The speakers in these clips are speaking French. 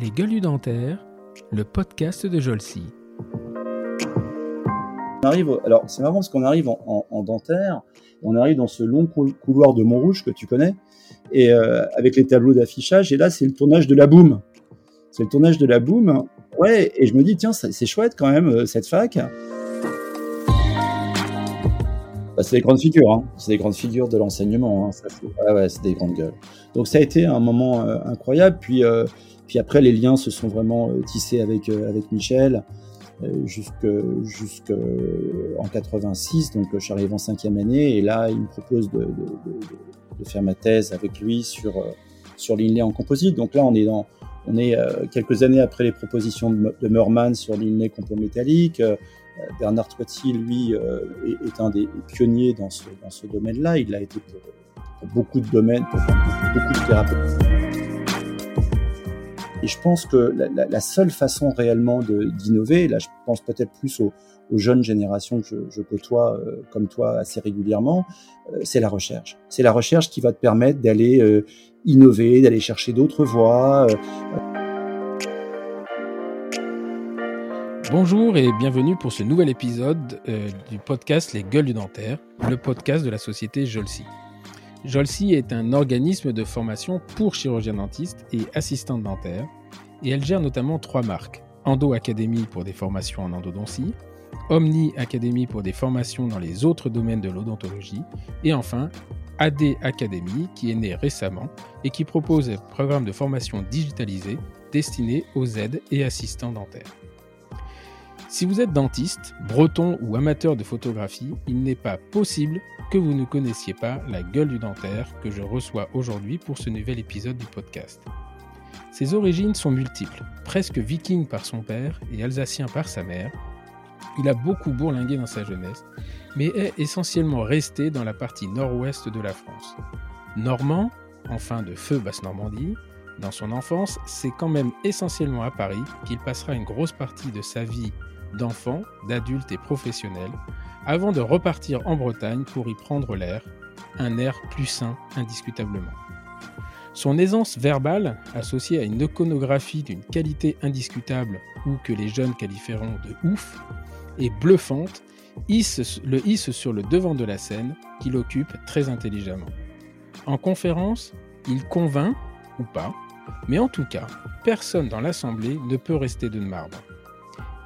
Les gueules dentaires, le podcast de Jolcy. On arrive, alors c'est marrant parce qu'on arrive en, dentaire, on arrive dans ce long couloir de Montrouge que tu connais, et euh, avec les tableaux d'affichage, et là c'est le tournage de la boum. C'est le tournage de la boum, ouais, et je me dis tiens c'est chouette quand même euh, cette fac. Bah, c'est des grandes figures, hein. c'est des grandes figures de l'enseignement, hein. ouais, c'est des grandes gueules. Donc ça a été un moment euh, incroyable, puis puis après, les liens se sont vraiment euh, tissés avec, euh, avec Michel euh, jusqu'en jusqu en 86. Donc, je suis en cinquième année et là, il me propose de, faire ma thèse avec lui sur, sur l'inlay en composite. Donc là, on est dans, on est quelques années après les propositions de, Meurman sur l'inlay compo métallique. Bernard Toiti, lui, est, un des pionniers dans ce, domaine-là. Il l'a été pour, beaucoup de domaines, pour beaucoup de thérapeutes. Et je pense que la, seule façon réellement d'innover, là je pense peut-être plus aux, jeunes générations que je, côtoie euh, comme toi assez régulièrement, euh, c'est la recherche. C'est la recherche qui va te permettre d'aller euh, innover, d'aller chercher d'autres voies. Bonjour et bienvenue pour ce nouvel épisode du podcast Les Gueules du Dentaire, le podcast de la société Jolsi. Jolsi est un organisme de formation pour chirurgiens dentistes et assistants dentaires, et elle gère notamment trois marques. Endo Academy pour des formations en endodontie, Omni Academy pour des formations dans les autres domaines de l'odontologie, et enfin AD Academy qui est né récemment et qui propose un programme de formation digitalisé destiné aux aides et assistants dentaires. Si vous êtes dentiste, breton ou amateur de photographie, il n'est pas possible que vous ne connaissiez pas la gueule du dentaire que je reçois aujourd'hui pour ce nouvel épisode du podcast. Ses origines sont multiples, presque viking par son père et alsacien par sa mère. Il a beaucoup bourlingué dans sa jeunesse, mais est essentiellement resté dans la partie nord-ouest de la France. Normand, enfin de feu Basse-Normandie, dans son enfance, c'est quand même essentiellement à Paris qu'il passera une grosse partie de sa vie d'enfants, d'adultes et professionnels, avant de repartir en Bretagne pour y prendre l'air, un air plus sain indiscutablement. Son aisance verbale, associée à une iconographie d'une qualité indiscutable ou que les jeunes qualifieront de ouf, est bluffante, le hisse sur le devant de la scène qu'il occupe très intelligemment. En conférence, il convainc, ou pas, mais en tout cas, personne dans l'Assemblée ne peut rester de marbre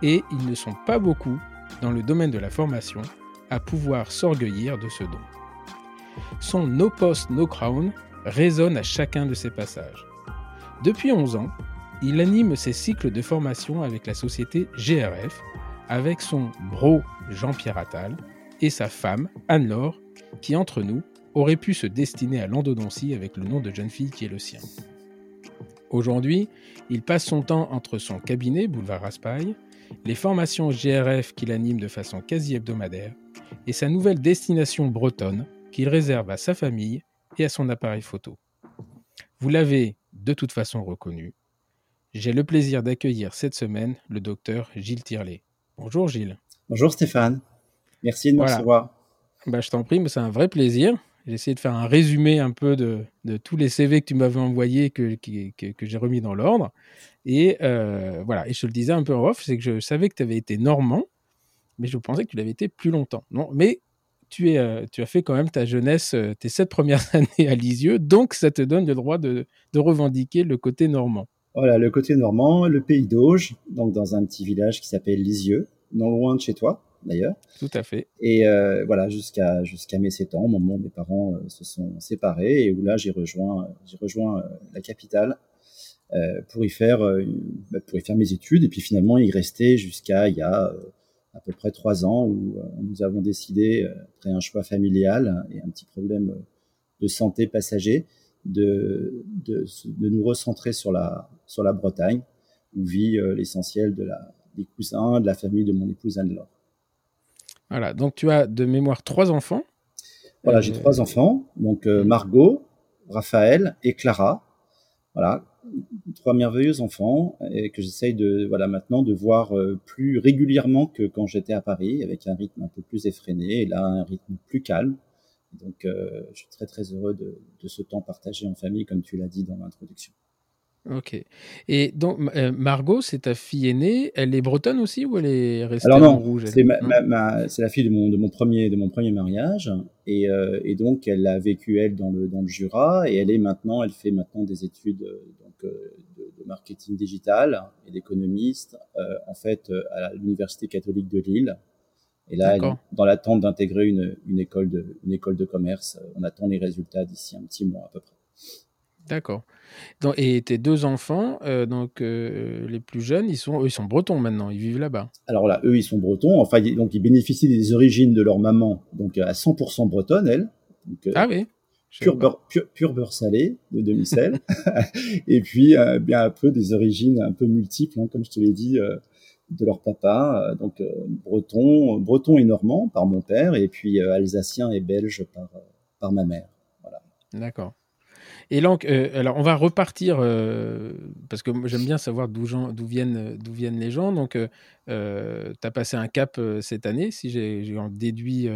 et ils ne sont pas beaucoup dans le domaine de la formation à pouvoir s'orgueillir de ce don. Son No Post No Crown résonne à chacun de ses passages. Depuis 11 ans, il anime ses cycles de formation avec la société GRF, avec son bro Jean-Pierre Attal et sa femme Anne-Laure, qui entre nous aurait pu se destiner à l'endodontie avec le nom de jeune fille qui est le sien. Aujourd'hui, il passe son temps entre son cabinet, boulevard Raspail, les formations GRF qu'il anime de façon quasi hebdomadaire et sa nouvelle destination bretonne qu'il réserve à sa famille et à son appareil photo. Vous l'avez de toute façon reconnu. J'ai le plaisir d'accueillir cette semaine le docteur Gilles Tirlet. Bonjour Gilles. Bonjour Stéphane. Merci de me recevoir. Bah, je t'en prie, mais c'est un vrai plaisir. J'ai essayé de faire un résumé un peu de, tous les CV que tu m'avais envoyés, que, que, j'ai remis dans l'ordre. Et euh, voilà, et je te le disais un peu en off, c'est que je savais que tu avais été normand, mais je pensais que tu l'avais été plus longtemps. Non, mais tu, es, euh, tu as fait quand même ta jeunesse, euh, tes sept premières années à Lisieux, donc ça te donne le droit de, de revendiquer le côté normand. Voilà, le côté normand, le pays d'Auge, donc dans un petit village qui s'appelle Lisieux, non loin de chez toi d'ailleurs. Tout à fait. Et euh, voilà, jusqu'à jusqu'à mes 7 ans, au moment où mes parents euh, se sont séparés et où là j'ai rejoint j'ai rejoint euh, la capitale pour y faire bah, pour y faire mes études et puis finalement y rester jusqu'à il y a à peu près trois ans où nous avons décidé après un choix familial et un petit problème de santé passager de, de, de nous recentrer sur la sur la Bretagne où vit l'essentiel de la des cousins de la famille de mon épouse Anne-Laure. Voilà, donc tu as de mémoire trois enfants. Voilà, j'ai euh, trois enfants, donc euh, Margot, Raphaël et Clara. Voilà, trois merveilleux enfants et que j'essaye de voilà maintenant de voir euh, plus régulièrement que quand j'étais à Paris, avec un rythme un peu plus effréné et là un rythme plus calme, donc, je suis très très heureux de, de ce temps partagé en famille, comme tu l'as dit dans l'introduction. Ok. Et donc, euh, Margot, c'est ta fille aînée. Elle est bretonne aussi ou elle est restée Alors non, rouge c'est, la fille de mon, de mon, premier, de mon premier mariage. Et, euh, et, donc, elle a vécu, elle, dans le, dans le Jura. Et elle est maintenant, elle fait maintenant des études euh, donc, de, de, marketing digital et d'économiste, en fait, à l'Université catholique de Lille. Et là, elle, dans l'attente d'intégrer une, une, école de, une école de commerce, on attend les résultats d'ici un petit mois à peu près. D'accord. Et tes deux enfants, euh, donc euh, les plus jeunes, ils sont, ils sont bretons maintenant, ils vivent là-bas. Alors là, eux, ils sont bretons. Enfin, donc ils bénéficient des origines de leur maman, donc à 100% bretonne, elle. Euh, ah oui. Pur beurre, pur, beurre, salé de demi-sel. et puis bien un peu des origines un peu multiples, hein, comme je te l'ai dit, de leur papa. donc breton, breton et normand par mon père, et puis alsacien et belge par, par ma mère. Voilà. D'accord. Et donc, euh, alors on va repartir euh, parce que j'aime bien savoir d'où viennent, les gens. Donc, euh, tu as passé un cap cette année, si j'ai déduit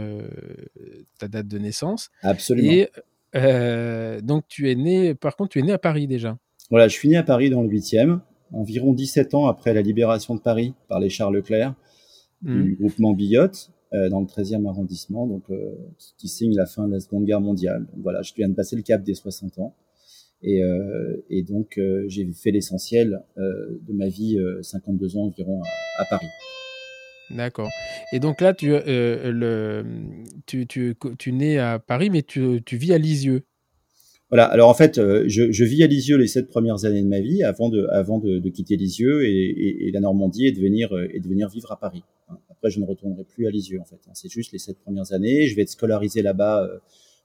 ta date de naissance. Absolument. Et donc, tu es né, par contre, tu es né à Paris déjà. Voilà, je suis né à Paris dans le 8e, environ 17 ans après la libération de Paris par les Charles Leclerc du mmh. groupement Billotte. dans le 13e arrondissement, donc qui signe la fin de la Seconde Guerre mondiale. Donc, voilà, je viens de passer le cap des 60 ans. Et, euh, et donc, euh, j'ai fait l'essentiel euh, de ma vie, 52 ans environ, à, Paris. D'accord. Et donc là, tu, le, tu, tu, tu nais à Paris, mais tu, tu vis à Lisieux. Voilà. Alors en fait, je, je, vis à Lisieux les sept premières années de ma vie avant de, avant de, de quitter Lisieux et, et, et, la Normandie et de venir, et de venir vivre à Paris. Après, je ne retournerai plus à Lisieux en fait. C'est juste les sept premières années. Je vais être scolarisé là-bas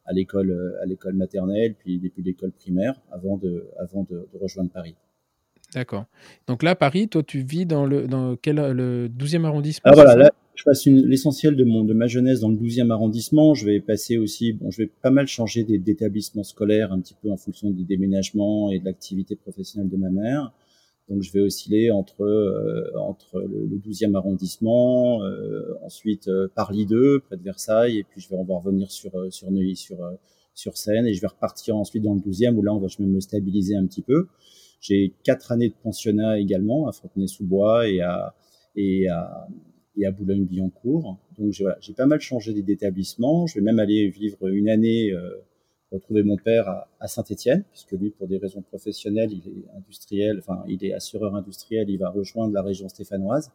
à l'école euh, à l'école maternelle, puis depuis l'école primaire, avant de avant de, rejoindre Paris. D'accord. Donc là, Paris, toi, tu vis dans le dans quel le 12e arrondissement Ah voilà, là, je passe l'essentiel de mon de ma jeunesse dans le 12e arrondissement. Je vais passer aussi, bon, je vais pas mal changer d'établissement scolaire un petit peu en fonction des déménagements et de l'activité professionnelle de ma mère. Donc je vais osciller entre euh, entre le, 12e arrondissement, euh, ensuite euh, Paris 2 près de Versailles, et puis je vais revenir sur sur Neuilly sur sur Seine, et je vais repartir ensuite dans le 12e où là on va je vais me stabiliser un petit peu. J'ai quatre années de pensionnat également à Fontenay-sous-Bois et à et à et à Boulogne-Billancourt. Donc j'ai voilà, j'ai pas mal changé d'établissement. Je vais même aller vivre une année retrouver mon père à, Saint-Étienne, puisque lui, pour des raisons professionnelles, il est industriel, enfin, il est assureur industriel, il va rejoindre la région stéphanoise,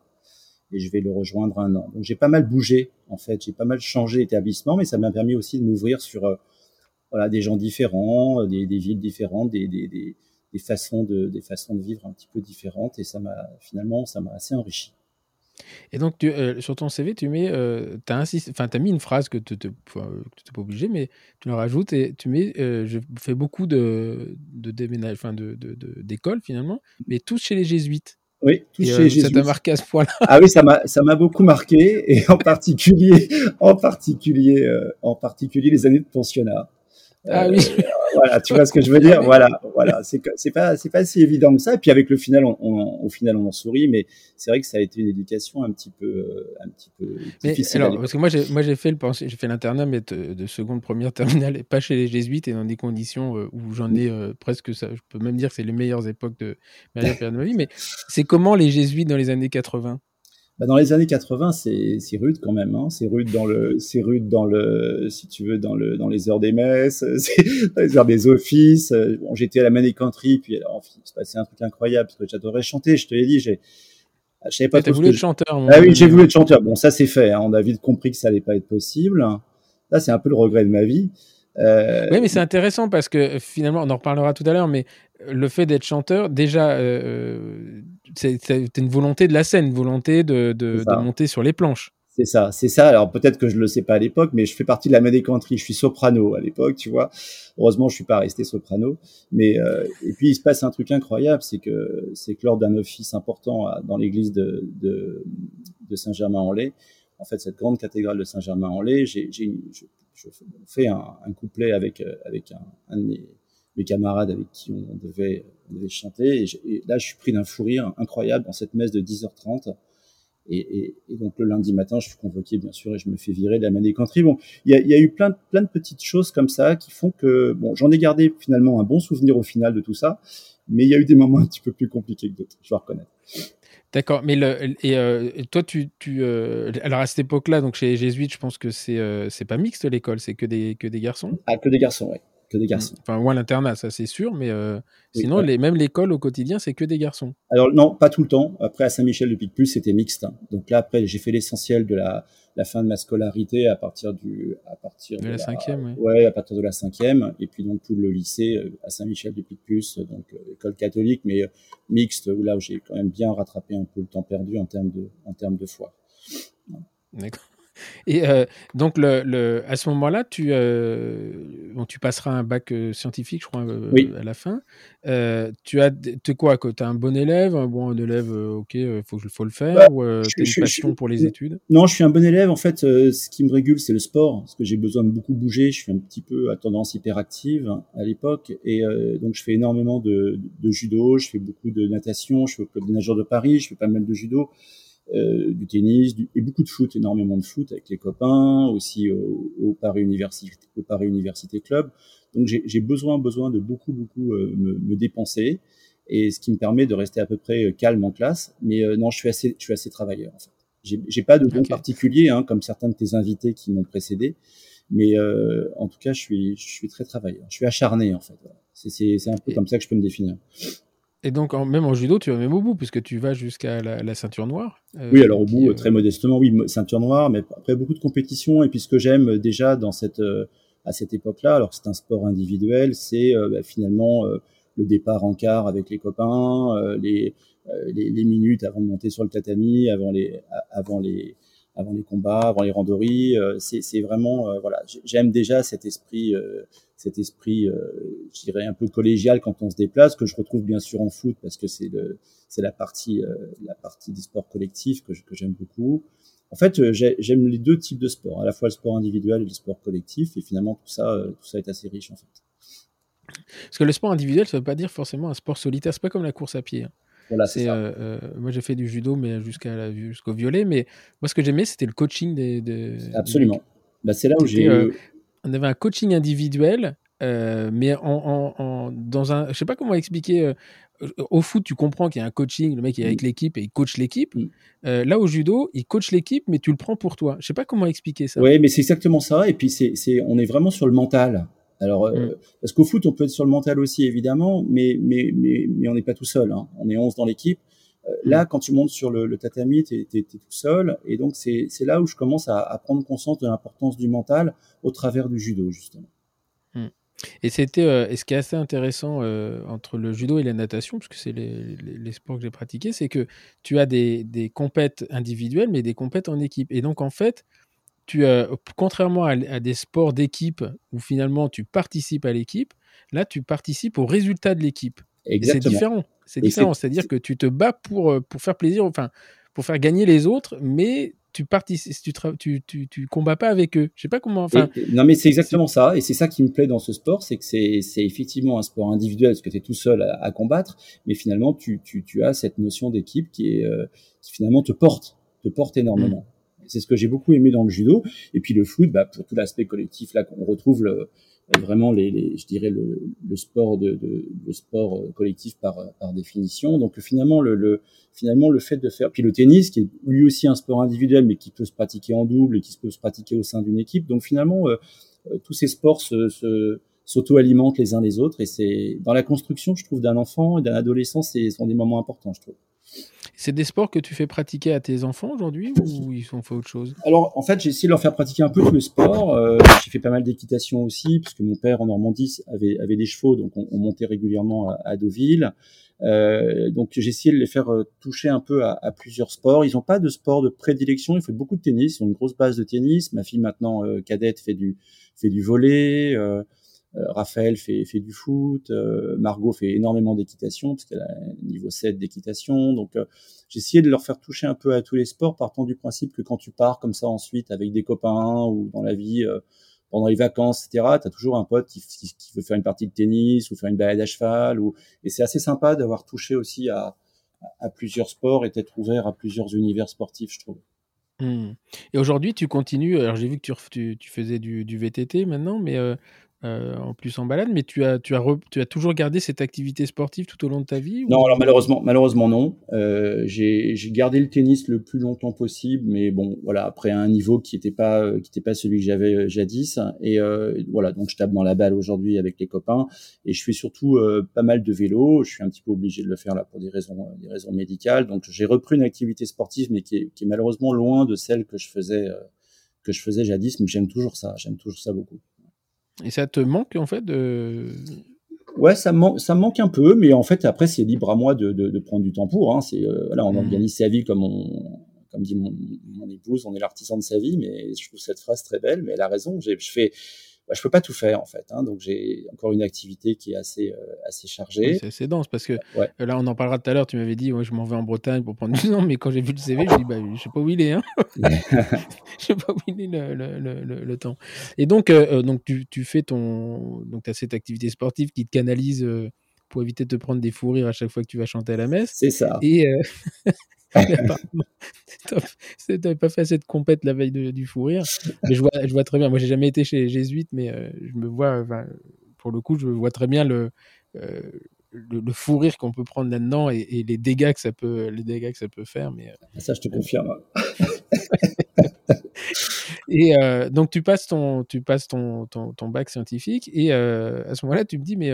et je vais le rejoindre un an. Donc j'ai pas mal bougé, en fait, j'ai pas mal changé d'établissement, mais ça m'a permis aussi de m'ouvrir sur euh, voilà des gens différents, euh, des, villes différentes, des, des, des, des, façons de des façons de vivre un petit peu différentes, et ça m'a finalement ça m'a assez enrichi. Et donc, tu, euh, sur ton CV, tu mets, euh, as, as mis une phrase que tu n'es pas obligé, mais tu la rajoutes et tu mets, euh, je fais beaucoup de, de déménage, enfin, de, d'écoles finalement, mais tous chez les jésuites. Oui, tous chez les jésuites. Ça t'a marqué à ce point-là? Ah oui, ça m'a, ça m'a beaucoup marqué, et en particulier, en particulier, en particulier les années de pensionnat. Ah oui voilà, tu vois ce que je veux dire? Voilà, voilà, c'est pas c'est pas si évident que ça. Et puis avec le final, on, au final, on en sourit, mais c'est vrai que ça a été une éducation un petit peu euh, un petit peu difficile. alors, parce que moi, j'ai moi j'ai fait le j'ai fait l'internat, mais de, seconde, première, terminale, et pas chez les jésuites et dans des conditions euh, où j'en ai euh, presque ça. Je peux même dire que c'est les meilleures époques de ma vie. Mais c'est comment les jésuites dans les années 80 bah dans les années 80, c'est rude quand même. Hein. C'est rude dans le, c'est rude dans le, si tu veux, dans le, dans les heures des messes, dans les heures des offices. Bon, j'étais à la Manicanterie, puis alors, il se passait un truc incroyable parce que j'adorais chanter. Je te l'ai dit, j'ai, je savais pas. T'as voulu être chanteur. Ah oui, j'ai voulu être chanteur. Bon, ça c'est fait. Hein. On a vite compris que ça allait pas être possible. Là, c'est un peu le regret de ma vie. Euh... Oui, mais c'est intéressant parce que finalement, on en reparlera tout à l'heure, mais le fait d'être chanteur, déjà, euh, euh c'est une volonté de la scène, une volonté de, de, de monter sur les planches. C'est ça, c'est ça. Alors peut-être que je le sais pas à l'époque, mais je fais partie de la médécantrie. Je suis soprano à l'époque, tu vois. Heureusement, je suis pas resté soprano. Mais euh, et puis il se passe un truc incroyable, c'est que c'est que lors d'un office important dans l'église de, de, de Saint-Germain-en-Laye, en fait cette grande cathédrale de Saint-Germain-en-Laye, j'ai, j'ai, je, je, fais un, un couplet avec avec un, un de mes mes camarades avec qui on devait, on devait chanter. Et, là, je suis pris d'un fou rire incroyable dans cette messe de 10h30. Et, donc le lundi matin, je suis convoqué bien sûr et je me fais virer de la Mané Country. Bon, il y a, eu plein de, plein de petites choses comme ça qui font que bon, j'en ai gardé finalement un bon souvenir au final de tout ça, mais il y a eu des moments un petit peu plus compliqués que d'autres, je dois reconnaître. D'accord, mais le, et, euh, toi, tu, tu euh, alors à cette époque-là, donc chez les jésuites, je pense que c'est euh, c'est pas mixte l'école, c'est que des que des garçons? Ah, que des garçons, oui que des garçons. Enfin, ou à l'internat, ça c'est sûr, mais euh, sinon, les, même l'école au quotidien, c'est que des garçons. Alors non, pas tout le temps. Après, à Saint-Michel de Picpus, c'était mixte. Hein. Donc là, après, j'ai fait l'essentiel de la, la, fin de ma scolarité à partir du, à partir de, la, cinquième. Oui. Ouais, à partir de la cinquième, et puis donc tout le lycée euh, à Saint-Michel de Picpus, donc euh, école catholique, mais mixte, où là j'ai quand même bien rattrapé un peu le temps perdu en termes de, en termes de foi. D'accord. Et euh, donc, le, à ce moment-là, tu, euh, tu passeras un bac euh, scientifique, je crois, à la fin. tu as, es quoi Tu as un bon élève, un bon élève, ok, il faut, faut le faire, bah, ou tu as une passion pour les études? Non, je suis un bon élève. En fait, ce qui me régule, c'est le sport, parce que j'ai besoin de beaucoup bouger. Je suis un petit peu à tendance hyperactive à l'époque, et donc je fais énormément de, de, judo, je fais beaucoup de natation, je fais au club des nageurs de Paris, je fais pas mal de judo. Euh, du tennis et beaucoup de foot, énormément de foot avec les copains, aussi au, Paris Université, au Paris Université Club. Donc j'ai besoin, besoin de beaucoup, beaucoup euh, me, me, dépenser et ce qui me permet de rester à peu près euh, calme en classe. Mais non, je suis assez, je suis assez travailleur en fait. J'ai pas de don particulier, hein, comme certains de tes invités qui m'ont précédé. Mais euh, en tout cas, je suis, je suis très travailleur. Je suis acharné en fait. C'est un peu comme ça que je peux me définir. Et donc, même en judo, tu vas même au bout, puisque tu vas jusqu'à la, ceinture noire. Euh, oui, alors au bout, euh, très modestement, oui, ceinture noire, mais après beaucoup de compétitions. Et puis ce que j'aime déjà dans cette, euh, à cette époque-là, alors que c'est un sport individuel, c'est bah, finalement le départ en quart avec les copains, les, les, les, minutes avant de monter sur le tatami, avant les, avant les, avant les combats, avant les randonnées. c'est vraiment, voilà, j'aime déjà cet esprit cet esprit, euh, je dirais, un peu collégial quand on se déplace, que je retrouve bien sûr en foot parce que c'est le, c'est la partie, euh, la partie des sports collectifs que, j'aime beaucoup. En fait, euh, j'aime les deux types de sports, à la fois le sport individuel et le sport collectif, et finalement tout ça, tout ça est assez riche en fait. Parce que le sport individuel, ça veut pas dire forcément un sport solitaire. C'est pas comme la course à pied. Hein. Voilà, c'est moi, j'ai fait du judo, mais jusqu'à jusqu'au violet. Mais moi, ce que j'aimais, c'était le coaching des. Absolument. Bah, c'est là où j'ai on avait un coaching individuel, euh, mais en, dans un, je sais pas comment expliquer. Euh, au foot, tu comprends qu'il y a un coaching, le mec est avec l'équipe et il coach l'équipe. Euh, là, au judo, il coach l'équipe, mais tu le prends pour toi. Je sais pas comment expliquer ça. Oui, mais c'est exactement ça. Et puis, c'est, on est vraiment sur le mental. Alors, mm. parce qu'au foot, on peut être sur le mental aussi, évidemment, mais, mais, mais, mais on n'est pas tout seul. Hein. On est 11 dans l'équipe. là, quand tu montes sur le, tatami, tu es, tout seul. Et donc, c'est là où je commence à, à prendre conscience de l'importance du mental au travers du judo, justement. Hmm. Et c'était, euh, ce qui est assez intéressant euh, entre le judo et la natation, parce que c'est les, sports que j'ai pratiqués, c'est que tu as des, des compètes individuelles, mais des compètes en équipe. Et donc, en fait, tu as, contrairement à, des sports d'équipe où finalement tu participes à l'équipe, là, tu participes au résultat de l'équipe. C'est différent. C'est différent. C'est-à-dire que tu te bats pour, euh, pour faire plaisir, enfin, pour faire gagner les autres, mais tu participes, tu, tu, tu, combats pas avec eux. Je sais pas comment. Enfin, non, mais c'est exactement ça, et c'est ça qui me plaît dans ce sport, c'est que c'est effectivement un sport individuel parce que tu es tout seul à, combattre, mais finalement tu, tu, as cette notion d'équipe qui est euh, qui finalement te porte, te porte énormément. Mmh. C'est ce que j'ai beaucoup aimé dans le judo, et puis le foot, bah, pour tout l'aspect collectif là qu'on retrouve le, vraiment les, les, je dirais le, sport de, sport euh, collectif par par définition. Donc finalement le, le finalement le fait de faire puis le tennis qui est lui aussi un sport individuel mais qui peut se pratiquer en double et qui peut se pratiquer au sein d'une équipe. Donc finalement euh, euh, tous ces sports s'auto-alimentent les uns les autres et c'est dans la construction je trouve d'un enfant et d'un adolescent c'est sont des moments importants je trouve. C'est des sports que tu fais pratiquer à tes enfants aujourd'hui ou ils ont fait autre chose? Alors en fait, j'ai essayé de leur faire pratiquer un peu tous les sports. Euh, j'ai fait pas mal d'équitation aussi, puisque mon père en Normandie avait, avait des chevaux, donc on, montait régulièrement à, Deauville. Euh, donc j'ai essayé de les faire euh, toucher un peu à, plusieurs sports. Ils n'ont pas de sport de prédilection. Ils font beaucoup de tennis. Ils ont une grosse base de tennis. Ma fille maintenant cadette fait du fait du Raphaël fait, fait du foot, euh, Margot fait énormément d'équitation parce qu'elle a un niveau 7 d'équitation. Donc euh, j'ai essayé de leur faire toucher un peu à tous les sports, partant du principe que quand tu pars comme ça ensuite avec des copains ou dans la vie pendant les vacances, etc., tu as toujours un pote qui, veut faire une partie de tennis ou faire une balade à cheval. Ou... Et c'est assez sympa d'avoir touché aussi à, plusieurs sports et être ouvert à plusieurs univers sportifs, je trouve. Mmh. Et aujourd'hui, tu continues. Alors, j'ai vu que tu, tu, faisais du, VTT maintenant, mais euh, euh, en plus en balade, mais tu as, tu, as tu as toujours gardé cette activité sportive tout au long de ta vie Non, alors malheureusement, malheureusement non. Euh, j'ai gardé le tennis le plus longtemps possible, mais bon, voilà, après un niveau qui n'était pas, qui était pas celui que j'avais euh, jadis. Et euh, voilà, donc je tape dans la balle aujourd'hui avec les copains, et je fais surtout euh, pas mal de vélo. Je suis un petit peu obligé de le faire là pour des raisons, des raisons médicales. Donc j'ai repris une activité sportive, mais qui est, qui est malheureusement loin de celle que je faisais, que je faisais jadis. Mais j'aime toujours ça, j'aime toujours ça beaucoup. Et ça te manque en fait de... Ouais, ça, man ça manque un peu, mais en fait après c'est libre à moi de, de, de prendre du temps pour. Hein. C'est euh, voilà, on mmh. organise sa vie comme on, comme dit mon, mon épouse, on est l'artisan de sa vie. Mais je trouve cette phrase très belle. Mais elle a raison. Je fais bah, je peux pas tout faire en fait. Hein, donc j'ai encore une activité qui est assez euh, assez chargée. c'est assez dense parce que ouais. Euh, là on en parlera tout à l'heure. Tu m'avais dit ouais, je m'en vais en Bretagne pour prendre du temps, mais quand j'ai vu le CV, je dis bah je sais pas où il est. Hein je sais pas où il est le, le, le, le temps. Et donc euh, donc tu, tu fais ton donc as cette activité sportive qui te canalise. Euh, pour éviter de te prendre des fous rires à chaque fois que tu vas chanter à la messe. C'est ça. Et, euh, T'avais pas fait cette compète la veille de, du fou rire. Mais je vois, je vois très bien. Moi, j'ai jamais été chez les jésuites, mais euh, je me vois, enfin, pour le coup, je vois très bien le, euh, le, le, fou rire qu'on peut prendre là-dedans et, et, les dégâts que ça peut, les dégâts que ça peut faire. Mais euh, ça, je te confirme. et euh, donc, tu passes ton, tu passes ton, ton, ton bac scientifique et à ce moment-là, tu me dis, mais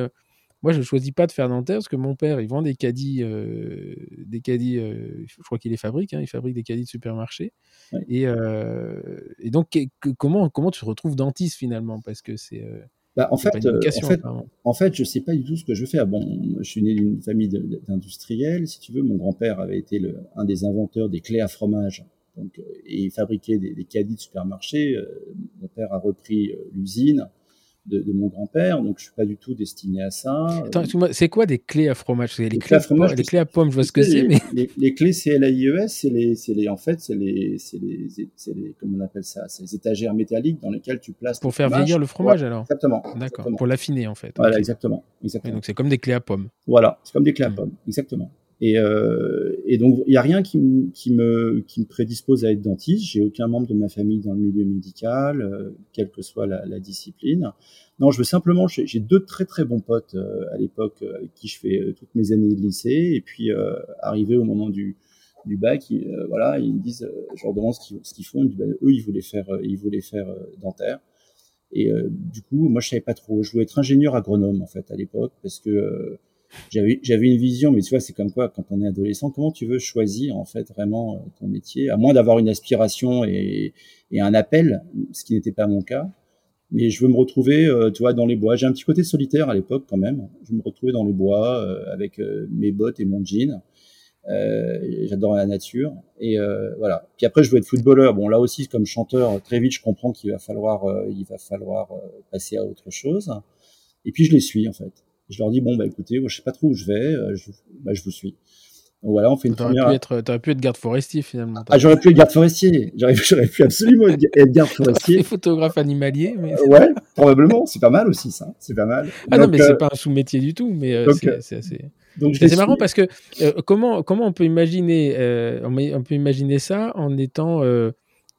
moi, je ne choisis pas de faire dentaire parce que mon père, il vend des caddies, euh, des caddies euh, je crois qu'il les fabrique, hein, il fabrique des caddies de supermarché. Ouais. Et, euh, et, donc, que, comment, comment tu te retrouves dentiste finalement? Parce que c'est. Bah, en, fait, en, fait, en fait, je ne sais pas du tout ce que je veux faire. Bon, je suis né d'une famille d'industriels, si tu veux. Mon grand-père avait été le, un des inventeurs des clés à fromage. Donc, et il fabriquait des, des caddies de supermarché. mon père a repris l'usine de, de mon grand-père, donc je suis pas du tout destiné à ça. Attends, c'est quoi des clés à fromage? Les, les, clés à fromage, les clés à pommes, je vois ce que c'est, mais les, clés c'est les, c'est les, en fait, c'est les, c'est les, comment on appelle ça, c'est les étagères métalliques dans lesquelles tu places. Pour faire vieillir le fromage, ouais, alors? Exactement. D'accord. Pour l'affiner, en fait. Voilà, okay. exactement, exactement. Et donc c'est comme des clés à pommes. Voilà, c'est comme des clés à mmh. pommes, exactement. Et, euh, et, donc, il n'y a rien qui, me, prédispose à être dentiste. J'ai aucun membre de ma famille dans le milieu médical, euh, quelle que soit la, discipline. Non, je veux simplement, j'ai deux très très bons potes euh, à l'époque avec qui je fais toutes mes années de lycée. Et puis, arrivé au moment du, bac, ils, voilà, ils me disent, je leur demande ce qu'ils qu font. Ils me disent, bah, eux, ils voulaient faire, ils voulaient faire dentaire. Et du coup, moi, je savais pas trop. Je voulais être ingénieur agronome en fait à l'époque parce que j'avais j'avais une vision mais tu vois c'est comme quoi quand on est adolescent comment tu veux choisir en fait vraiment euh, ton métier? À moins d'avoir une aspiration et, et un appel ce qui n'était pas mon cas. Mais je veux me retrouver euh, tu vois dans les bois. J'ai un petit côté solitaire à l'époque quand même. Je me retrouvais dans les bois euh, avec euh, mes bottes et mon jean. Euh, j'adore la nature. Et voilà. Puis après je veux être footballeur. Bon là aussi comme chanteur très vite je comprends qu'il va falloir il va falloir passer à autre chose. Et puis je les suis en fait je leur dis bon bah écoutez, moi, je sais pas trop où je vais, euh, je, bah, je vous suis. Voilà, on fait une aurais première. Pu être, t'aurais pu être garde forestier finalement. Ah, j'aurais pu être garde forestier. J'aurais, pu absolument être garde forestier. photographe animalier. Mais... Euh, ouais, probablement. C'est pas mal aussi ça. C'est pas mal. Ah donc, non, mais euh... c'est pas un sous-métier du tout, mais euh, donc, c'est, assez. C'est marrant parce que euh, comment comment on peut imaginer on peut imaginer ça en étant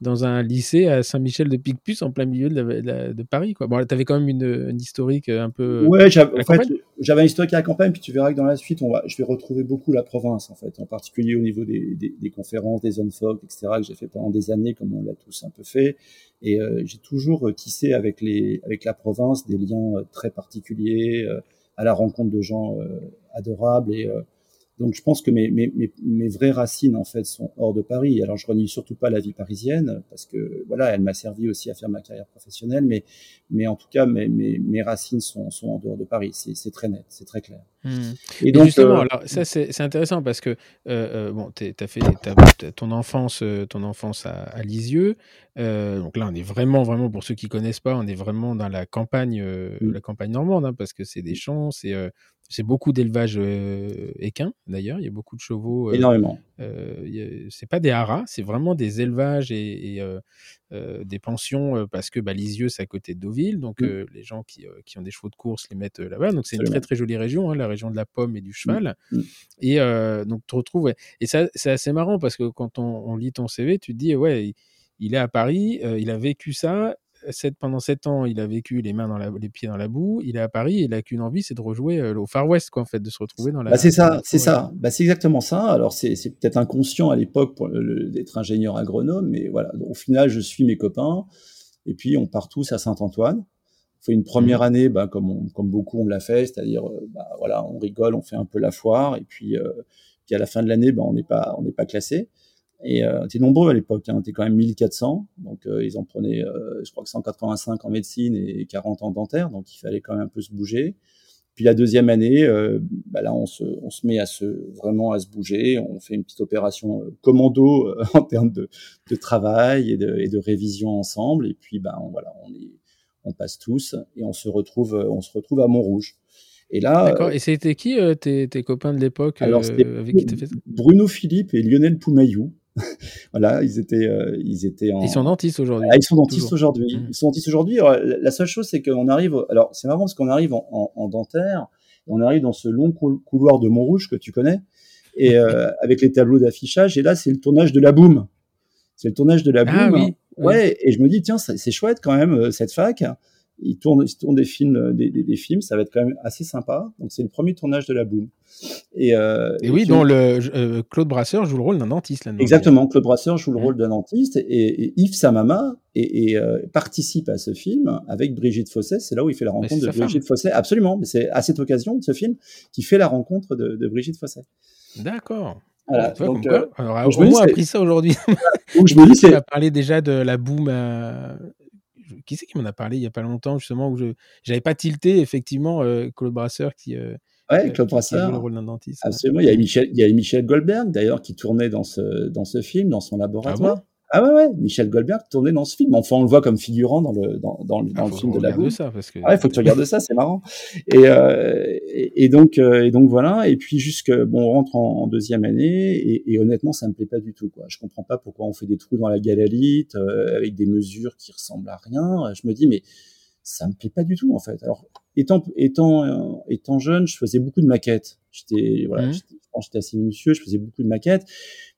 dans un lycée à Saint-Michel de Picpus en plein milieu de, la, de, la, de Paris. Quoi. Bon, tu avais quand même une, une, historique un peu. Ouais, j'avais, en fait, j'avais un historique à la campagne, puis tu verras que dans la suite, on va, je vais retrouver beaucoup la province, en fait, en particulier au niveau des, des, des conférences, des zones folk, etc., que j'ai fait pendant des années, comme on l'a tous un peu fait. Et euh, j'ai toujours tissé avec, les, avec la province des liens euh, très particuliers, euh, à la rencontre de gens euh, adorables et donc je pense que mes, mes, mes, mes, vraies racines en fait sont hors de Paris. Alors je renie surtout pas la vie parisienne parce que voilà, elle m'a servi aussi à faire ma carrière professionnelle, mais mais en tout cas mes, racines sont, sont en dehors de Paris. C'est très net, c'est très clair. Mmh. Et, donc, justement, euh, alors ça c'est intéressant parce que euh, euh, bon, tu as fait as, ton enfance, ton enfance à, à Lisieux. Euh, donc là, on est vraiment, vraiment pour ceux qui connaissent pas, on est vraiment dans la campagne, euh, mmh. la campagne normande, hein, parce que c'est des champs, c'est c'est beaucoup d'élevage euh, équin, d'ailleurs. Il y a beaucoup de chevaux. Euh, Énormément. Euh, c'est pas des haras, c'est vraiment des élevages et, des pensions parce que bah, Lisieux, c'est à côté de Deauville. Donc, mmh. les gens qui, ont des chevaux de course les mettent là-bas. Donc, c'est une très, très jolie région, hein, la région de la pomme et du mmh. cheval. Mmh. Et donc, tu retrouves. Et ça, c'est assez marrant parce que quand on, lit ton CV, tu te dis, ouais, il est à Paris, il a vécu ça, pendant sept ans, il a vécu les mains dans les pieds dans la boue. Il est à Paris et il a qu'une envie, c'est de rejouer euh, au Far West, quoi, en fait, de se retrouver dans la. Bah c'est ça, c'est ça. Bah, c'est exactement ça. Alors c'est peut-être inconscient à l'époque d'être ingénieur agronome, mais voilà. Au final, je suis mes copains et puis on part tous à Saint-Antoine. On fait une première mmh. année, bah, comme, comme beaucoup on l'a fait, c'est-à-dire, euh, bah, voilà, on rigole, on fait un peu la foire et puis, euh, puis à la fin de l'année, bah, on n'est pas, on n'est pas classé. Et euh, t'es nombreux à l'époque, hein, t'es quand même 1400, donc euh, ils en prenaient, euh, je crois que 185 en médecine et 40 en dentaire, donc il fallait quand même un peu se bouger. Puis la deuxième année, euh, bah là on se, on se met à se vraiment à se bouger, on fait une petite opération commando en termes de, de travail et de, et de, révision ensemble, et puis bah on, voilà, on est, on passe tous et on se retrouve, on se retrouve à Montrouge. Et là, D'accord. Et c'était qui tes, tes, copains de l'époque avec qui fait ça? Bruno Philippe et Lionel Poumayou. voilà, ils étaient, euh, ils étaient en... Ils sont dentistes aujourd'hui. Ah, ils sont dentistes aujourd'hui. Mmh. Ils sont dentistes aujourd'hui. La seule chose, c'est qu'on arrive. Alors, c'est marrant parce qu'on arrive en, en, dentaire, et on arrive dans ce long couloir de Montrouge que tu connais, et euh, avec les tableaux d'affichage. Et là, c'est le tournage de la boum. C'est le tournage de la ah boum. oui. Ouais. Et je me dis, tiens, c'est chouette quand même euh, cette fac il tourne, il tourne des films, euh, des, des, des, films, ça va être quand même assez sympa. Donc c'est le premier tournage de la Boom. Et, euh, et oui, dont le euh, Claude Brasseur joue le rôle d'un dentiste. Là, Exactement, Claude Brasseur joue le rôle d'un dentiste et, et, Yves Samama et, euh, participe à ce film avec Brigitte Fosset. C'est là où il fait la rencontre de Brigitte Fosset. Absolument, mais c'est à cette occasion de ce film qu'il fait la rencontre de, de Brigitte Fosset. D'accord. Voilà, donc, euh, Alors, au moins appris ça aujourd'hui. je me dis, c'est. parlé déjà de la boom qui c'est qui m'en a parlé il y a pas longtemps justement où je j'avais pas tilté effectivement euh, Claude Brasseur qui euh, ouais, Claude Brasseur le rôle d'un dentiste. Absolument, il y a Michel il y a Michel Goldberg d'ailleurs qui tournait dans ce dans ce film dans son ah laboratoire. Ah ouais, ouais, Michel Goldberg tournait dans ce film. Enfin, on le voit comme figurant dans le, dans, dans, dans ah, le film de la boue. ça parce que. Ah ouais, faut que tu regardes ça, c'est marrant. Et, euh, et, et, donc, euh, et donc voilà. Et puis jusque, bon, on rentre en, en deuxième année et, et, honnêtement, ça me plaît pas du tout, quoi. Je comprends pas pourquoi on fait des trous dans la galalite euh, avec des mesures qui ressemblent à rien. Je me dis, mais ça me plaît pas du tout, en fait. Alors, étant, étant, euh, étant jeune, je faisais beaucoup de maquettes. J'étais, voilà, mmh. j'étais assez minutieux, je faisais beaucoup de maquettes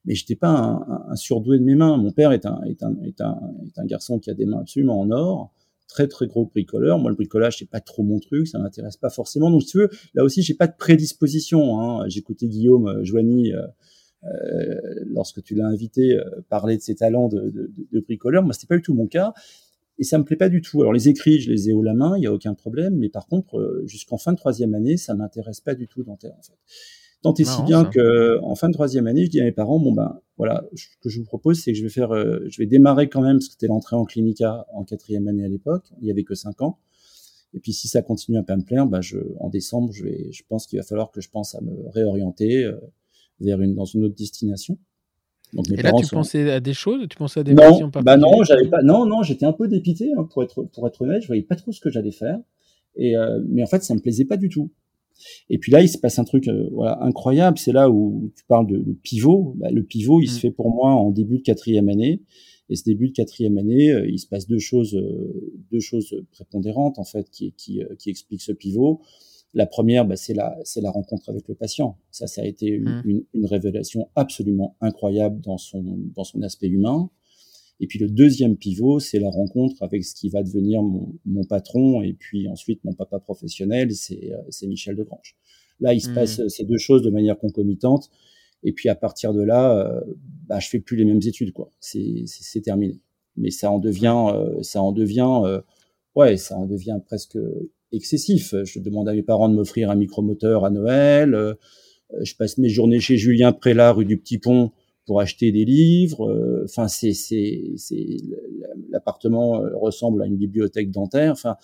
mais j'étais pas un, un, surdoué de mes mains. Mon père est un, garçon qui a des mains absolument en or, très très gros bricoleur. Moi, le bricolage, c'est pas trop mon truc, ça m'intéresse pas forcément. Donc, si tu veux, là aussi, j'ai pas de prédisposition. Hein. Écouté Guillaume euh, Joigny. Euh, euh, lorsque tu l'as invité parler de ses talents de, bricoleur, moi c'était pas du tout mon cas et ça me plaît pas du tout. Alors les écrits, je les ai haut la main, il y a aucun problème, mais par contre jusqu'en fin de troisième année, ça m'intéresse pas du tout dentaire en. Tant et si bien que en fin de troisième année, je dis à mes parents bon ben voilà, ce que je vous propose, c'est que je vais faire, euh, je vais démarrer quand même parce que c'était l'entrée en clinica en quatrième année à l'époque, il y avait que cinq ans. Et puis si ça continue à pas me plaire, je, en décembre, je vais, je pense qu'il va falloir que je pense à me réorienter euh, vers une dans une autre destination. Donc, mes et là, tu pensais à des choses, tu pensais à des non, bah non, j'avais pas, non, non, j'étais un peu dépité hein, pour être pour être honnête, je voyais pas trop ce que j'allais faire. Et euh, mais en fait, ça me plaisait pas du tout. Et puis là, il se passe un truc euh, voilà, incroyable. C'est là où tu parles de, pivot. Bah, le pivot, il se mm. fait pour moi en début de quatrième année. Et ce début de quatrième année, euh, il se passe deux choses, euh, deux choses prépondérantes en fait qui, qui, qui expliquent ce pivot. La première, bah, c'est la, c'est la rencontre avec le patient. Ça, ça a été une, mm. une, une révélation absolument incroyable dans son, dans son aspect humain. Et puis le deuxième pivot, c'est la rencontre avec ce qui va devenir mon, mon patron et puis ensuite mon papa professionnel, c'est euh, Michel Degrange. Là, il se mmh. passe ces deux choses de manière concomitante. Et puis à partir de là, euh, bah, je fais plus les mêmes études, quoi. C'est terminé. Mais ça en devient, euh, ça en devient, euh, ouais, ça en devient presque excessif. Je demande à mes parents de m'offrir un micromoteur à Noël. je passe mes journées chez Julien Prélat, rue du Petit Pont, pour acheter des livres. Euh, enfin, c'est c'est c'est l'appartement euh, ressemble à une bibliothèque dentaire. Enfin,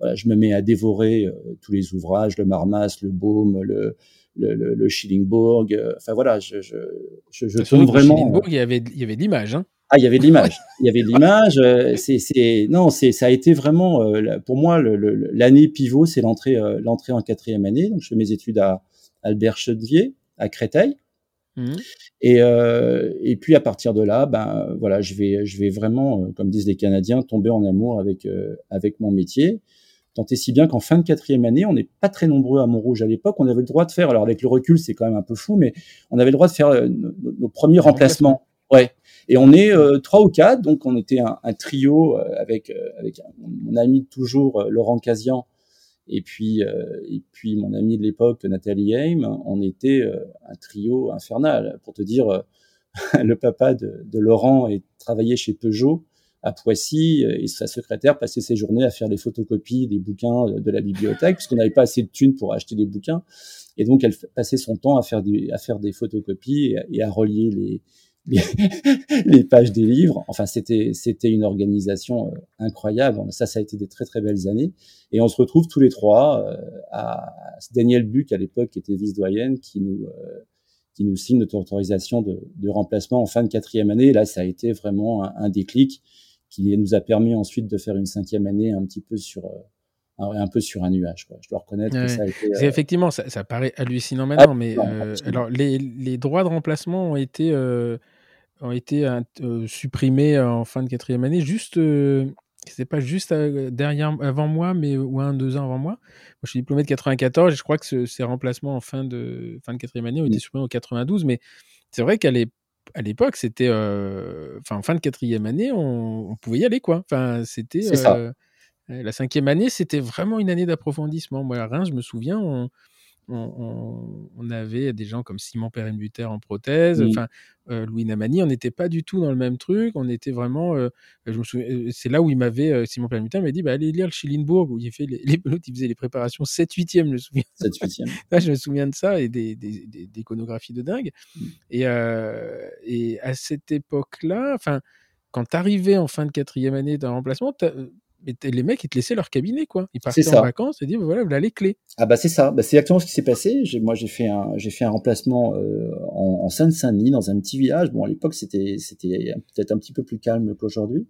voilà, je me mets à dévorer euh, tous les ouvrages, le Marmas, le Baume, le le, le, Schillingbourg. enfin voilà, je je je, je tombe vraiment. Schillingbourg, il y avait il y avait de l'image, hein. Ah, il y avait de l'image. Il y avait de l'image. Euh, c'est, non, c'est, ça a été vraiment, pour moi, l'année pivot, c'est l'entrée, l'entrée en quatrième année. Donc, je fais mes études à Albert Chedevier, à Créteil. Mmh. Et, et puis à partir de là, ben voilà, je vais, je vais vraiment, comme disent les Canadiens, tomber en amour avec avec mon métier. Tant et si bien qu'en fin de quatrième année, on n'est pas très nombreux à Montrouge à l'époque. On avait le droit de faire, alors avec le recul, c'est quand même un peu fou, mais on avait le droit de faire nos, nos premiers remplacements. Ouais. Et on est euh, trois ou quatre, donc on était un, un trio euh, avec euh, avec mon ami toujours Laurent Casian et puis et puis mon ami de l'époque Nathalie Haim. On était un trio infernal. Pour te dire, le papa de, Laurent est travaillait chez Peugeot à Poissy et sa secrétaire passait ses journées à faire des photocopies des bouquins de la bibliothèque puisqu'on n'avait pas assez de thunes pour acheter des bouquins et donc elle passait son temps à faire des à faire des photocopies et à relier les les pages des livres. Enfin, c'était c'était une organisation euh, incroyable. Ça, ça a été des très très belles années. Et on se retrouve tous les trois euh, à Daniel Buc à l'époque qui était vice-doyenne qui nous euh, qui nous signe notre autorisation de, de, remplacement en fin de quatrième année. là, ça a été vraiment un, déclic qui nous a permis ensuite de faire une cinquième année un petit peu sur un peu sur un nuage. Quoi. Je dois reconnaître que ça a été. Effectivement, ça, ça, paraît hallucinant maintenant, ah, mais alors les, les, droits de remplacement ont été ont été euh, supprimés en fin de quatrième année, juste, euh, c'est pas juste euh, derrière, avant moi, mais ou un, deux ans avant moi. Moi, je suis diplômé de 94 et je crois que ces remplacements en fin de, fin de quatrième année ont été supprimés en 92, mais c'est vrai qu'à l'époque, c'était, enfin, en fin de quatrième année, on, pouvait y aller, quoi. Enfin, c'était. La cinquième année, c'était vraiment une année d'approfondissement. Moi, à Reims, je me souviens, on, on, avait des gens comme Simon Perrenbuter en prothèse, enfin euh, Louis Namani, on n'était pas du tout dans le même truc, on était vraiment, euh, je me souviens, euh, c'est là où il m'avait, Simon Perrenbuter m'a dit, bah, allez lire le Schillenburg, où il, fait les, les il faisait les préparations 7-8e, je me souviens. 7-8e. je me souviens de ça et des, des, des, iconographies de dingue. Et, et à cette époque-là, enfin, quand tu arrivais en fin de quatrième année d'un remplacement, mais les mecs, ils te laissaient leur cabinet, quoi. Ils partaient en vacances et disaient, voilà, voilà les clés. Ah bah c'est ça. Bah, c'est exactement ce qui s'est passé. Moi, j'ai fait un, j'ai fait un remplacement euh, en, en Seine-Saint-Denis, dans un petit village. Bon, à l'époque, c'était, c'était peut-être un petit peu plus calme qu'aujourd'hui.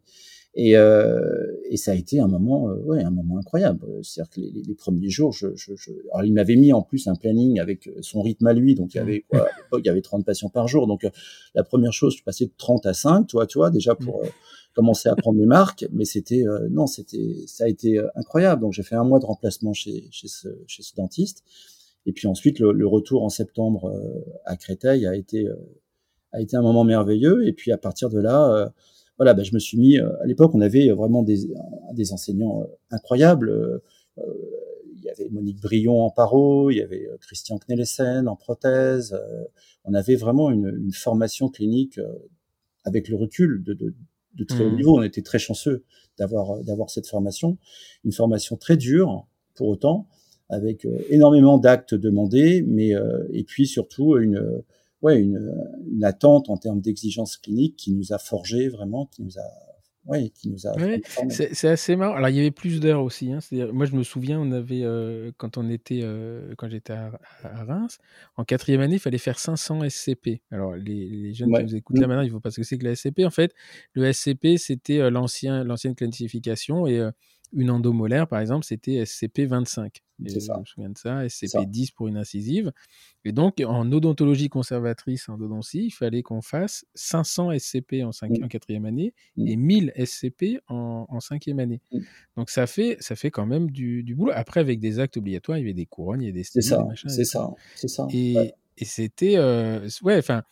Et, euh, et ça a été un moment, euh, ouais, un moment incroyable. C'est-à-dire que les, les, premiers jours, je, je, je... alors il m'avait mis en plus un planning avec son rythme à lui, donc il y avait quoi, à l'époque, il y avait 30 patients par jour. Donc la première chose, je passais de 30 à 5, toi, tu vois, déjà pour mmh commencé à prendre mes marques, mais c'était euh, non, c'était ça a été euh, incroyable. Donc j'ai fait un mois de remplacement chez chez ce, chez ce dentiste, et puis ensuite le, retour en septembre euh, à Créteil a été a été un moment merveilleux. Et puis à partir de là, voilà, ben, je me suis mis. à l'époque, on avait vraiment des des enseignants incroyables. il y avait Monique Brion en paro, il y avait Christian Knellesen en prothèse. on avait vraiment une, une formation clinique avec le recul de, de, de très haut mmh. niveau. On était très chanceux d'avoir euh, d'avoir cette formation, une formation très dure pour autant, avec euh, énormément d'actes demandés, mais euh, et puis surtout une ouais une, une attente en termes d'exigence clinique qui nous a forgé vraiment, qui nous a oui, qui nous a. c'est assez marrant. Alors, il y avait plus d'heures aussi. Hein. Moi, je me souviens, on avait, euh, quand on était, euh, quand j'étais à, Reims, en quatrième année, il fallait faire 500 SCP. Alors, les, jeunes qui nous écoutent là maintenant, il faut pas ce que c'est que la SCP. En fait, le SCP, c'était euh, l'ancien, l'ancienne classification et une endomolaire, par exemple, c'était SCP-25. Je me souviens de ça, SCP-10 pour une incisive. Et donc, en odontologie conservatrice, en odontie, il fallait qu'on fasse 500 SCP en, 5, mmh. quatrième année mmh. et 1000 SCP en, cinquième année. Mmh. Donc, ça fait, ça fait quand même du, boulot. Après, avec des actes obligatoires, il y avait des couronnes, il y avait des C'est ça, c'est ça, c'est ça. Et, et c'était... Euh, ouais, enfin...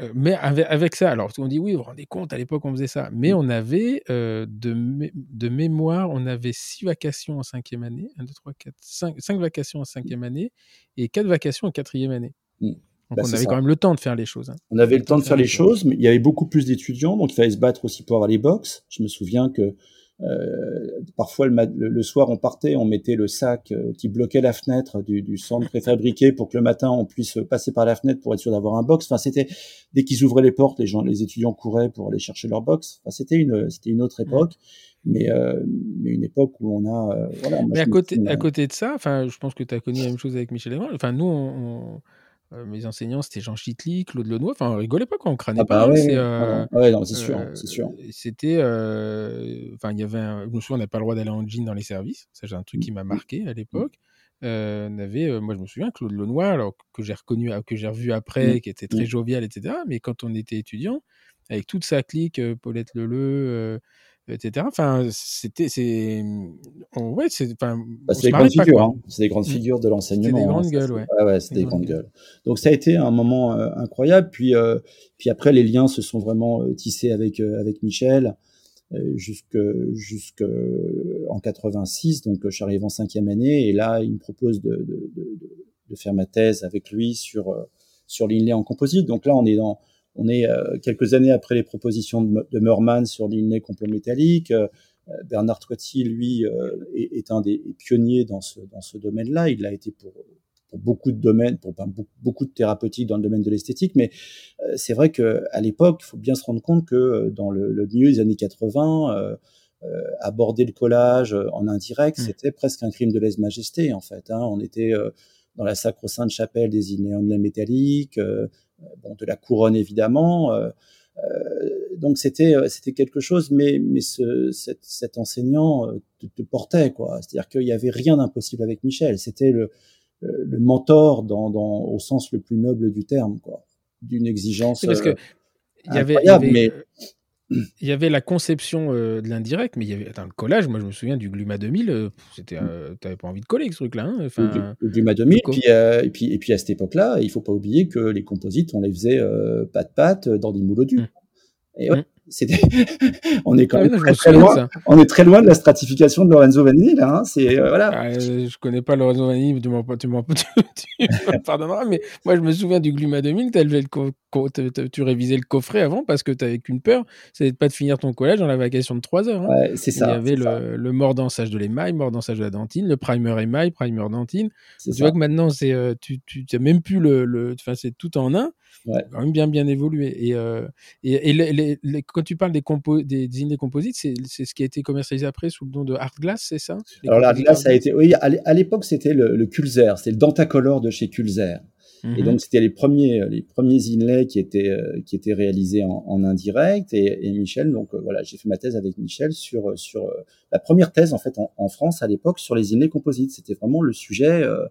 Euh, mais avec, ça, alors on dit oui, vous vous rendez compte, à l'époque on faisait ça, mais mmh. on avait euh, de, de, mémoire, on avait six vacations en cinquième année, 1, 2, 3, 4, 5, cinq vacations en cinquième année et quatre vacations en quatrième année. Mmh. Donc bah, on avait quand même le temps de faire les choses. Hein. On avait le temps de faire les choses, mais il y avait beaucoup plus d'étudiants, donc il fallait se battre aussi pour avoir les box. Je me souviens que euh, parfois le, soir on partait, on mettait le sac euh, qui bloquait la fenêtre du, du, centre préfabriqué pour que le matin on puisse passer par la fenêtre pour être sûr d'avoir un box. Enfin c'était dès qu'ils ouvraient les portes, les gens, les étudiants couraient pour aller chercher leur box. Enfin c'était une c'était une autre époque. Mais, euh, mais, une époque où on a voilà, mais à côté à côté de ça enfin je pense que tu as connu la même chose avec Michel Evran enfin nous on, mes enseignants, c'était Jean Chitli, Claude Lenoir. Enfin, on rigolait pas quand on crânait Ah pas. bah hein, ouais, c'est c'est sûr, c'est sûr. C'était, enfin, il y avait, un... je me souviens, on n'a pas le droit d'aller en jean dans les services. J'ai un truc qui m'a marqué à l'époque. on avait, moi, je me souviens, Claude Lenoir, alors que j'ai reconnu, que j'ai revu après, qui était très jovial, etc. Mais quand on était étudiant, avec toute sa clique, Paulette Leleu etc. Enfin, c'était, c'est, ouais, c'est, enfin, bah, c'est des grandes figures, hein. c'est des grandes mmh. figures de l'enseignement. C'est des grandes hein, gueules, ouais. Ah ouais, c'est des, grandes gueules. Donc ça a été un moment euh, incroyable. Puis, euh, puis après, les liens se sont vraiment euh, tissés avec avec Michel jusque jusque en 86. Donc je suis arrivé en cinquième année et là, il me propose de, de, de, de faire ma thèse avec lui sur sur l'inlay en composite. Donc là, on est dans on est euh, quelques années après les propositions de, de Merman sur l'inné complot métallique. Euh, Bernard Toiti, lui, euh, est, un des pionniers dans ce, dans ce domaine-là. Il l'a été pour, pour beaucoup de domaines, pour beaucoup de thérapeutiques dans le domaine de l'esthétique. Mais c'est vrai qu'à l'époque, il faut bien se rendre compte que dans le, le milieu des années 80, aborder le collage en indirect, mmh. c'était presque un crime de lèse-majesté, en fait. Hein. On était dans la sacro-sainte chapelle des inné métalliques, euh, bon, de la couronne évidemment. Euh, euh, donc c'était c'était quelque chose, mais mais ce, cet, cet enseignant te, te, portait quoi. C'est-à-dire qu'il y avait rien d'impossible avec Michel. C'était le, le mentor dans, dans, au sens le plus noble du terme quoi, d'une exigence. parce que il y avait, il y avait, mais il y avait la conception euh, de l'indirect, mais il y avait le collage. Moi, je me souviens du Gluma 2000. Euh, c'était, euh, t'avais pas envie de coller ce truc-là. Hein, enfin, le, Gluma 2000. Puis, et puis, et puis à cette époque-là, il faut pas oublier que les composites, on les faisait pat pat dans des moules. Et ouais, C'était, on est quand ah même très, loin. On est très loin de la stratification de Lorenzo Vanini là. Hein. C'est euh, voilà. Ah, je connais pas Lorenzo Vanini, tu m'en tu pardonneras, mais moi je me souviens du Gluma 2000. Le tu révisais le coffret avant parce que tu avais qu'une peur, c'est de pas de finir ton collège dans la vacation de 3 heures. Hein. Ouais, c'est ça. Il y avait le, le mordansage de l'émail, mordansage de la dentine, le primer émail, primer dentine. Tu vois que maintenant c'est, euh, tu, tu, as même plus le, enfin c'est tout en un. Ouais. Quand même bien bien évolué. Et, euh, et, les, les, quand tu parles des, compo des, des composites, c'est ce qui a été commercialisé après sous le nom de Art Glass, c'est ça? Alors l'Art Glass a été, oui, à l'époque c'était le, le Kulzer, c'est le Dentacolor de chez Kulzer. Et mhm. donc c'était les premiers les premiers inlays qui étaient euh, qui étaient réalisés en, en indirect et, et, Michel donc euh, voilà j'ai fait ma thèse avec Michel sur sur la première thèse en fait en, en France à l'époque sur les inlays composites c'était vraiment le sujet euh,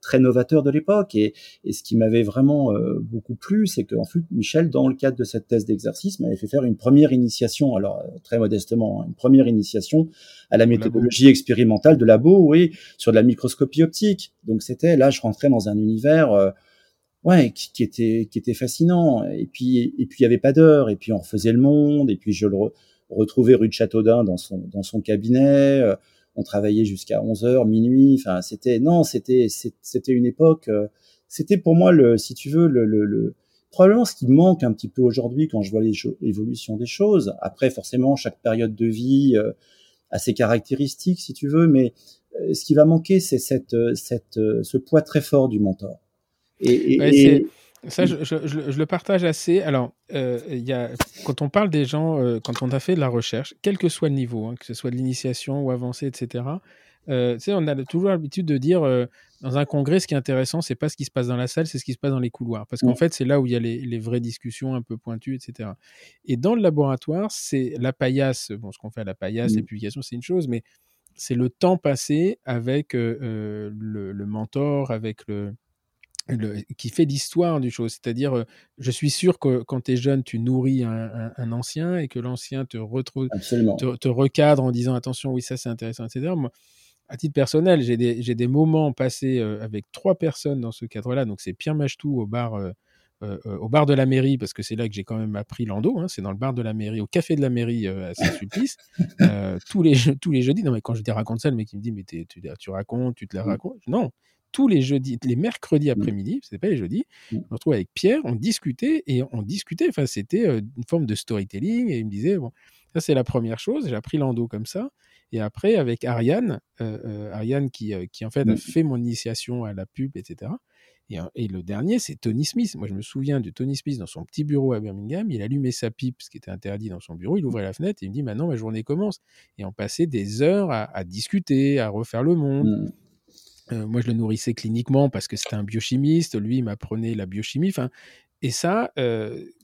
très novateur de l'époque. Et, et, ce qui m'avait vraiment euh, beaucoup plu, c'est qu'en fait, Michel, dans le cadre de cette thèse d'exercice, m'avait fait faire une première initiation, alors euh, très modestement, hein, une première initiation à la méthodologie expérimentale de labo, oui, sur de la microscopie optique. Donc c'était là, je rentrais dans un univers ouais, qui, qui, était qui était fascinant. Et puis et puis il y avait pas d'heure. Et puis on refaisait le monde. Et puis je le retrouvais rue de Châteaudun dans son dans son cabinet on travaillait jusqu'à 11 heures, minuit. Enfin, c'était non, c'était c'était une époque. Euh, c'était pour moi le, si tu veux, le, le, probablement ce qui manque un petit peu aujourd'hui quand je vois l'évolution des choses. Après, forcément, chaque période de vie euh, a ses caractéristiques, si tu veux, mais euh, ce qui va manquer, c'est cette, cette, ce poids très fort du mentor. et, ça, je, je, je, le partage assez. Alors, euh, y a, quand on parle des gens, euh, quand on a fait de la recherche, quel que soit le niveau, hein, que ce soit de l'initiation ou avancé, etc., euh, on a toujours l'habitude de dire dans un congrès, ce qui est intéressant, c'est pas ce qui se passe dans la salle, c'est ce qui se passe dans les couloirs. Parce qu'en fait, c'est là où il y a les, les, vraies discussions un peu pointues, etc. Et dans le laboratoire, c'est la paillasse. Bon, ce qu'on fait à la paillasse, les publications, c'est une chose, mais c'est le temps passé avec le, le mentor, avec le qui fait l'histoire du chose. C'est-à-dire, je suis sûr que quand tu es jeune, tu nourris un, ancien et que l'ancien te retrouve, te, recadre en disant attention, oui, ça c'est intéressant, etc. Moi, à titre personnel, j'ai des, des, moments passés avec trois personnes dans ce cadre-là. Donc, c'est Pierre Machetou au bar. au bar de la mairie, parce que c'est là que j'ai quand même appris l'ando, hein, c'est dans le bar de la mairie, au café de la mairie à Saint-Sulpice, tous, les, tous les jeudis. Non, mais quand je te raconte ça, le mec il me dit Mais tu, tu racontes, tu te la mmh. racontes. Non, tous les jeudis, les mercredis mmh. après-midi, c'était pas les jeudis, mmh. on se retrouvait avec Pierre, on discutait et on discutait. Enfin, c'était euh, une forme de storytelling et il me disait bon, ça c'est la première chose. J'ai appris l'endo comme ça. Et après, avec Ariane, euh, euh, Ariane qui, qui en fait a mmh. fait mon initiation à la pub, etc. Et, le dernier, c'est Tony Smith. Moi, je me souviens de Tony Smith dans son petit bureau à Birmingham. Il allumait sa pipe, ce qui était interdit dans son bureau. Il ouvrait la fenêtre et il me dit Maintenant, ma journée commence. Et on passait des heures à, discuter, à refaire le monde. Moi, je le nourrissais cliniquement parce que c'était un biochimiste. Lui, il m'apprenait la biochimie. Enfin, et ça,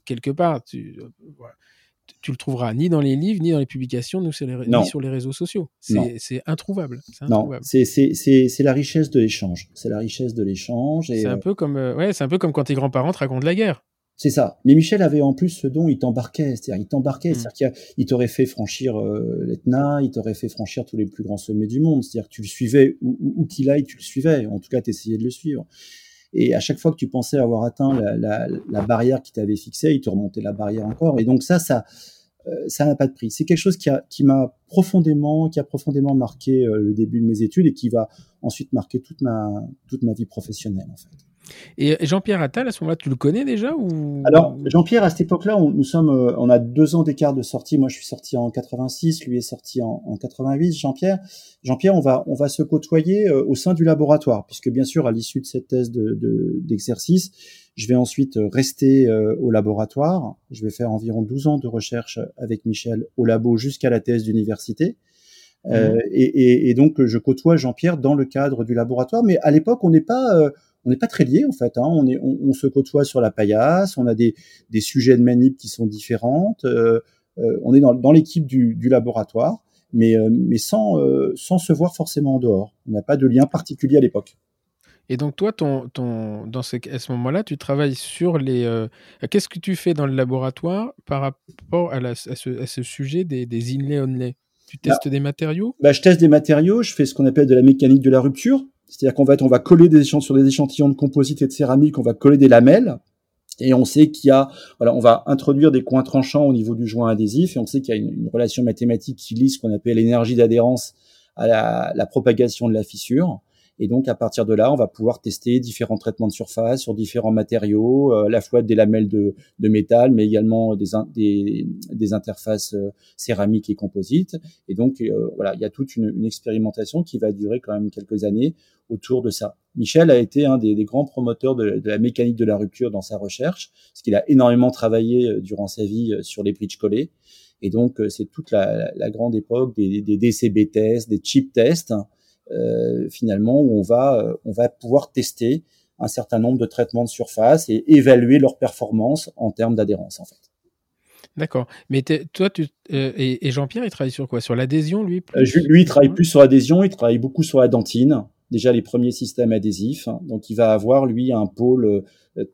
quelque part, tu, tu le trouveras ni dans les livres, ni dans les publications, ni sur les, réseaux sociaux. C'est introuvable. C'est la richesse de l'échange. C'est la richesse de l'échange. C'est un, peu comme, ouais, un peu comme quand tes grands-parents te racontent la guerre. C'est ça. Mais Michel avait en plus ce don, il t'embarquait. C'est-à-dire, il t'embarquait. Mmh. C'est-à-dire qu'il t'aurait fait franchir euh, l'Etna, il t'aurait fait franchir tous les plus grands sommets du monde. C'est-à-dire que tu le suivais, où, qu'il aille, tu le suivais. En tout cas, tu essayais de le suivre. Et à chaque fois que tu pensais avoir atteint la, barrière qui t'avait fixée, il te remontait la barrière encore. Et donc ça, ça, euh, ça n'a pas de prix. C'est quelque chose qui, a, qui m'a profondément, qui a profondément marqué euh, le début de mes études et qui va ensuite marquer toute ma, toute ma vie professionnelle, en fait. Et Jean-Pierre Attal, à ce moment-là, tu le connais déjà ou... Alors, Jean-Pierre, à cette époque-là, on, nous sommes, euh, on a deux ans d'écart de sortie. Moi, je suis sorti en 86, lui est sorti en, en 88. Jean-Pierre, Jean-Pierre, on va, on va se côtoyer euh, au sein du laboratoire, puisque bien sûr, à l'issue de cette thèse d'exercice, de, je vais ensuite euh, rester au laboratoire. Je vais faire environ 12 ans de recherche avec Michel au labo jusqu'à la thèse d'université. Mmh. et, et, et, donc, je côtoie Jean-Pierre dans le cadre du laboratoire, mais à l'époque, on n'est pas on n'est pas très liés en fait. Hein. On, est, on, se côtoie sur la paillasse, on a des, des sujets de manip qui sont différentes. Euh, euh, on est dans, dans l'équipe du, du, laboratoire, mais, euh, mais sans, sans se voir forcément en dehors. On n'a pas de lien particulier à l'époque. Et donc toi, ton, ton, dans ce, à ce moment-là, tu travailles sur les... Qu'est-ce que tu fais dans le laboratoire par rapport à, la, à, ce, à ce, sujet des, des inlay-onlay Tu bah testes des matériaux? Bah, Je teste des matériaux, je fais ce qu'on appelle de la mécanique de la rupture. C'est-à-dire qu'on va, on va coller des échantillons sur des échantillons de composite et de céramique, on va coller des lamelles. Et on sait qu'il y a, voilà, on va introduire des coins tranchants au niveau du joint adhésif, et on sait qu'il y a une, relation mathématique qui lie ce qu'on appelle l'énergie d'adhérence à la, la, propagation de la fissure. Et donc, à partir de là, on va pouvoir tester différents traitements de surface sur différents matériaux, euh, à la fois des lamelles de, de métal, mais également des, des, des, interfaces euh, céramiques et composites. Et donc, euh, voilà, il y a toute une, une, expérimentation qui va durer quand même quelques années autour de ça. Michel a été un des, des grands promoteurs de, la mécanique de la rupture dans sa recherche, parce qu'il a énormément travaillé durant sa vie sur les bridges collés. Et donc, c'est toute la, la, grande époque des, des DCB tests, des chip tests, euh, finalement où on va euh, on va pouvoir tester un certain nombre de traitements de surface et évaluer leur performance en termes d'adhérence en fait. D'accord. Mais toi, tu, euh, et, Jean-Pierre, il travaille sur quoi? Sur l'adhésion, lui Lui, il travaille plus sur l'adhésion, il travaille beaucoup sur la dentine. Déjà, les premiers systèmes adhésifs. Donc, il va avoir, lui, un pôle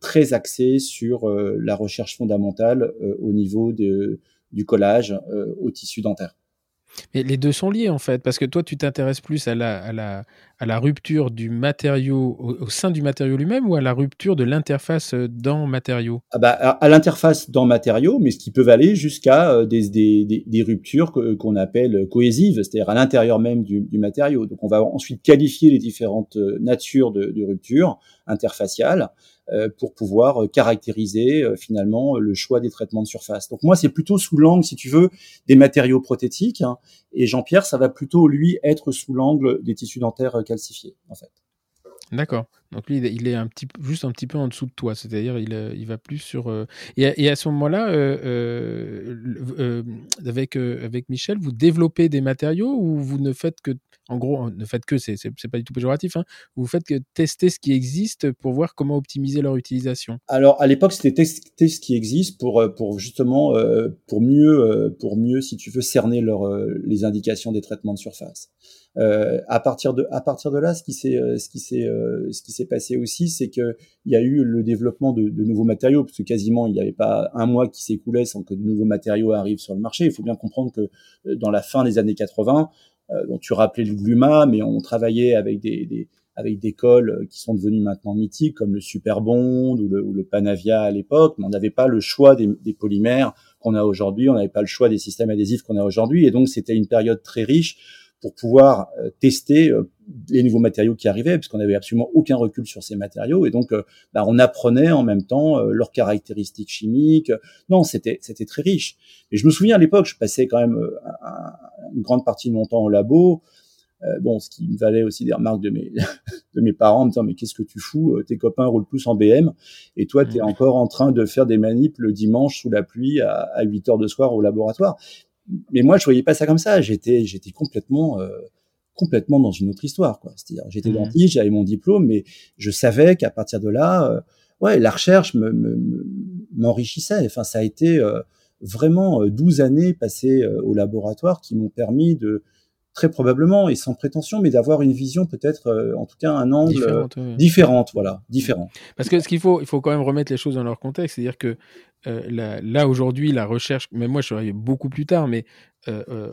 très axé sur la recherche fondamentale au niveau de, du collage au tissu dentaire. Mais les deux sont liés en fait, parce que toi tu t'intéresses plus à la, à, la, à la rupture du matériau au, sein du matériau lui-même ou à la rupture de l'interface euh, dans matériau? Ah bah, À, l'interface dans matériau, mais ce qui peut aller jusqu'à euh, des, des, des, ruptures qu'on appelle cohésives, c'est-à-dire à, l'intérieur même du, du, matériau. Donc on va ensuite qualifier les différentes euh, natures de, de ruptures interfaciales pour pouvoir caractériser finalement le choix des traitements de surface. Donc moi, c'est plutôt sous l'angle, si tu veux, des matériaux prothétiques, hein, et Jean-Pierre, ça va plutôt lui être sous l'angle des tissus dentaires calcifiés, en fait. D'accord. Donc lui, il est un petit, juste un petit peu en dessous de toi, c'est-à-dire il, il va plus sur. Et, à, ce moment-là, avec avec Michel, vous développez des matériaux ou vous ne faites que en gros, ne faites que, c'est pas du tout péjoratif, hein, vous faites que tester ce qui existe pour voir comment optimiser leur utilisation? Alors, à l'époque, c'était tester ce qui existe pour, euh, pour justement, euh, pour mieux, euh, pour mieux, si tu veux, cerner les indications des traitements de surface. Euh, à partir de à partir de là, ce qui s'est ce qui s'est ce qui s'est passé aussi, c'est que il y a eu le développement de, de nouveaux matériaux, parce que quasiment il n'y avait pas un mois qui s'écoulait sans que de nouveaux matériaux arrivent sur le marché. Il faut bien comprendre que dans la fin des années 80, euh, dont tu rappelais le Gluma, mais on travaillait avec des, des avec des cols qui sont devenus maintenant mythiques comme le Superbond ou le, ou le Panavia à l'époque, mais on n'avait pas le choix des polymères qu'on a aujourd'hui, on n'avait pas le choix des systèmes adhésifs qu'on a aujourd'hui, et donc c'était une période très riche pour pouvoir euh, tester euh, les nouveaux matériaux qui arrivaient, puisqu'on n'avait absolument aucun recul sur ces matériaux, et donc euh, bah, on apprenait en même temps leurs caractéristiques chimiques. Non, c'était c'était très riche. Et je me souviens à l'époque, je passais quand même une grande partie de mon temps au labo. bon, ce qui me valait aussi des remarques de mes de mes parents en me disant mais qu'est-ce que tu fous Tes copains roulent tous en BM et toi tu es mmh. encore en train de faire des manips le dimanche sous la pluie à, à 8 heures de soir au laboratoire mais moi je voyais pas ça comme ça. J'étais j'étais complètement euh, complètement dans une autre histoire. Quoi. C'est-à-dire, j'étais mmh. dentiste, j'avais mon diplôme, mais je savais qu'à partir de là, euh, ouais, la recherche m'enrichissait. Me, enfin, ça a été euh, vraiment 12 années passées au laboratoire qui m'ont permis de très probablement et sans prétention, mais d'avoir une vision peut-être, euh, en tout cas un angle différente, différente, voilà, différent. Parce que ce qu'il faut, il faut quand même remettre les choses dans leur contexte, c'est-à-dire que euh, là, aujourd'hui la recherche, mais moi je suis arrivé beaucoup plus tard, mais euh,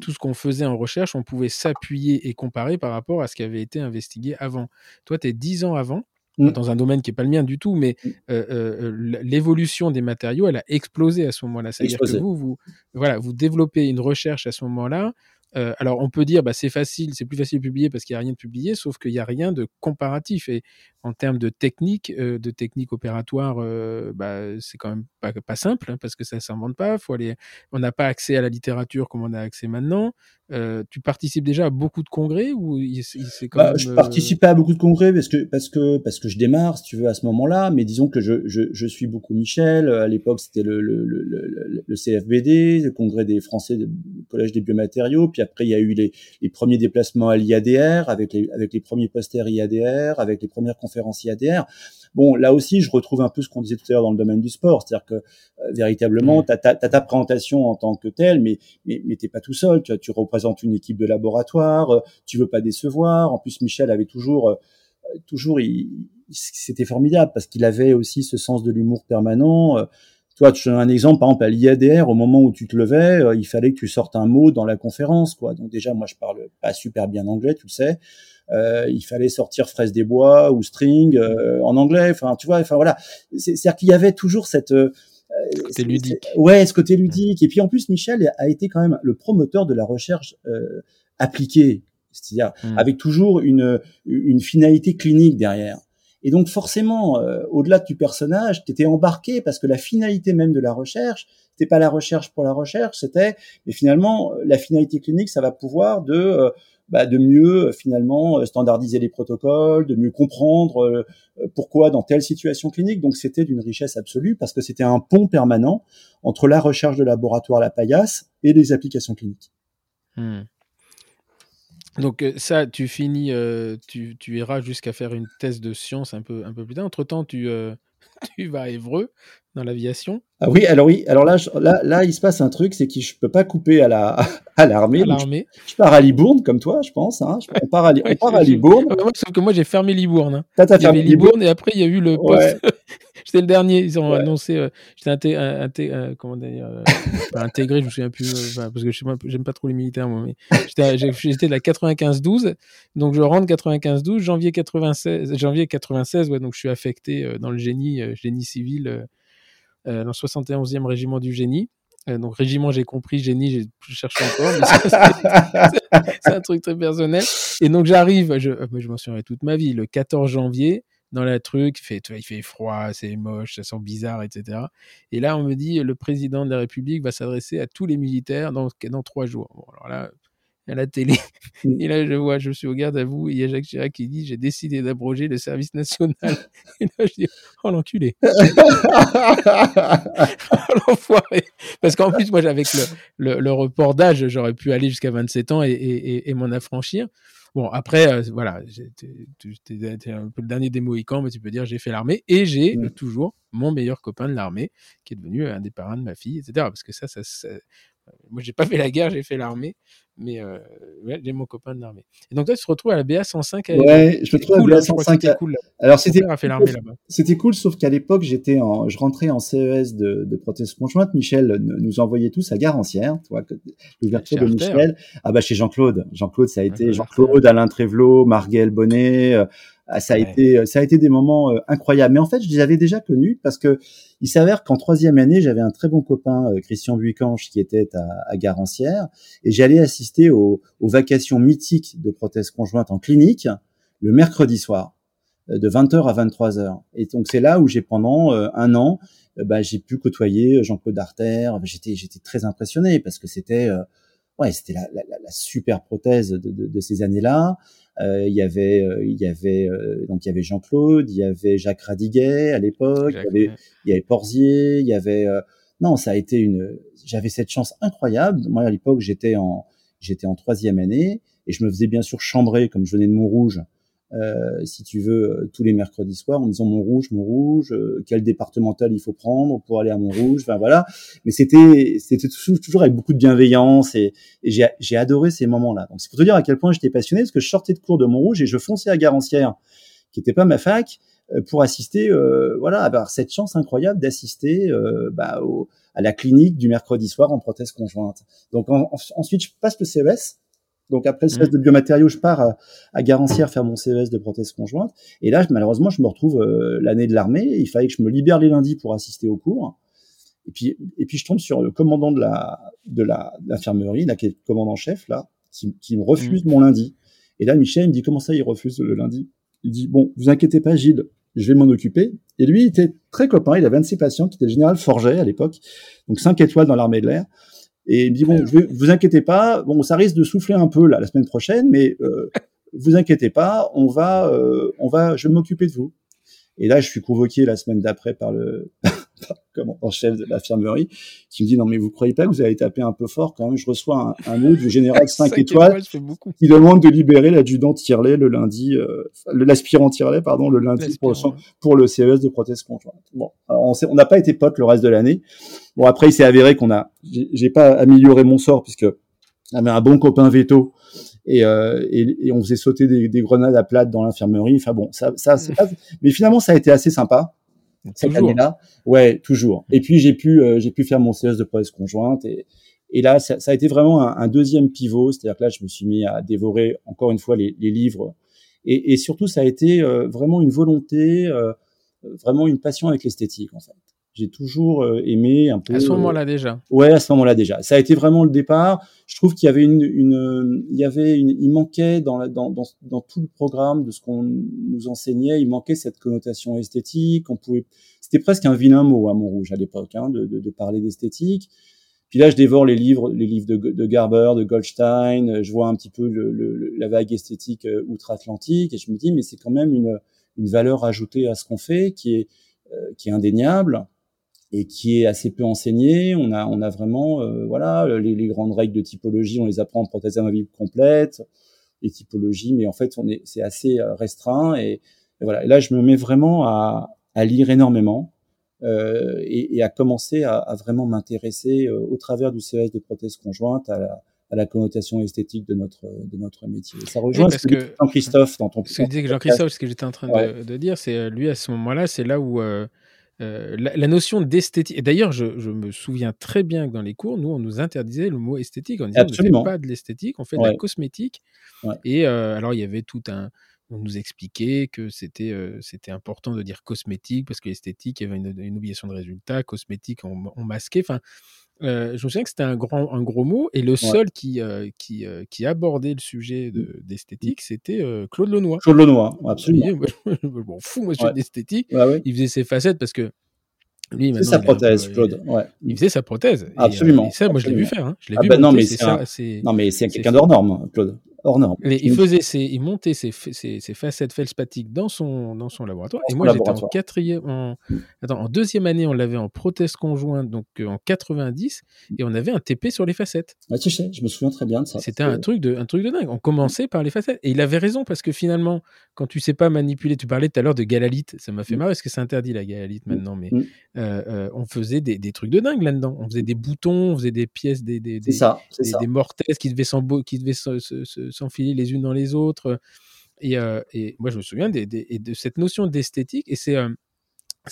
tout ce qu'on faisait en recherche, on pouvait s'appuyer et comparer par rapport à ce qui avait été investigué avant. Toi, tu es dix ans avant. Mmh. dans un domaine qui n'est pas le mien du tout, mais mmh. l'évolution des matériaux, elle a explosé à ce moment-là. C'est-à-dire que vous, vous, voilà, vous développez une recherche à ce moment-là euh, alors on peut dire bah, c'est facile, c'est plus facile de publier parce qu'il n'y a rien de publié, sauf qu'il n'y a rien de comparatif. Et en termes de technique, euh, de technique opératoire, euh, bah, c'est quand même pas, simple hein, parce que ça ne s'invente pas. On n'a pas accès à la littérature comme on a accès maintenant. Tu participes déjà à beaucoup de congrès ou c'est quand bah, Je participais à beaucoup de congrès parce que parce que parce que je démarre, si tu veux, à ce moment-là. Mais disons que je, je, je suis beaucoup Michel. À l'époque, c'était le, le, le, le, CFBD, le congrès des Français du Collège des biomatériaux. Puis après, il y a eu les, les premiers déplacements à l'IADR avec les avec les premiers posters IADR, avec les premières conférences IADR. Bon, là aussi, je retrouve un peu ce qu'on disait tout à l'heure dans le domaine du sport, c'est-à-dire que euh, véritablement, tu as, ta présentation en tant que telle, mais mais, mais t'es pas tout seul. Tu, tu représentes une équipe de laboratoire, euh, tu veux pas décevoir. En plus, Michel avait toujours euh, toujours, c'était formidable parce qu'il avait aussi ce sens de l'humour permanent. Toi, tu un exemple, par exemple, à l'IADR, au moment où tu te levais, il fallait que tu sortes un mot dans la conférence, quoi. Donc déjà, moi, je parle pas super bien anglais, tu le sais. Euh, il fallait sortir fraise des bois ou string euh, en anglais. Enfin, tu vois, enfin voilà. C'est-à-dire qu'il y avait toujours cette euh, côté ludique. Ouais, ce côté ludique. Et puis en plus, Michel a été quand même le promoteur de la recherche appliquée, c'est-à-dire hmm. avec toujours une, une finalité clinique derrière. Et donc forcément, au-delà du personnage, tu étais embarqué parce que la finalité même de la recherche, c'était pas la recherche pour la recherche, c'était, mais finalement, la finalité clinique, ça va pouvoir de bah, de mieux euh, finalement euh, standardiser les protocoles, de mieux comprendre euh, pourquoi dans telle situation clinique. Donc c'était d'une richesse absolue parce que c'était un pont permanent entre la recherche de laboratoire La Paillasse et les applications cliniques. Hmm. Donc ça, tu finis, tu, tu, iras jusqu'à faire une thèse de science un peu, un peu plus tard. Entre-temps, tu, tu vas à Évreux dans l'aviation. Ah oui, alors oui, alors là, là, là, il se passe un truc, c'est que je peux pas couper à la à l'armée. Je, pars à Libourne comme toi, je pense. Hein. Je, on part à, on part à Libourne. sauf que moi, j'ai fermé Libourne. Hein. T'as fermé Libourne et après il y a eu le poste. J'étais le dernier. Ils ont annoncé. Euh, j'étais inté euh, comment dire, euh, intégré. Je me souviens plus parce que je j'aime pas trop les militaires moi. Mais j'étais de la 95-12, donc je rentre 95-12, janvier 96, janvier 96. Ouais, donc je suis affecté dans le génie, génie civil euh, dans le 71e régiment du génie. Euh, donc régiment, j'ai compris, génie, je cherche encore. c'est un truc très personnel. Et donc j'arrive, je, euh, je m'en souviendrai toute ma vie, le 14 janvier, dans la truc, il fait, il fait froid, c'est moche, ça sent bizarre, etc. Et là, on me dit, le président de la République va s'adresser à tous les militaires dans, dans trois jours. Bon, alors là, à la télé. Mm. Et là, je vois, je suis au garde à vous, et il y a Jacques Chirac qui dit J'ai décidé d'abroger le service national. Et là, je dis Oh l'enculé Oh l'enfoiré Parce qu'en plus, moi, avec le, le, report d'âge, j'aurais pu aller jusqu'à 27 ans et, et, et m'en affranchir. Bon, après, euh, voilà, j'étais un peu le dernier des Mohicans, mais tu peux dire j'ai fait l'armée et j'ai mm. toujours mon meilleur copain de l'armée qui est devenu un des parrains de ma fille, etc. Parce que ça, ça, ça moi, j'ai pas fait la guerre, j'ai fait l'armée mais euh, ouais, j'ai mon copain de l'armée. Et donc toi, tu te retrouves à la BA 105. Ouais, je me retrouve à la BA 105. Cool, Alors c'était c'était cool, sauf qu'à l'époque, j'étais en, je rentrais en CES de, de prothèse conjointe. Michel nous envoyait tous à Garancière, tu vois, l'ouverture de Michel. Ah bah chez Jean-Claude. Jean-Claude, ça a été Jean-Claude, Alain Trévelot, Marguerite Bonnet. Euh, ça a été, ça a été des moments euh, incroyables. Mais en fait, je les avais déjà connus parce que il s'avère qu'en troisième année, j'avais un très bon copain, euh, Christian Buicanche, qui était à, à Garancière, et j'allais assister aux, aux, vacations mythiques de prothèse conjointe en clinique le mercredi soir, euh, de 20h à 23h. Et donc c'est là où j'ai pendant un an, bah, j'ai pu côtoyer Jean-Claude Arter. J'étais, j'étais très impressionné parce que c'était ouais, c'était la, la, la, super prothèse de, de, de ces années-là. Euh, il y avait, euh, il y avait euh, donc il y avait Jean-Claude, il y avait Jacques Radiguet à l'époque, il y avait, il y avait Porzier, il y avait non, ça a été une. J'avais cette chance incroyable. Moi à l'époque j'étais en j'étais en troisième année et je me faisais bien sûr chambrer comme je venais de Montrouge euh, si tu veux, euh, tous les mercredis soirs en disant Montrouge, Montrouge, euh, quel départemental il faut prendre pour aller à Montrouge, enfin voilà. Mais c'était c'était toujours avec beaucoup de bienveillance et, et j'ai adoré ces moments-là. Donc c'est pour te dire à quel point j'étais passionné parce que je sortais de cours de Montrouge et je fonçais à Garancière, qui n'était pas ma fac, pour assister, euh, voilà, avoir cette chance incroyable d'assister bah, à la clinique du mercredi soir en prothèse conjointe. Donc ensuite je passe le CES donc après le CES mmh. de biomatériaux, je pars à, à Garancière faire mon CES de prothèse conjointe. Et là, malheureusement, je me retrouve euh, l'année de l'armée. Il fallait que je me libère les lundis pour assister au cours. Et puis, et puis je tombe sur le commandant de la de la l'infirmerie, là qui est le commandant chef là, qui, qui me refuse mmh. mon lundi. Et là, Michel il me dit comment ça, il refuse le lundi? Il dit bon, vous inquiétez pas, Gilles, je vais m'en occuper. Et lui, il était très copain. Il avait un de ses patients qui était le général Forget à l'époque, donc 5 étoiles dans l'armée de l'air. Et il me dit bon, vous inquiétez pas, bon, ça risque de souffler un peu là la semaine prochaine, mais euh, vous inquiétez pas, on va, euh, on va, je vais m'occuper de vous. Et là, je suis convoqué la semaine d'après par le en chef de l'infirmerie qui me dit non mais vous croyez pas que vous avez tapé un peu fort quand même? Je reçois un, un mot du général 5, étoiles, qui demande de libérer l'adjudant Tirlet le lundi euh, l'aspirant Tirlet pardon le lundi pour le, pour le CES de prothèse conjointe bon on on n'a pas été potes le reste de l'année. Bon après il s'est avéré qu'on a j'ai pas amélioré mon sort puisque avait un bon copain veto et, euh, et, et, on faisait sauter des, des, grenades à plate dans l'infirmerie. Enfin bon, ça, ça, c'est pas... mais finalement ça a été assez sympa cette année-là. Ouais, toujours. Et puis j'ai pu, euh, j'ai pu faire mon CS de presse conjointe et, et là, ça, ça a été vraiment un, un deuxième pivot, c'est-à-dire que là, je me suis mis à dévorer encore une fois les, les livres. Et, et, surtout, ça a été euh, vraiment une volonté, euh, vraiment une passion avec l'esthétique, en fait. J'ai toujours euh, aimé un peu. À ce moment-là déjà. Ouais, à ce moment-là déjà. Ça a été vraiment le départ. Je trouve qu'il y avait une, une, il y avait une, il manquait dans, la, dans, dans, dans tout le programme de ce qu'on nous enseignait, il manquait cette connotation esthétique. On pouvait, c'était presque un vilain mot à Montrouge à l'époque, hein, de, de, de, parler d'esthétique. Puis là, je dévore les livres, les livres de, de Garber, de Goldstein. Je vois un petit peu le, le, la vague esthétique euh, outre-Atlantique et je me dis, mais c'est quand même une, une valeur ajoutée à ce qu'on fait qui est, euh, qui est indéniable et qui est assez peu enseigné. On a, on a vraiment, euh, voilà, les, les, grandes règles de typologie, on les apprend en prothèse amovible complète, les typologies, mais en fait, on est, c'est assez euh, restreint. Et, et, voilà. Et là, je me mets vraiment à, à lire énormément euh, et, et, à commencer à, à vraiment m'intéresser euh, au travers du CES de prothèse conjointe à la, à la connotation esthétique de notre de notre métier. ça rejoint ce que, Jean-Christophe dans ton. Ce que Jean-Christophe, ce que j'étais en train de, de, dire, c'est lui à ce moment-là, c'est là où euh, euh, la, la, notion d'esthétique. Et d'ailleurs, je, je, me souviens très bien que dans les cours, nous, on nous interdisait le mot esthétique. On disait Absolument. on ne fait pas de l'esthétique, on fait ouais. de la cosmétique. Ouais. Et euh, alors, il y avait tout un. On nous expliquait que c'était euh, c'était important de dire cosmétique parce que l'esthétique, il y avait une, une, obligation de résultat. Cosmétique, on, on masquait. Enfin, euh, je me souviens que c'était un, grand, un gros mot, et le ouais. seul qui, euh, qui, euh, qui abordait le sujet d'esthétique, c'était Claude Lenoir. Claude Lenoir, absolument. je m'en fous, moi, je suis d'esthétique. Ouais, il faisait ses facettes parce que lui, c'est sa prothèse, Claude. Ouais. Il faisait sa prothèse. Absolument. Et, et ça, moi, je l'ai vu faire. Hein. Je l'ai ah vu. Ben non, mais c'est un... non, mais c'est quelqu'un d'hors norme, Claude hors norme. il faisait ses, il montait ses, ses, ses, facettes felspathiques dans son, dans son laboratoire. Et moi, j'étais en quatrième, en, attends, en deuxième année, on l'avait en prothèse conjointe, donc euh, en 90, et on avait un TP sur les facettes. Ouais, tu sais, je me souviens très bien de ça. C'était un truc de, un truc de dingue. On commençait par les facettes. Et il avait raison, parce que finalement, quand tu sais pas manipuler, tu parlais tout à l'heure de galalite, ça m'a fait mm. marrer, parce que c'est interdit la galalite maintenant, mais mm. euh, euh, on faisait des, des, trucs de dingue là-dedans. On faisait des boutons, on faisait des pièces, des, des, des, ça, des, ça. des mortaises qui devaient s'enfiler les unes dans les autres. Et, euh, et moi, je me souviens des, des, de cette notion d'esthétique. Et c'est euh,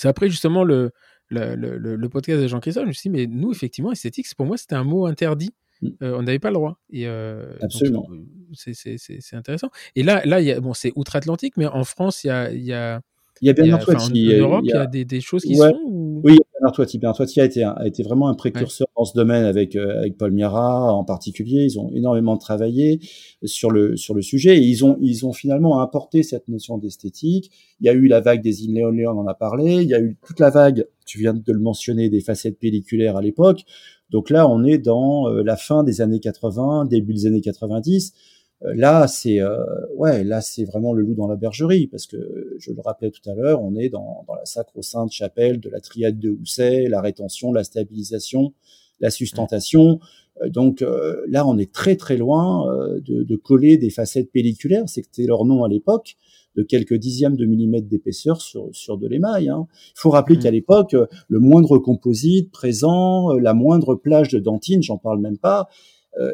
après justement le, le, le, le, podcast de Jean-Christophe. Je me suis dit, mais nous, effectivement, esthétique, pour moi, c'était un mot interdit. Mm. Euh, on n'avait pas le droit. Et, euh, Absolument. C'est intéressant. Et là, là y a, bon, c'est outre-Atlantique, mais en France, il y a, y a il y a Bernard Toiti. En, en Europe, il y a, y a des, des, choses qui ouais. sont ou... Oui, Bernard Toiti. Bernard Toiti a été, a été vraiment un précurseur ouais. dans ce domaine avec, euh, avec Paul Miara en particulier. Ils ont énormément travaillé sur le, sur le sujet et ils ont, ils ont finalement importé cette notion d'esthétique. Il y a eu la vague des îles Léon, on en a parlé. Il y a eu toute la vague, tu viens de le mentionner, des facettes pelliculaires à l'époque. Donc là, on est dans euh, la fin des années 80, début des années 90 là c'est euh, ouais là c'est vraiment le loup dans la bergerie parce que je le rappelais tout à l'heure on est dans, dans la sacro-sainte chapelle de la triade de Housset la rétention la stabilisation la sustentation. Donc là, on est très très loin de, de coller des facettes pelliculaires, c'était leur nom à l'époque de quelques dixièmes de millimètre d'épaisseur sur, sur de l'émail. Hein. Il faut rappeler mmh. qu'à l'époque, le moindre composite présent, la moindre plage de dentine, j'en parle même pas,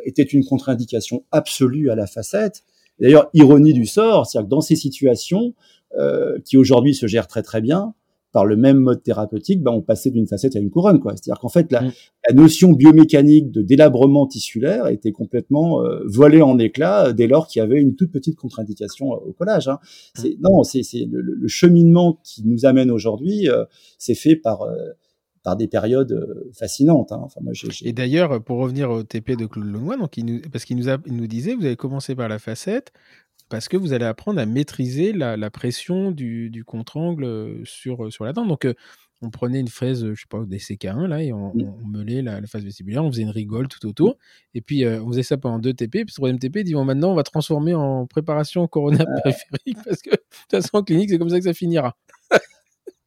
était une contre-indication absolue à la facette. D'ailleurs, ironie du sort, c'est-à-dire que dans ces situations, euh, qui aujourd'hui se gèrent très très bien, par le même mode thérapeutique, ben, on passait d'une facette à une couronne. Quoi. C'est-à-dire qu'en fait, la, mm. la, notion biomécanique de délabrement tissulaire était complètement euh, voilée en éclats euh, dès lors qu'il y avait une toute petite contre-indication au collage. Hein. Mm. C'est, non, c'est, c'est le, le, cheminement qui nous amène aujourd'hui, euh, c'est fait par par des périodes euh, fascinantes. Hein. Enfin, moi, Et d'ailleurs, pour revenir au TP de Claude Lenoir, donc il nous, parce qu'il nous, a, il nous disait, vous avez commencé par la facette, parce que vous allez apprendre à maîtriser la, la pression du, du contre-angle euh, sur, euh, sur la dent. Donc, on prenait une fraise, je sais pas, des CK1 là, et on, on meulait la, la, phase vestibulaire, on faisait une rigole tout autour, et puis on faisait ça pendant deux TP, puis le troisième TP, dit bon, maintenant on va transformer en préparation coronaire ah. périphérique, parce que de toute façon en clinique c'est comme ça que ça finira.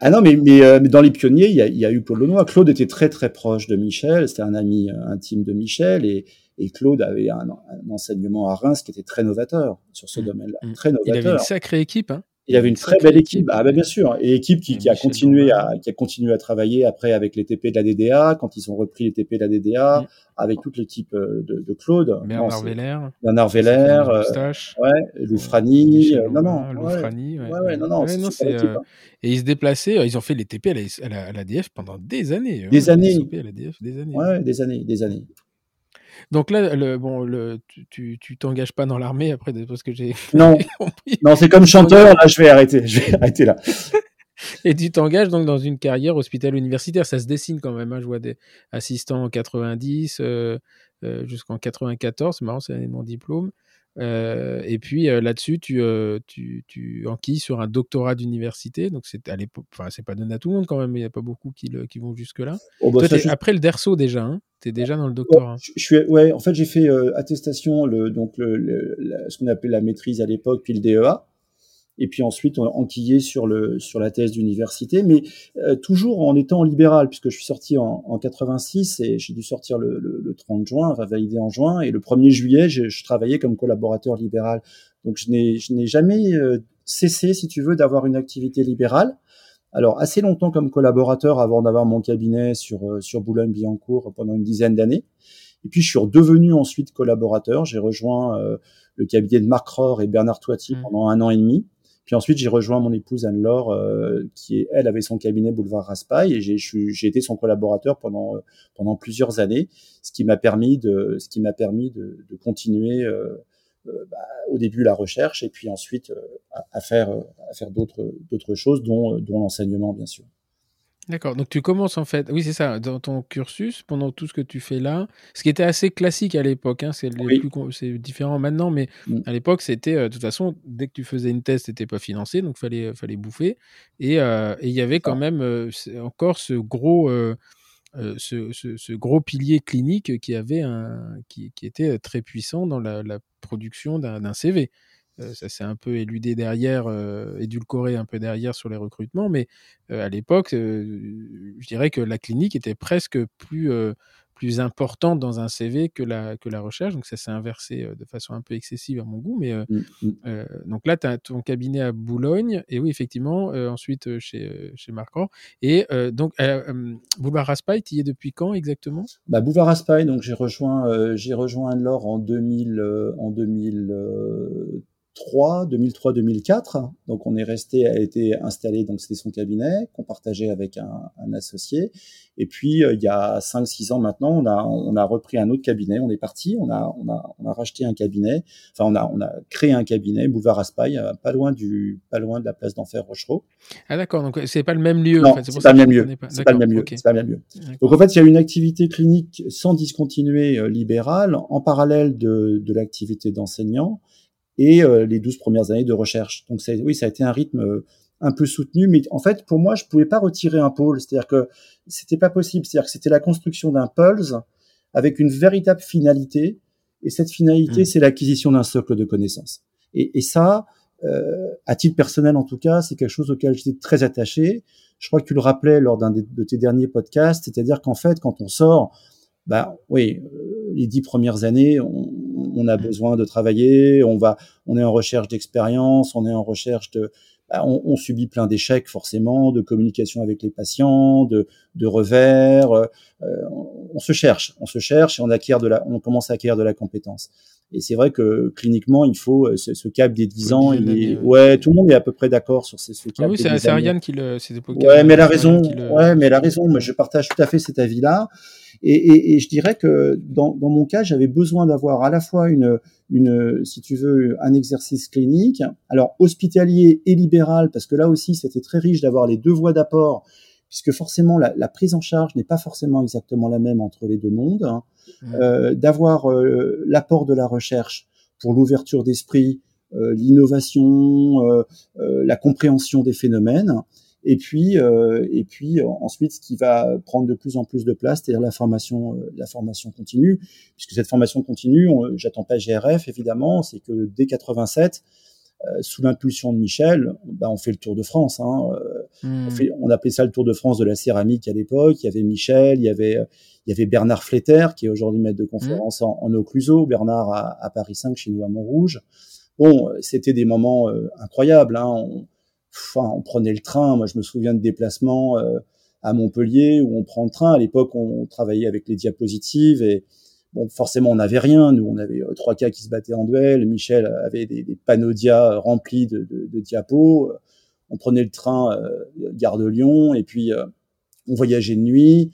Ah non, mais, mais, euh, mais, dans les pionniers, il y, a, il y, a, eu Claude Lenoir. Claude était très très proche de Michel, c'était un ami euh, intime de Michel, et, et Claude avait un, un, enseignement à Reims qui était très novateur sur ce mmh. domaine-là. Mmh. Très novateur. Il avait une sacrée équipe. Hein il avait une très belle équipe. Ah ben bien sûr, et équipe qui, qui a continué à qui a continué à travailler après avec les TP de la DDA quand ils ont repris les TP de la DDA mm. avec toute l'équipe euh, de, de Claude. Bernard Veller. Bernard Veller, euh, ouais, Loufrani, euh, non non, Loufrani, ouais, ouais, ouais, non non, non c'est euh, et ils se déplaçaient, ils ont fait les TP à la, à la, DF pendant des années. Des hein, années. À la DF, des années. Ouais, des années, des années. Donc là, le, bon, le, tu, tu t'engages pas dans l'armée après parce que j'ai. Non, non, c'est comme chanteur. Là, je vais arrêter. Je vais arrêter là. Et tu t'engages donc dans une carrière hospitalière universitaire. Ça se dessine quand même. Hein. Je vois des assistants en 90 euh, euh, jusqu'en 94. C'est marrant, c'est mon diplôme. Euh, et puis euh, là-dessus, tu, euh, tu, tu enquilles sur un doctorat d'université. Donc c'est à l'époque, enfin c'est pas donné à tout le monde quand même, mais il n'y a pas beaucoup qui, le, qui vont jusque là. Oh, bah, après le DERSO déjà, hein? Tu es déjà dans le doctorat? je, suis, ouais, en fait j'ai fait attestation, le, donc le, ce qu'on appelait la maîtrise à l'époque, puis le DEA et puis ensuite enquillé sur le sur la thèse d'université, mais euh, toujours en étant libéral, puisque je suis sorti en, en 86 et j'ai dû sortir le, le, le, 30 juin, enfin validé en juin, et le 1er juillet, je, je travaillais comme collaborateur libéral. Donc je n'ai je n'ai jamais euh, cessé, si tu veux, d'avoir une activité libérale. Alors assez longtemps comme collaborateur avant d'avoir mon cabinet sur euh, sur Boulogne-Billancourt pendant une dizaine d'années. Et puis je suis redevenu ensuite collaborateur. J'ai rejoint le cabinet de Marc Rohr et Bernard Toiti mmh. pendant un an et demi. Puis ensuite, j'ai rejoint mon épouse Anne-Laure, euh, qui elle avait son cabinet boulevard Raspail, et j'ai été son collaborateur pendant euh, pendant plusieurs années, ce qui m'a permis de ce qui permis de, de continuer euh, euh bah, au début la recherche et puis ensuite euh, à, à, faire à faire d'autres d'autres choses, dont dont l'enseignement bien sûr. D'accord. Donc tu commences en fait, oui c'est ça, dans ton cursus, pendant tout ce que tu fais là, ce qui était assez classique à l'époque, hein, c'est différent maintenant, mais mmh. à l'époque c'était, euh, de toute façon, dès que tu faisais une thèse, t'étais pas financé, donc fallait fallait bouffer, et euh, il y avait quand même euh, encore ce gros ce, ce, ce, gros pilier clinique qui avait un qui, qui était très puissant dans la, la production d'un CV. Euh, ça s'est un peu éludé derrière, euh, édulcoré un peu derrière sur les recrutements, mais euh, à l'époque, je dirais que la clinique était presque plus plus importante dans un CV que la, que la recherche. Donc ça s'est inversé de façon un peu excessive à mon goût. Mais mmh, mmh. donc là, tu as ton cabinet à Boulogne. Et oui, effectivement, ensuite chez, chez Marc Et donc, Boulevard Raspail, tu y es depuis quand exactement? Bah, Boulevard Raspail, donc j'ai rejoint, j'ai rejoint Anne-Laure en 2000, en 2000 2003, 2003-2004. Donc on est resté, a été installé, donc c'était son cabinet qu'on partageait avec un, un, associé. Et puis euh, il y a 5-6 ans maintenant, on a, on a repris un autre cabinet. On est parti, on a, on a, on a racheté un cabinet. Enfin on a, on a créé un cabinet, Boulevard Aspaille, euh, pas loin du, pas loin de la place d'Enfer Rochereau. Ah d'accord, donc c'est pas le même lieu. Non, en fait. c'est pas, le même lieu. C'est pas le même lieu. C'est pas le même lieu. Donc en fait il y a une activité clinique sans discontinuer euh, libérale en parallèle de, de l'activité d'enseignant et euh, les 12 premières années de recherche. Donc oui, ça a été un rythme euh, un peu soutenu, mais en fait, pour moi, je pouvais pas retirer un pôle, c'est-à-dire que c'était pas possible, c'est-à-dire que c'était la construction d'un pulse avec une véritable finalité, et cette finalité, mmh. c'est l'acquisition d'un socle de connaissances. Et, et ça, euh, à titre personnel en tout cas, c'est quelque chose auquel j'étais très attaché. Je crois que tu le rappelais lors d'un de tes derniers podcasts, c'est-à-dire qu'en fait, quand on sort bah oui, les dix premières années, on, on a besoin de travailler, on va, on est en recherche d'expérience, on est en recherche de, bah, on, on, subit plein d'échecs forcément, de communication avec les patients, de, de revers. Euh, on, se cherche, on se cherche et on acquiert de la, on commence à acquérir de la compétence. Et c'est vrai que cliniquement, il faut euh, ce, ce cap des 10 ans. Il est... ouais, tout le monde est à peu près d'accord sur ce, ce cap. Ah oui, c'est Ariane qui le. Ouais, mais elle a raison. Le... Ouais, mais elle a raison. Moi, je partage tout à fait cet avis-là. Et, et, et, je dirais que dans, dans mon cas, j'avais besoin d'avoir à la fois une, une, si tu veux, un exercice clinique, alors hospitalier et libéral, parce que là aussi, c'était très riche d'avoir les deux voies d'apport, puisque forcément la, la, prise en charge n'est pas forcément exactement la même entre les deux mondes, hein. mmh. euh, d'avoir euh, l'apport de la recherche pour l'ouverture d'esprit, euh, l'innovation, euh, euh, la compréhension des phénomènes, et puis, euh, et puis ensuite, ce qui va prendre de plus en plus de place, c'est-à-dire la formation, euh, la formation continue, puisque cette formation continue, j'attends pas GRF évidemment, c'est que dès 87, euh, sous l'impulsion de Michel, bah, on fait le Tour de France. Hein, mmh. on, fait, on, appelait ça le Tour de France de la céramique à l'époque. Il y avait Michel, il y avait, il y avait Bernard Fletter, qui est aujourd'hui maître de conférence mmh. en, en Occluso, Bernard à, à, Paris 5 chez nous à Montrouge. Bon, c'était des moments euh, incroyables. Hein, on, enfin, on prenait le train. Moi, je me souviens de déplacements euh, à Montpellier où on prend le train. À l'époque, on travaillait avec les diapositives et bon, forcément, on n'avait rien. Nous, on avait euh, trois cas qui se battaient en duel. Michel avait des, des dia remplis de, diapos. On prenait le train euh, gare de Lyon et puis euh, on voyageait de nuit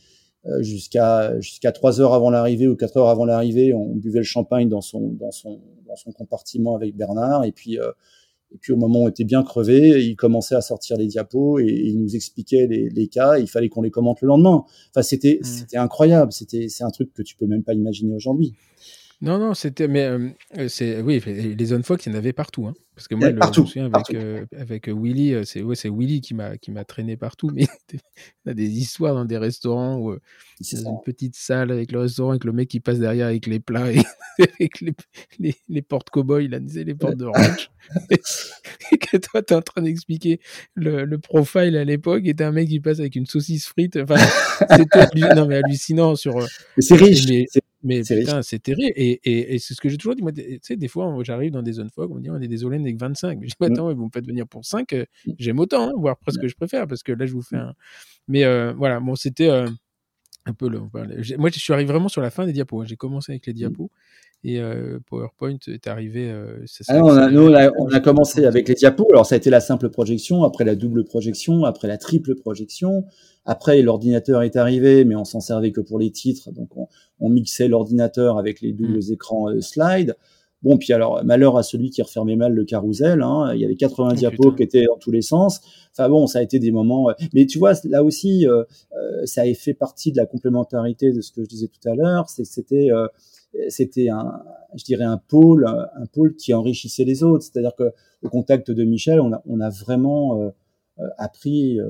jusqu'à jusqu'à trois heures avant l'arrivée ou quatre heures avant l'arrivée. On buvait le champagne dans son dans son dans son compartiment avec Bernard et puis et puis au moment où on était bien crevé, il commençait à sortir les diapos et, et il nous expliquait les, les cas. il fallait qu'on les commente le lendemain. Enfin, c'était mmh. c'était incroyable. C'était c'est un truc que tu peux même pas imaginer aujourd'hui. Non, non, c'était, mais euh, c'est, oui, les zones Fox, il y en avait partout, hein, parce que moi, le, partout, je me souviens avec, euh, avec Willy, euh, c'est, ouais, c'est Willy qui m'a, qui m'a traîné partout, mais on a des histoires dans des restaurants où dans une petite salle avec le restaurant, avec le mec qui passe derrière avec les plats et avec les, les, les portes cow-boy, là, les portes de ranch, et que toi, t'es en train d'expliquer le, le profile à l'époque, et t'as un mec qui passe avec une saucisse frite, enfin, c'était non, mais hallucinant sur. Mais c'est riche. Les, mais putain, c'est terrible. Et, et, et c'est ce que j'ai toujours dit. Moi, tu sais, des fois, j'arrive dans des zones fog, on me dit, on est des Olen avec 25. Mais je dis, Mmh. attends, vous me faites venir pour 5. euh, J'aime autant, hein, voire presque je préfère, parce que là, je vous fais un. Mais euh, voilà, bon, c'était euh, un peu le. Moi, je suis arrivé vraiment sur la fin des diapos. hein. J'ai commencé avec les diapos. Et euh, PowerPoint est arrivé. Euh, ça, Ah on a, nous, on a, on a commencé avec les diapos. Alors, ça a été la simple projection, après la double projection, après la triple projection. Après, l'ordinateur est arrivé, mais on s'en servait que pour les titres. Donc, on, on mixait l'ordinateur avec les doubles Mmh. écrans euh, slide. Bon, puis alors, malheur à celui qui refermait mal le carrousel. Hein. Il y avait 80 Oh, diapos putain. qui étaient dans tous les sens. Enfin bon, ça a été des moments. euh, Mais tu vois, là aussi, euh, euh, ça a fait partie de la complémentarité de ce que je disais tout à l'heure. C'est que c'était, euh, c'était un, je dirais un pôle, un pôle qui enrichissait les autres. C'est-à-dire que au contact de Michel, on a, on a vraiment appris euh,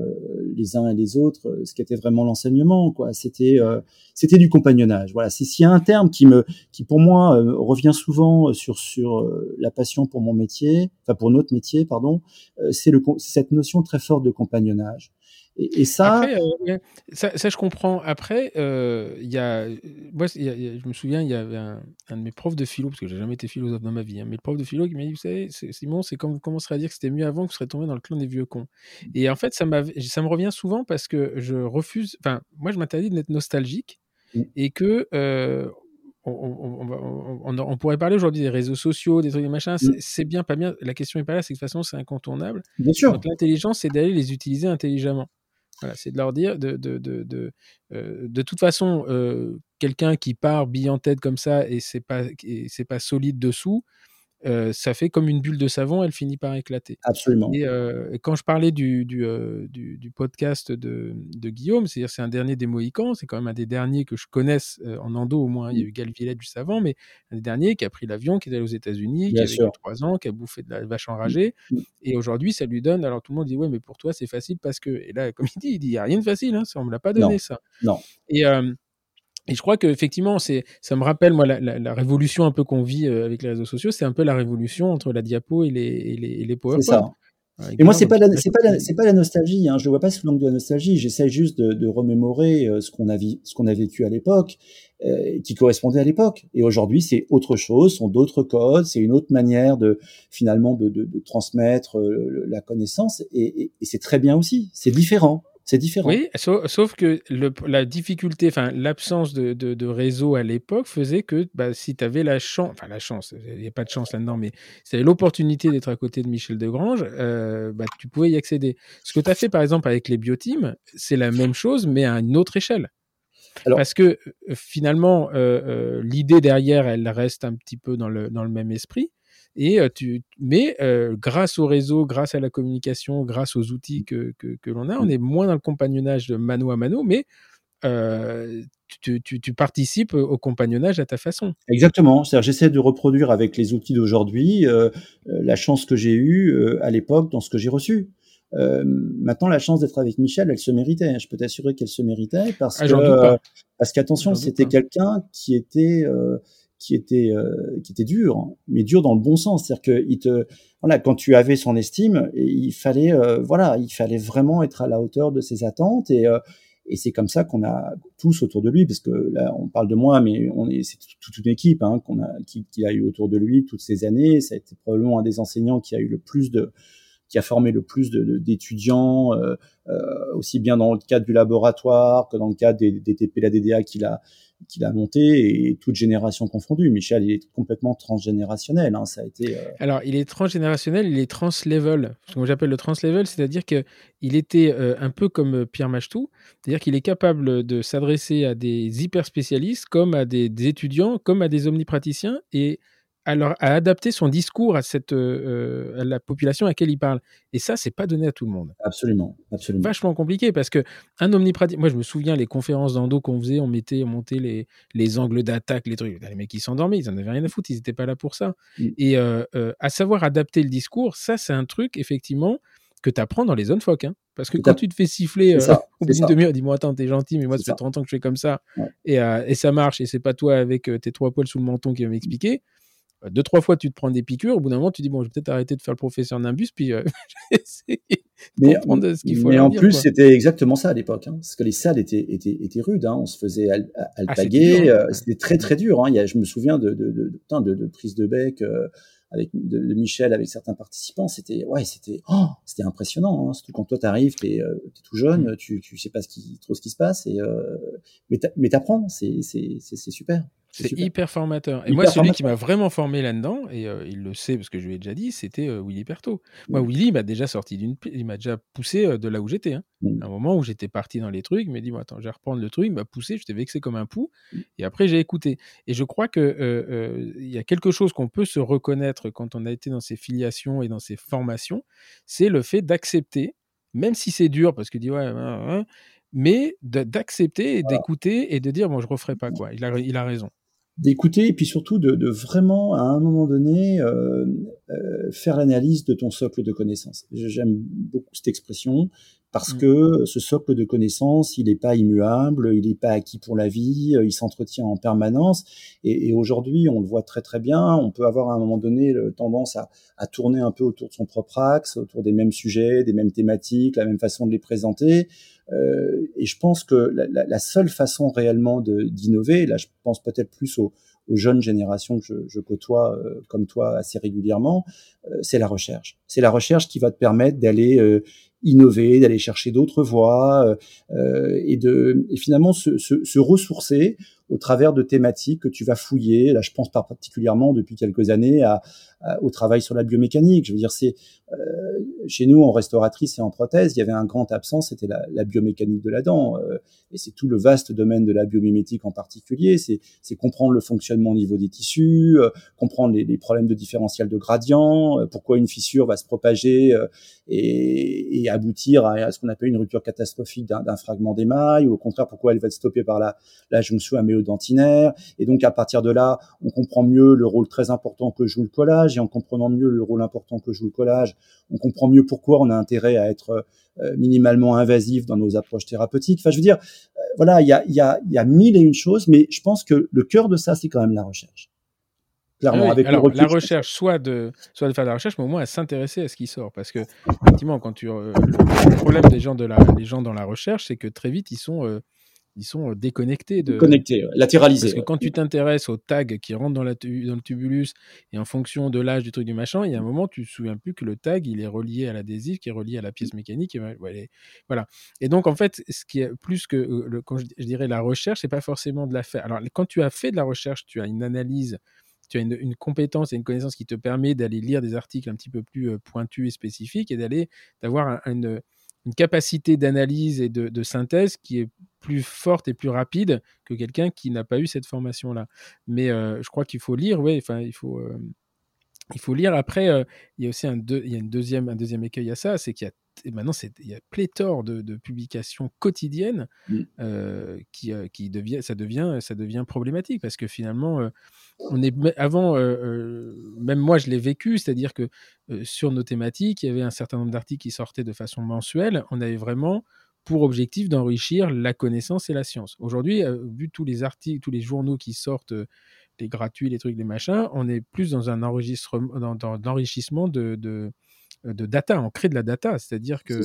les uns et les autres euh, ce qu'était vraiment l'enseignement. Quoi, c'était, euh, c'était du compagnonnage. Voilà. C'est s'il y a un terme qui me, qui pour moi euh, revient souvent sur sur euh, la passion pour mon métier, enfin pour notre métier, pardon, euh, c'est le, cette notion très forte de compagnonnage. Et, et ça, Après, euh, ça, ça, je comprends. Après, euh, y a, moi, il y a- il y a- je me souviens, il y avait un, un de mes profs de philo, parce que j'ai jamais été philosophe dans ma vie, hein, mais le prof de philo qui m'a dit, vous savez, Simon, c'est quand vous commencerez à dire que c'était mieux avant que vous serez tombé dans le clan des vieux cons. Et en fait, ça, ça me revient souvent parce que je refuse, enfin, moi, je m'interdis d'être nostalgique Mm. et que euh, on, pourrait parler aujourd'hui des réseaux sociaux, des trucs, des machins. C'est c'est bien, pas bien. La question est pas là, c'est que de toute façon, c'est incontournable. bien sûr, Donc l'intelligence, c'est d'aller les utiliser intelligemment. C'est de leur dire, de, euh, toute façon, euh, quelqu'un qui part bille en tête comme ça et c'est pas, et c'est pas solide dessous, euh, ça fait comme une bulle de savon, elle finit par éclater. absolument. Et euh, quand je parlais du, du, euh, du, du podcast de, de Guillaume, c'est-à-dire c'est un dernier des Mohicans, c'est quand même un des derniers que je connaisse en endo au moins. Il y a eu Galvillette juste avant, mais un des derniers qui a pris l'avion, qui est allé aux États-Unis, qui Bien a vécu sûr. trois ans, qui a bouffé de la vache enragée. Mm. Et aujourd'hui, ça lui donne. Alors tout le monde dit ouais, mais pour toi c'est facile parce que. Et là, comme il dit, il dit il y a rien de facile, hein, ça on me l'a pas donné Non, ça. non. Et et je crois que effectivement, c'est, ça me rappelle moi la, la, la révolution un peu qu'on vit euh, avec les réseaux sociaux, c'est un peu la révolution entre la diapo et les, et les, et les C'est PowerPoint. ça. Et moi, c'est pas c'est pas c'est pas la nostalgie. Hein. Je le vois pas sous l'angle de la nostalgie. J'essaie juste de, de remémorer euh, ce qu'on a ce qu'on a vécu à l'époque, euh, qui correspondait à l'époque. Et aujourd'hui, c'est autre chose, sont d'autres codes, c'est une autre manière de finalement de, de, de transmettre euh, la connaissance. Et, et, et c'est très bien aussi. C'est différent. C'est différent. Oui, sauf, que le, la difficulté, enfin l'absence de, de, de, réseau à l'époque faisait que bah, si tu avais la chance, enfin la chance, il n'y a pas de chance là-dedans, mais si tu avais l'opportunité d'être à côté de Michel Degrange, euh, bah, tu pouvais y accéder. Ce que tu as fait par exemple avec les biotimes, c'est la même chose, mais à une autre échelle. Alors, Parce que euh, finalement, euh, euh, l'idée derrière, elle reste un petit peu dans le, dans le même esprit. Et tu, mais grâce au réseau, grâce à la communication, grâce aux outils que, que, l'on a, on est moins dans le compagnonnage de mano à mano, mais tu, tu, tu, participes au compagnonnage à ta façon. Exactement. J'essaie de reproduire avec les outils d'aujourd'hui la chance que j'ai eue à l'époque dans ce que j'ai reçu. maintenant, la chance d'être avec Michel, elle se méritait. Je peux t'assurer qu'elle se méritait parce ah, que, parce qu'attention, c'était quelqu'un qui était qui était euh, qui était dur, mais dur dans le bon sens, c'est-à-dire que il te voilà quand tu avais son estime, il fallait euh, voilà, il fallait vraiment être à la hauteur de ses attentes et euh, et c'est comme ça qu'on a tous autour de lui, parce que là on parle de moi, mais on est c'est toute une équipe hein, qu'on a qui, qui, a eu autour de lui toutes ces années. Ça a été probablement un des enseignants qui a eu le plus de qui a formé le plus d'étudiants, de, euh, aussi bien dans le cadre du laboratoire que dans le cadre des, des TP la DDA qu'il a qu'il a monté et toute génération confondue. Michel, il est complètement transgénérationnel. Hein, ça a été. Euh, Alors, il est transgénérationnel, il est translevel. Ce que j'appelle le translevel, c'est-à-dire que il était euh, un peu comme euh, Pierre Machtou, c'est-à-dire qu'il est capable de s'adresser à des hyper spécialistes, comme à des, des, étudiants, comme à des omnipraticiens, et alors, à adapter son discours à, cette, euh, à la population à laquelle il parle. Et ça, c'est pas donné à tout le monde. Absolument, absolument. Vachement compliqué parce que un omnipraticien. Moi, je me souviens les conférences d'endo qu'on faisait, on mettait, on montait les, les angles d'attaque, les trucs. Les mecs, ils s'endormaient, ils en avaient rien à foutre, ils n'étaient pas là pour ça. Mm. Et euh, euh, à savoir adapter le discours, ça, c'est un truc, effectivement, que tu apprends dans les zones phoques. Hein. Parce que quand tu te fais siffler au bout d'une demi-heure, dis-moi, attends, t'es gentil, mais moi, ça fait 30 ans que je fais comme ça. Et, et, ça marche, et c'est pas toi avec tes trois poils sous le menton qui va m'expliquer deux, trois fois, tu te prends des piqûres. Au bout d'un moment, tu dis, bon, je vais peut-être arrêter de faire le professeur Nimbus, puis euh, mais, ce qu'il faut. Mais en plus, c'était exactement ça à l'époque. Hein, parce que les salles étaient, étaient, étaient rudes. Hein, on se faisait ah, alpaguer. Euh, c'était très, très dur. Hein. Il y a, je me souviens de, de, de, de, de prise de bec. Euh, avec de, Michel, avec certains participants, c'était ouais, c'était oh, c'était impressionnant. Hein. Surtout quand toi t'arrives, t'es es tout jeune, mm. tu tu sais pas ce qui, trop ce qui se passe et euh, mais t'apprends, c'est c'est c'est super. C'est hyper formateur. Et moi, celui qui m'a vraiment formé là-dedans, et euh, il le sait parce que je lui ai déjà dit, c'était euh, Willy Perto. Moi, Willy, il m'a déjà sorti d'une, il m'a déjà poussé euh, de là où j'étais. Hein. Mmh. À un moment où j'étais parti dans les trucs, il m'a dit, attends, je vais reprendre le truc, il m'a poussé, j'étais vexé comme un pou, mmh. et après j'ai écouté. Et je crois que il y a quelque chose qu'on peut se reconnaître quand on a été dans ces filiations et dans ces formations, c'est le fait d'accepter, même si c'est dur, parce que dit ouais, ouais, mais d'accepter et d'écouter et de dire bon je referai pas quoi il a, il a raison d'écouter et puis surtout de, de, vraiment à un moment donné euh, euh, faire l'analyse de ton socle de connaissances. J'aime beaucoup cette expression parce mmh. que ce socle de connaissances, il n'est pas immuable, il n'est pas acquis pour la vie, il s'entretient en permanence. Et, et aujourd'hui, on le voit très très bien, on peut avoir à un moment donné tendance à, à, tourner un peu autour de son propre axe, autour des mêmes sujets, des mêmes thématiques, la même façon de les présenter. Euh, et je pense que la, seule façon réellement d'innover, là je pense peut-être plus aux, jeunes générations que je, côtoie euh, comme toi assez régulièrement, euh, c'est la recherche. C'est la recherche qui va te permettre d'aller innover, d'aller chercher d'autres voies et de et finalement se, se, se ressourcer au travers de thématiques que tu vas fouiller. Là, je pense particulièrement depuis quelques années à, au travail sur la biomécanique. Je veux dire, c'est euh, chez nous en restauratrice et en prothèse, il y avait un grand absent, c'était la, biomécanique de la dent. Euh, et c'est tout le vaste domaine de la biomimétique en particulier. C'est, comprendre le fonctionnement au niveau des tissus, euh, comprendre les, les, problèmes de différentiel de gradient, pourquoi une fissure va se propager et, et, aboutir à, ce qu'on appelle une rupture catastrophique d'un, fragment d'émail, ou au contraire pourquoi elle va être stoppée par la, la jonction améo dentinaire. Et donc, à partir de là, on comprend mieux le rôle très important que joue le collage. Et en comprenant mieux le rôle important que joue le collage, on comprend mieux pourquoi on a intérêt à être euh, minimalement invasif dans nos approches thérapeutiques. Enfin, je veux dire, euh, voilà, il y a, y, a, y a mille et une choses, mais je pense que le cœur de ça, c'est quand même la recherche. Clairement, avec alors, la recherche, soit de, soit de faire de la recherche, mais au moins à s'intéresser à ce qui sort. Parce que, effectivement, quand tu, le, problème des gens, de la, des gens dans la recherche, c'est que très vite, ils sont ils sont déconnectés. De... Connectés, latéralisés. Parce que quand tu t'intéresses aux tags qui rentrent dans, la dans le tubulus et en fonction de l'âge du truc du machin, il y a un moment, tu te souviens plus que le tag, il est relié à l'adhésif, qui est relié à la pièce mécanique. Et, voilà. Et donc, en fait, ce qui est plus que, le, quand je, dirais la recherche, c'est pas forcément de la faire. Alors, quand tu as fait de la recherche, tu as une analyse tu as une, compétence et une connaissance qui te permet d'aller lire des articles un petit peu plus pointus et spécifiques et d'aller d'avoir une, capacité d'analyse et de, synthèse qui est plus forte et plus rapide que quelqu'un qui n'a pas eu cette formation-là. Mais euh, je crois qu'il faut lire, oui, enfin, il faut, euh, il faut lire. Après, euh, il y a aussi un, il y a une deuxième, un deuxième écueil à ça, c'est qu'il y a maintenant il y a pléthore de, publications quotidiennes mmh. qui, qui devient, ça devient, ça devient problématique parce que finalement, on est avant, même moi je l'ai vécu, c'est-à-dire que sur nos thématiques, il y avait un certain nombre d'articles qui sortaient de façon mensuelle. On avait vraiment pour objectif d'enrichir la connaissance et la science. Aujourd'hui, vu tous les articles, tous les journaux qui sortent, les gratuits, les trucs, les machins, on est plus dans un enregistrement, dans, dans de, de, data. On crée de la data, c'est-à-dire que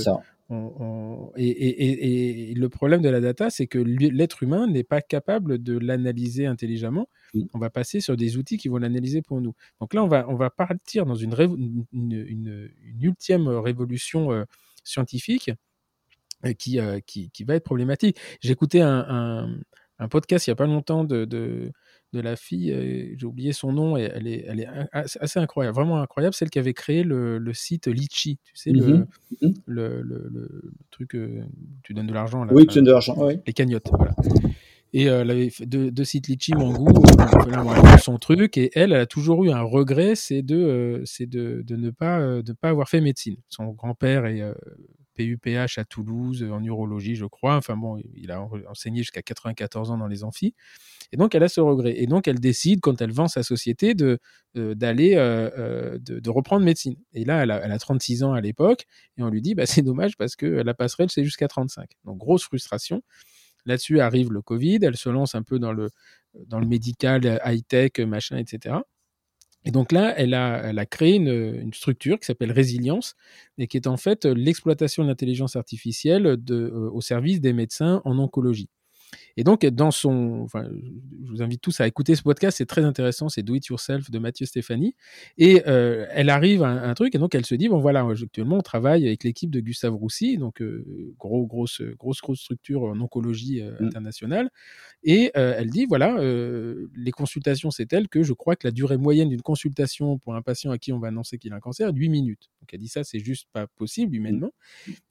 et, le problème de la data, c'est que l'être humain n'est pas capable de l'analyser intelligemment. Mmh. On va passer sur des outils qui vont l'analyser pour nous. Donc là, on va, on va partir dans une, une, ultième révolution euh, scientifique euh, qui, euh, qui, qui, va être problématique. J'ai écouté un, un, podcast il n'y a pas longtemps de, de de la fille, euh, j'ai oublié son nom, et elle est, elle est assez incroyable, vraiment incroyable, celle qui avait créé le, site Litchi, tu sais, le, mmh le, le, truc, euh, tu donnes de l'argent. Oui, tu donnes de l'argent, oui. Les cagnottes, voilà. Et euh, elle avait fait deux, sites Litchi, Mangou, son truc, et elle, elle a toujours eu un regret, c'est de, c'est de, de, ne pas, de pas avoir fait médecine. Son grand-père est PUPH à Toulouse en urologie, je crois. Enfin bon, il a enseigné jusqu'à 94 ans dans les amphis. Et donc, elle a ce regret. Et donc, elle décide, quand elle vend sa société, de euh, d'aller euh, euh, de, reprendre médecine. Et là, elle a, 36 ans à l'époque, et on lui dit, bah, c'est dommage parce que la passerelle, c'est jusqu'à 35. Donc, grosse frustration. Là-dessus arrive le Covid, elle se lance un peu dans le, dans le médical, high-tech, machin, etc. Et donc là, elle a, créé une, structure qui s'appelle Résilience et qui est en fait l'exploitation de l'intelligence artificielle de, au service des médecins en oncologie. Et donc, dans son. Enfin, je vous invite tous à écouter ce podcast, c'est très intéressant, c'est Do It Yourself de Mathieu Stéphanie. Et euh, elle arrive à un, truc, et donc elle se dit bon, voilà, actuellement, on travaille avec l'équipe de Gustave Roussy, donc euh, gros, grosse, grosse, grosse structure en oncologie euh, mmh. internationale. Et elle dit voilà, les consultations, c'est tel que je crois que la durée moyenne d'une consultation pour un patient à qui on va annoncer qu'il a un cancer est de 8 minutes. Donc elle dit ça, c'est juste pas possible mmh. humainement.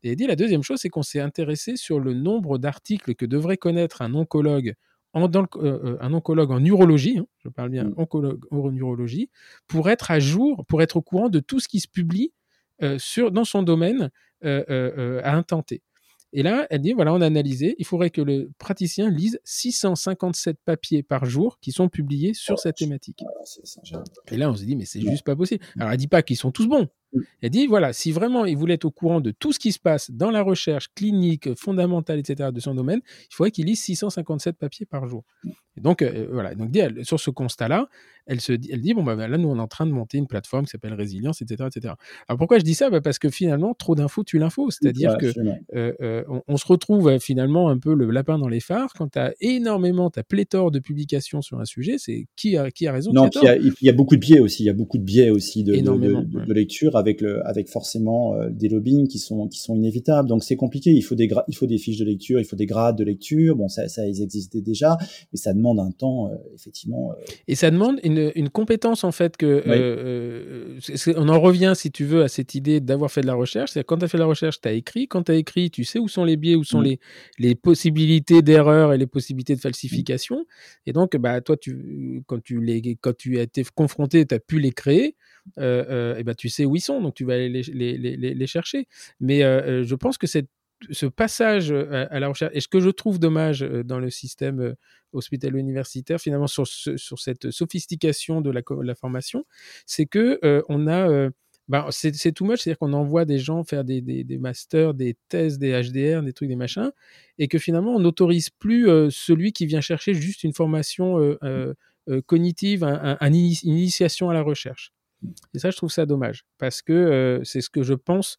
Et elle dit la deuxième chose, c'est qu'on s'est intéressé sur le nombre d'articles que devrait connaître un oncologue en, dans euh, euh, un oncologue en urologie, hein, je parle bien mmh. oncologue en urologie, pour être à jour, pour être au courant de tout ce qui se publie euh, sur, dans son domaine à intenter. Et là, elle dit, voilà, on a analysé, il faudrait que le praticien lise 657 papiers par jour qui sont publiés sur cette thématique. Et là, on se dit, mais c'est juste pas possible. Alors, elle dit pas qu'ils sont tous bons. Mmh. Elle dit, voilà, si vraiment il voulait être au courant de tout ce qui se passe dans la recherche clinique, fondamentale, etc., de son domaine, il faudrait qu'il lise 657 papiers par jour. Donc, euh, voilà. Donc, sur ce constat-là, elle, se dit, elle dit, bon, bah, là, nous, on est en train de monter une plateforme qui s'appelle Résilience, etc., etc. Alors, pourquoi je dis ça? Bah, Parce que finalement, trop d'infos tue l'info. C'est-à-dire que euh, euh, on, se retrouve finalement un peu le lapin dans les phares quand tu as énormément, tu as pléthore de publications sur un sujet. C'est qui a, qui a raison Non, il y, y, a beaucoup de biais aussi. Il y a beaucoup de biais aussi de, de, lecture avec, le, avec forcément des lobbying qui sont, qui sont inévitables. Donc, c'est compliqué. Il faut, des il faut des fiches de lecture, il faut des grades de lecture. Bon, ça, ça ils existaient déjà, mais ça demande un temps, effectivement. Et ça demande une une, compétence en fait que euh, euh, on en revient si tu veux à cette idée d'avoir fait de la recherche. C'est quand tu as fait de la recherche, tu as écrit. Quand tu as écrit, tu sais où sont les biais, où sont mm. les, les possibilités d'erreur et les possibilités de falsification. Et donc, bah, toi, tu, quand, tu les, quand tu as été confronté, tu as pu les créer. Euh, et ben tu sais où ils sont, donc tu vas aller les, les, les, les chercher. Mais je pense que cette ce passage à, la recherche, et ce que je trouve dommage dans le système hospitalo-universitaire, finalement, sur, sur, cette sophistication de la, formation, c'est que on a. Bah, c'est tout much, c'est-à-dire qu'on envoie des gens faire des, des, des, masters, des thèses, des HDR, des trucs, des machins, et que finalement, on n'autorise plus celui qui vient chercher juste une formation cognitive, un, une initiation à la recherche. Et ça, je trouve ça dommage, parce que c'est ce que je pense,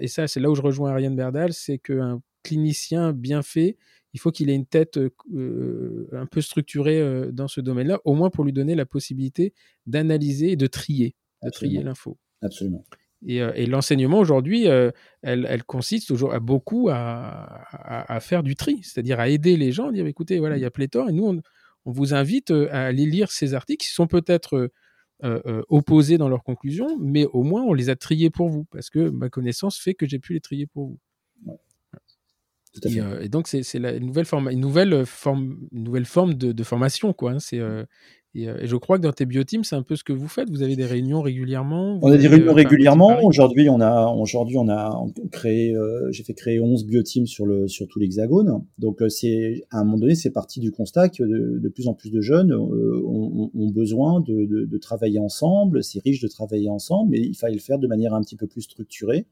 et ça, c'est là où je rejoins Ariane Berdal, c'est qu'un clinicien bien fait, il faut qu'il ait une tête un peu structurée dans ce domaine-là, au moins pour lui donner la possibilité d'analyser et de trier, de trier l'info. Absolument. Et, l'enseignement aujourd'hui, elle, consiste toujours à beaucoup à, faire du tri, c'est-à-dire à aider les gens, à dire écoutez, voilà, il y a pléthore, et nous, on, on vous invite à aller lire ces articles qui sont peut-être opposés dans leurs conclusions, mais au moins on les a triés pour vous, parce que ma connaissance fait que j'ai pu les trier pour vous. Et, donc c'est une nouvelle forme, une nouvelle forme, une nouvelle forme de, formation, quoi. Hein. c'est euh, et, je crois que dans tes bioteams, c'est un peu ce que vous faites. Vous avez des réunions régulièrement On a des réunions régulièrement. Aujourd'hui, on a, aujourd'hui, on a créé, euh, j'ai fait créer 11 bioteams sur, le, sur tout l'hexagone. Donc, euh, c'est, à un moment donné, c'est parti du constat que de, plus en plus de jeunes ont, ont, besoin de, de, de travailler ensemble. C'est riche de travailler ensemble, mais il fallait le faire de manière un petit peu plus structurée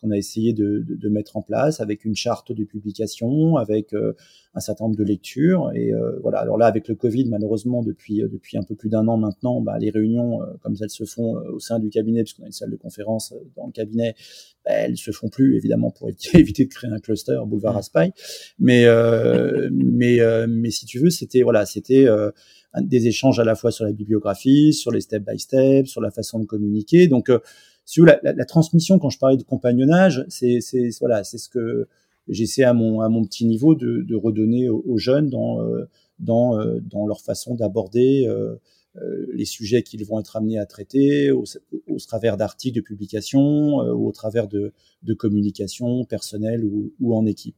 qu'on a essayé de, de, de, mettre en place avec une charte de publication, avec euh, un certain nombre de lectures. Et euh, voilà. Alors là, avec le Covid, malheureusement, depuis euh, depuis un peu plus d'un an maintenant, bah, les réunions, comme elles se font au sein du cabinet, puisqu'on a une salle de conférence dans le cabinet, bah, elles se font plus évidemment pour éviter, de créer un cluster boulevard mmh. Raspail. Mais mais mais si tu veux, c'était voilà, c'était des échanges à la fois sur la bibliographie, sur les step by step, sur la façon de communiquer. Donc si la, la, la, transmission, quand je parlais de compagnonnage, c'est voilà, c'est ce que j'essaie à mon à mon petit niveau de, de redonner aux, jeunes dans euh, dans euh, dans leur façon d'aborder euh, les sujets qu'ils vont être amenés à traiter au, au travers d'articles de publication ou au travers de, de communication personnelle ou, ou en équipe.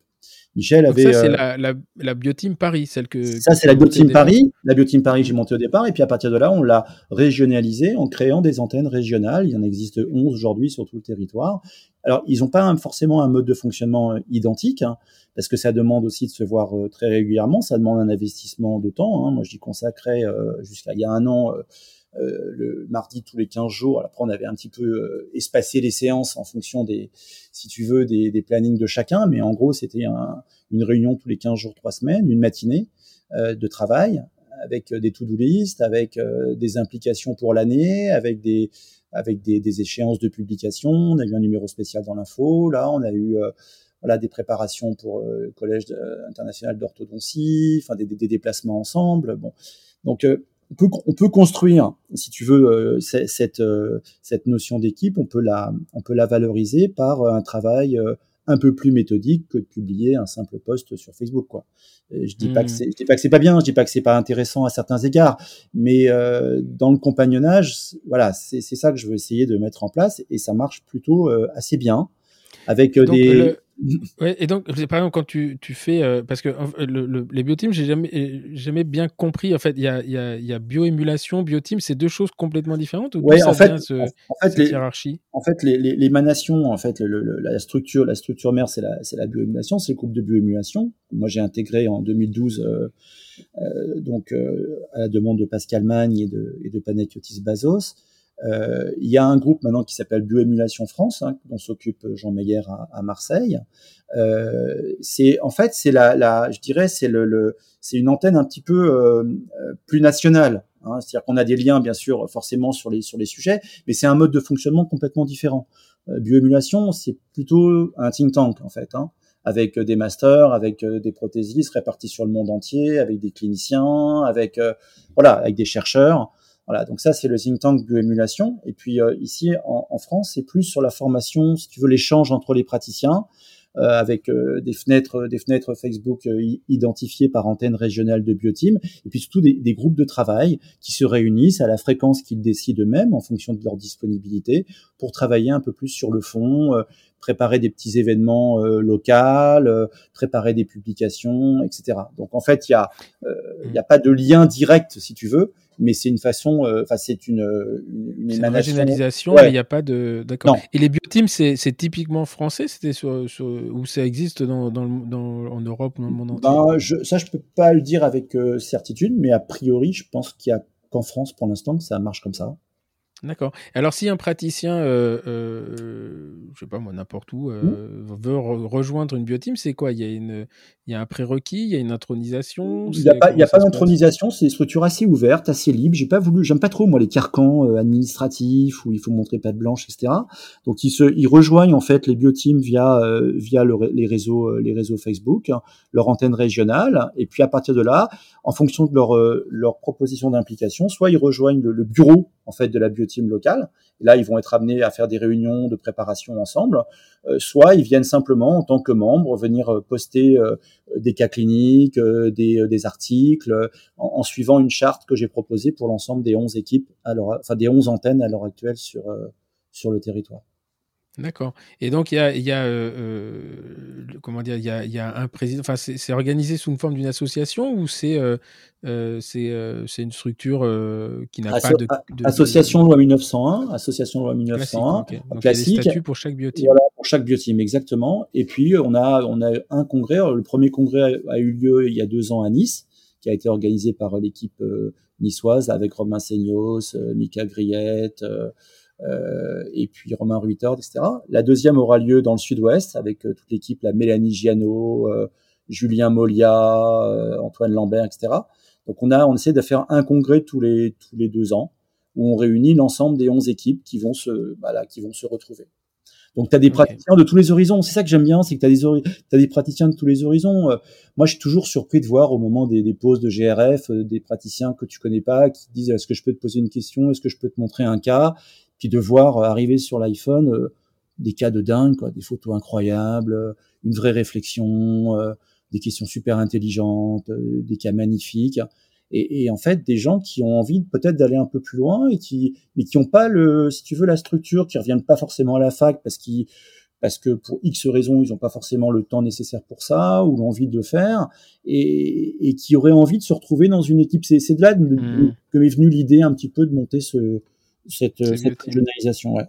Michel avait. ça, c'est euh, la, la, la, Bioteam Paris, celle que. Ça, c'est la Bioteam Paris. La Bioteam Paris, j'ai monté au départ. Et puis, à partir de là, on l'a régionalisé en créant des antennes régionales. Il y en existe 11 aujourd'hui sur tout le territoire. Alors, ils n'ont pas forcément un mode de fonctionnement euh, identique, hein, parce que ça demande aussi de se voir euh, très régulièrement. Ça demande un investissement de temps. Hein. Moi, j'y consacrais jusqu'à il y a un an euh, le mardi tous les 15 jours. Après, on avait un petit peu euh, espacé les séances en fonction des, si tu veux, des, des plannings de chacun. Mais en gros, c'était un, une réunion tous les 15 jours, trois semaines, une matinée euh, de travail avec des to-do list, avec des implications pour l'année, avec des avec des, des, échéances de publication. On a eu un numéro spécial dans l'info. Là, on a eu voilà des préparations pour le collège international d'orthodontie, enfin des, des, déplacements ensemble. Bon, donc on peut, on peut construire, si tu veux, euh, cette, euh, cette notion d'équipe, on peut la, on peut la valoriser par euh, un travail un peu plus méthodique que de publier un simple post sur Facebook, quoi. je dis pas que mmh. c'est, je dis pas que c'est pas bien, je dis pas que c'est pas intéressant à certains égards, mais dans le compagnonnage, voilà, c'est, c'est ça que je veux essayer de mettre en place et ça marche plutôt assez bien avec des Ouais, et donc, par exemple, quand tu, tu fais. Euh, parce que le, les bioteams, j'ai jamais, jamais bien compris. En fait, il y a, y, a, y a bioémulation, bioteam, c'est deux choses complètement différentes ou ouais, en, fait, en, fait, les, hiérarchie? En fait, l'émanation, en fait, la structure, la structure mère, c'est la, la bioémulation, c'est le groupe de bioémulation. Moi, j'ai intégré en 2012, euh, euh, donc, euh, à la demande de Pascal Magne et de, et de Panagiotis Bazos. Euh, il y a un groupe maintenant qui s'appelle Bioémulation France, hein, dont s'occupe Jean Meyer à, Marseille. Euh, c'est en fait c'est la, la, je dirais c'est le, le c'est une antenne un petit peu euh, euh, plus nationale. Hein, C'est-à-dire qu'on a des liens bien sûr forcément sur les sur les sujets, mais c'est un mode de fonctionnement complètement différent. Euh, bioémulation c'est plutôt un think tank en fait. Hein avec des masters, avec des prothésistes répartis sur le monde entier, avec des cliniciens, avec voilà, avec des chercheurs. Voilà, donc ça c'est le think tank bioémulation. Et puis euh, ici en, en France, c'est plus sur la formation, si tu veux, l'échange entre les praticiens. Euh, avec euh, des fenêtres, des fenêtres Facebook identifiées par antenne régionale de bioteam, et puis surtout des, des, groupes de travail qui se réunissent à la fréquence qu'ils décident eux-mêmes en fonction de leur disponibilité pour travailler un peu plus sur le fond, préparer des petits événements euh, locaux, préparer des publications, etc. Donc en fait, il y a, il n'y a pas de lien direct, si tu veux, mais c'est une façon, euh, enfin c'est une, une, une régionalisation, il n'y a pas de, d'accord. Et les bioteams, c'est typiquement français, c'était sur, sur, où ça existe dans, dans, dans, en Europe ou dans le monde entier? Ben, je, ça, je peux pas le dire avec euh, certitude, mais a priori, je pense qu'il y a qu'en France pour l'instant que ça marche comme ça. D'accord. Alors, si un praticien, euh, euh, je sais pas moi, n'importe où, euh, mmh. veut rejoindre une bioteam, c'est quoi? Il y a une, il y a un prérequis, il y a une intronisation. Il n'y a pas, pas d'intronisation, c'est des structures assez ouvertes, assez libres. J'ai pas voulu, j'aime pas trop moi les carcans euh, administratifs où il faut montrer patte blanche, etc. Donc ils se, ils rejoignent en fait les bioteams via euh, via les réseaux euh, les réseaux Facebook, hein, leur antenne régionale, et puis à partir de là, en fonction de leur leur proposition d'implication, soit ils rejoignent le, le bureau en fait de la bioteam locale. Et là, ils vont être amenés à faire des réunions de préparation ensemble. Euh, soit ils viennent simplement en tant que membres venir euh, poster euh, des cas cliniques, des, des articles, en, suivant une charte que j'ai proposée pour l'ensemble des 11 équipes, à enfin des 11 antennes à l'heure actuelle sur sur le territoire. D'accord. Et donc, il y a, y a euh, euh, comment dire, il y a, y a, un président. Enfin, c'est organisé sous une forme d'une association ou c'est euh, c'est une structure qui n'a pas de, Association loi 1901, association loi 1901, classique. Donc, Il y a des statuts pour chaque bioteam. Voilà, pour chaque bioteam, exactement. Et puis, on a on a un congrès. Le premier congrès a, eu lieu il y a deux ans à Nice, qui a été organisé par l'équipe niçoise avec Romain Seignos, Mika Griette. Euh, et puis Romain Ruitard, etc. La deuxième aura lieu dans le sud-ouest avec euh, toute l'équipe, la Mélanie Giano, euh, Julien Molia, Antoine Lambert, etc. Donc on a, on essaie de faire un congrès tous les tous les deux ans où on réunit l'ensemble des 11 équipes qui vont se, voilà, qui vont se retrouver. Donc tu as des praticiens de tous les horizons. C'est ça que j'aime bien, c'est que tu as, as, des praticiens de tous les horizons. moi, je suis toujours surpris de voir au moment des, des pauses de GRF des praticiens que tu connais pas qui disent est-ce que je peux te poser une question, est-ce que je peux te montrer un cas? Puis de voir arriver sur l'iPhone euh, des cas de dingue, quoi, des photos incroyables, euh, une vraie réflexion, euh, des questions super intelligentes, des cas magnifiques. Et, et, en fait, des gens qui ont envie peut-être d'aller un peu plus loin et qui, mais qui n'ont pas le, si tu veux, la structure, qui reviennent pas forcément à la fac parce qu'ils, parce que pour X raisons, ils n'ont pas forcément le temps nécessaire pour ça ou l'envie de le faire, et, et qui auraient envie de se retrouver dans une équipe. C'est, c'est de là mmh. que m'est venue l'idée un petit peu de monter ce, cette, cette régionalisation. Ouais.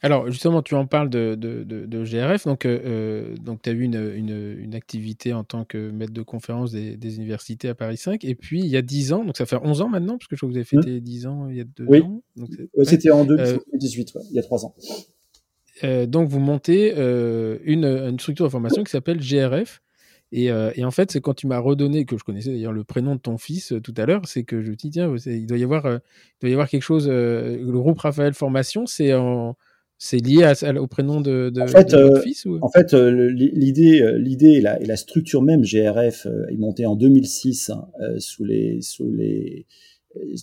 Alors justement, tu en parles de, de, de, GRF, donc, euh, euh donc tu as eu une, une, une, activité en tant que maître de conférence des, des, universités à Paris 5, et puis il y a 10 ans, donc ça fait 11 ans maintenant, parce que je crois que vous avez fêté 10 mmh. ans il y a 2 oui. ans. C'était en 2018, euh, il y a 3 ans. Euh, donc vous montez une, une, structure de formation qui s'appelle GRF, euh, et, en fait, c'est quand tu m'as redonné, que je connaissais d'ailleurs le prénom de ton fils euh, tout à l'heure, c'est que je me dis, tiens, il doit y avoir, euh, il doit y avoir quelque chose. le groupe Raphaël Formation, c'est c'est lié au prénom de, de, en fait, votre fils ou... En fait, l'idée, l'idée et la, et la, structure même GRF est montée en 2006 hein, sous les sous les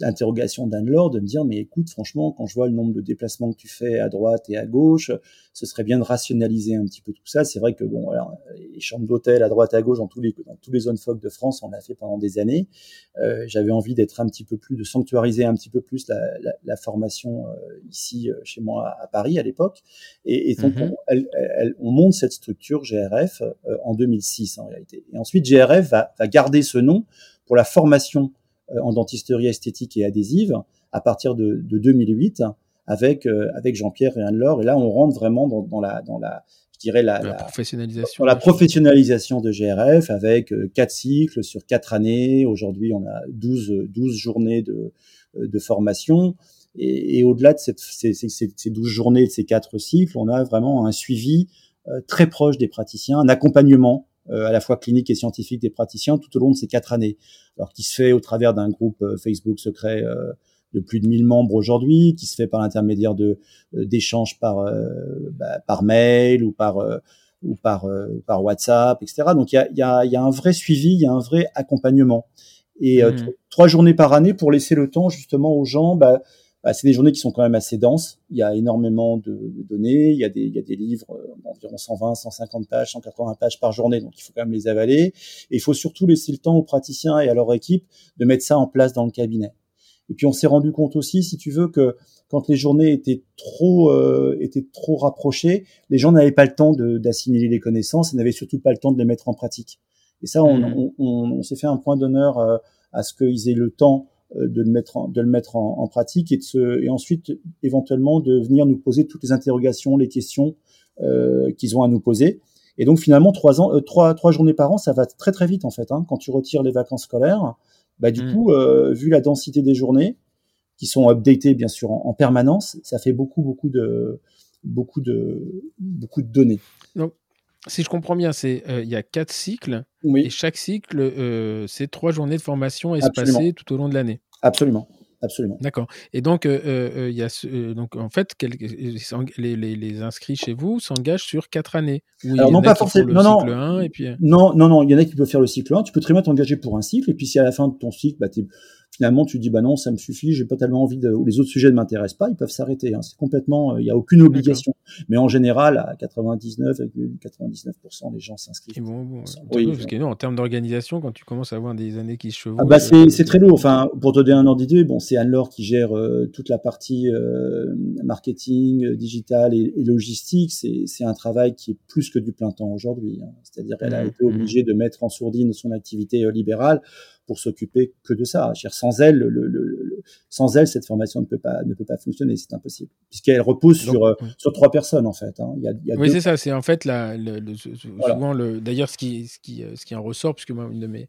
l'interrogation d'Anne Laure de me dire mais écoute franchement quand je vois le nombre de déplacements que tu fais à droite et à gauche ce serait bien de rationaliser un petit peu tout ça. C'est vrai que bon alors, les chambres d'hôtel à droite à gauche dans tous les dans tous les zones FOC de France on l'a fait pendant des années. Euh, j'avais envie d'être un petit peu plus de sanctuariser un petit peu plus la, la, la formation euh, ici euh, chez moi à, Paris à l'époque. Et, et, donc mm-hmm. on, elle, elle, on, monte cette structure GRF euh, en 2006 en réalité. Et ensuite GRF va, va garder ce nom pour la formation en dentisterie esthétique et adhésive à partir de, de 2008 avec euh, avec Jean-Pierre et Anne-Laure. Et là, on rentre vraiment dans, dans la dans la je dirais la, la, professionnalisation. Dans la professionnalisation de GRF avec euh, quatre cycles sur quatre années. Aujourd'hui, on a 12 12 journées de de formation. Et, et au-delà de cette, ces, ces, ces 12 journées de ces quatre cycles, on a vraiment un suivi très proche des praticiens, un accompagnement euh, à la fois clinique et scientifique des praticiens tout au long de ces quatre années. Alors qui se fait au travers d'un groupe euh, Facebook secret euh, de plus de 1000 membres aujourd'hui, qui se fait par l'intermédiaire de d'échanges par bah, par mail ou par ou par par WhatsApp, etc. Donc il y a, y, a, y a un vrai suivi, il y a un vrai accompagnement. Et mmh. trois journées par année pour laisser le temps justement aux gens bah, c'est des journées qui sont quand même assez denses. Il y a énormément de, de données. Il y, a des, il y a des livres d'environ 120, 150 pages, 180 pages par journée. Donc, il faut quand même les avaler. Et il faut surtout laisser le temps aux praticiens et à leur équipe de mettre ça en place dans le cabinet. Et puis, on s'est rendu compte aussi, si tu veux, que quand les journées étaient trop, euh, étaient trop rapprochées, les gens n'avaient pas le temps d'assimiler les connaissances et n'avaient surtout pas le temps de les mettre en pratique. Et ça, on, mmh. on, on, on s'est fait un point d'honneur euh, à ce qu'ils aient le temps de le mettre en, de le mettre en, en, pratique et de se, et ensuite éventuellement de venir nous poser toutes les interrogations, les questions euh, qu'ils ont à nous poser. Et donc finalement trois ans, euh, trois, trois journées par an, ça va très très vite en fait. Hein, quand tu retires les vacances scolaires, bah du mmh. coup, euh, vu la densité des journées qui sont updatées bien sûr en, en, permanence, ça fait beaucoup beaucoup de beaucoup de beaucoup de données. Donc si je comprends bien, c'est il y a quatre cycles et chaque cycle, c'est trois journées de formation espacées tout au long de l'année. Absolument. Absolument. D'accord. Et donc, il y a donc en fait, les, les, inscrits chez vous s'engagent sur quatre années. Alors, non, pas forcément. Non, non. et puis... non, non, non. Il y en a qui peuvent faire le cycle 1. Tu peux très bien t'engager pour un cycle. Et puis, si à la fin de ton cycle, bah, finalement, tu dis, bah non, ça me suffit, j'ai pas tellement envie de, ou les autres sujets ne m'intéressent pas, ils peuvent s'arrêter. Hein. C'est complètement, il n'y a aucune obligation. Mais en général, à 99,99% des gens s'inscrivent. Bon, bon, oui, parce que en termes d'organisation, quand tu commences à avoir des années qui se chevauchent. Ah bah c'est très lourd. Enfin, pour te donner un ordre d'idée, bon, c'est Anne-Laure qui gère toute la partie marketing, digital et, logistique. C'est un travail qui est plus que du plein temps aujourd'hui. Hein. C'est-à-dire, qu'elle a mmh, été mmh. obligée de mettre en sourdine son activité libérale pour s'occuper que de ça. Sans elle, le, sans elle, cette formation ne peut pas ne peut pas fonctionner, c'est impossible, puisqu'elle repose sur euh, sur trois personnes en fait. Hein. Il y a, il y a oui, c'est ça. C'est en fait la, souvent le. D'ailleurs, ce qui ce qui ce qui en ressort, puisque moi, une de mes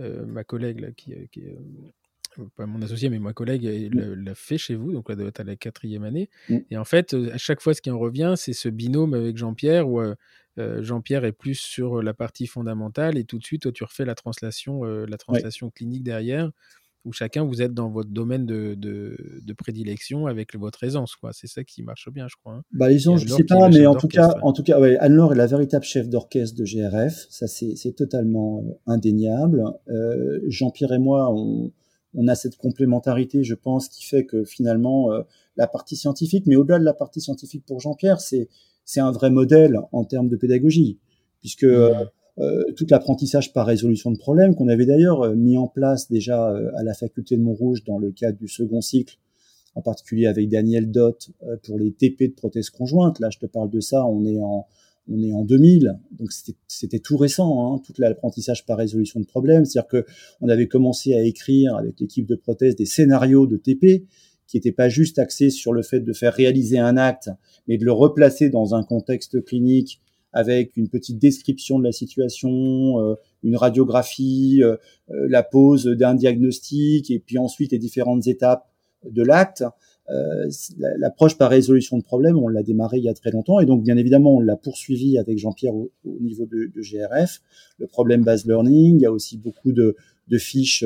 euh, ma collègue là, qui, qui euh, pas mon associé, mais ma collègue mmh. l'a fait chez vous, donc elle doit être à la quatrième année. Mmh. Et en fait, à chaque fois, ce qui en revient, c'est ce binôme avec Jean-Pierre où euh, Jean-Pierre est plus sur la partie fondamentale et tout de suite, toi, tu refais la translation, euh, la translation clinique derrière, où chacun vous êtes dans votre domaine de, de, prédilection avec votre aisance. Quoi. C'est ça qui marche bien, je crois. Hein. Bah, je ne sais pas, mais en tout, cas, en tout cas, ouais, Anne-Laure est la véritable chef d'orchestre de GRF. Ça, c'est totalement euh, indéniable. Jean-Pierre et moi, on, on, a cette complémentarité, je pense, qui fait que finalement, la partie scientifique, mais au-delà de la partie scientifique pour Jean-Pierre, c'est c'est un vrai modèle en termes de pédagogie, puisque euh, euh, tout l'apprentissage par résolution de problèmes qu'on avait d'ailleurs euh, mis en place déjà à la faculté de Montrouge dans le cadre du second cycle, en particulier avec Daniel Dott pour les TP de prothèses conjointes. Là, je te parle de ça, on est en on est en 2000, donc c'était tout récent, hein, tout l'apprentissage par résolution de problèmes. C'est-à-dire que on avait commencé à écrire avec l'équipe de prothèses des scénarios de TP qui n'était pas juste axé sur le fait de faire réaliser un acte, mais de le replacer dans un contexte clinique avec une petite description de la situation, euh, une radiographie, euh, euh, la pose d'un diagnostic, et puis ensuite les différentes étapes de l'acte. L'approche par résolution de problème, on l'a démarré il y a très longtemps, et donc bien évidemment on l'a poursuivi avec Jean-Pierre au, niveau de, GRF. Le problème base learning, il y a aussi beaucoup de fiches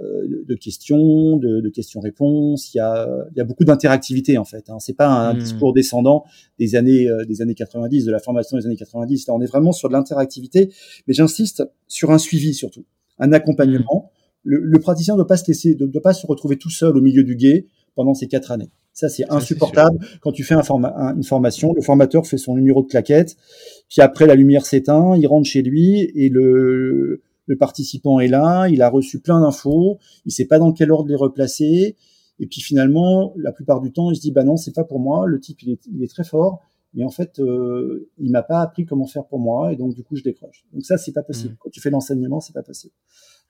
euh, de questions, de, questions-réponses. Il y a, il y a beaucoup d'interactivité en fait. Hein. C'est pas un hmm. discours descendant des années euh, des années 90, de la formation des années 90. Là, on est vraiment sur de l'interactivité, mais j'insiste sur un suivi surtout, un accompagnement. Hmm. Le, praticien ne doit pas se laisser, ne doit pas se retrouver tout seul au milieu du guet pendant ces quatre années. Ça, c'est insupportable. Quand tu fais un une formation, le formateur fait son numéro de claquette, puis après la lumière s'éteint, il rentre chez lui et le le participant est là, il a reçu plein d'infos, il sait pas dans quel ordre les replacer, et puis finalement, la plupart du temps, il se dit bah non, c'est pas pour moi. Le type, il est, il est très fort, mais en fait, euh, il m'a pas appris comment faire pour moi, et donc du coup, je décroche. Donc ça, c'est pas possible. Mmh. Quand tu fais l'enseignement, c'est pas possible.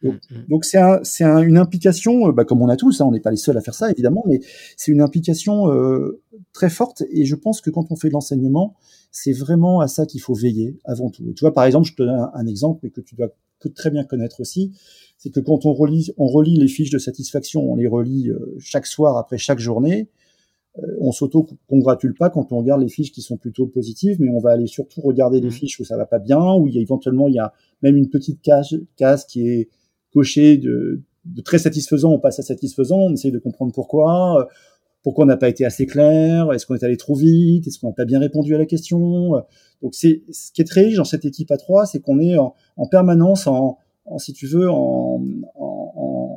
Donc, mmh, mmh. donc c'est un, c'est un, une implication, euh, bah, comme on a tous, hein, on n'est pas les seuls à faire ça évidemment, mais c'est une implication euh, très forte. Et je pense que quand on fait de l'enseignement, c'est vraiment à ça qu'il faut veiller avant tout. Et tu vois, par exemple, je te donne un, un exemple, mais que tu dois très bien connaître aussi, c'est que quand on relit, on relit les fiches de satisfaction, on les relit euh, chaque soir après chaque journée, euh, on s'auto-congratule pas quand on regarde les fiches qui sont plutôt positives, mais on va aller surtout regarder les mmh. fiches où ça va pas bien, où il y a éventuellement il y a même une petite case, case qui est cochée de, de très satisfaisant, on passe à satisfaisant, on essaye de comprendre pourquoi, pourquoi on n'a pas été assez clair, est-ce qu'on est allé trop vite, est-ce qu'on n'a pas bien répondu à la question? Donc c'est ce qui est très riche dans cette équipe à trois, c'est qu'on est en, permanence en, si tu veux, en,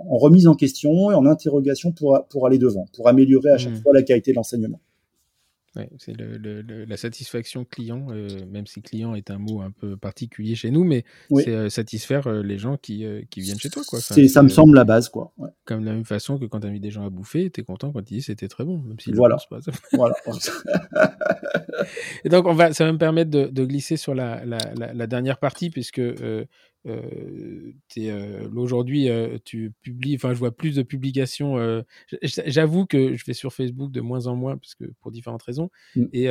remise en question et en interrogation pour, pour aller devant, pour améliorer à chaque mmh. fois la qualité de l'enseignement c'est la satisfaction client, euh, même si client est un mot un peu particulier chez nous, mais c'est euh, satisfaire euh, les gens qui, viennent chez toi. Quoi. ça me semble la base. Quoi. Comme de la même façon que quand tu as mis des gens à bouffer, tu es content quand ils disent c'était très bon, même si voilà. pas. voilà. Et donc, on va, ça va me permettre de, glisser sur la, la, dernière partie, puisque euh, euh, aujourd'hui, euh, tu publies, enfin, je vois plus de publications. J'avoue que je vais sur Facebook de moins en moins, parce que pour différentes raisons. Mm. Et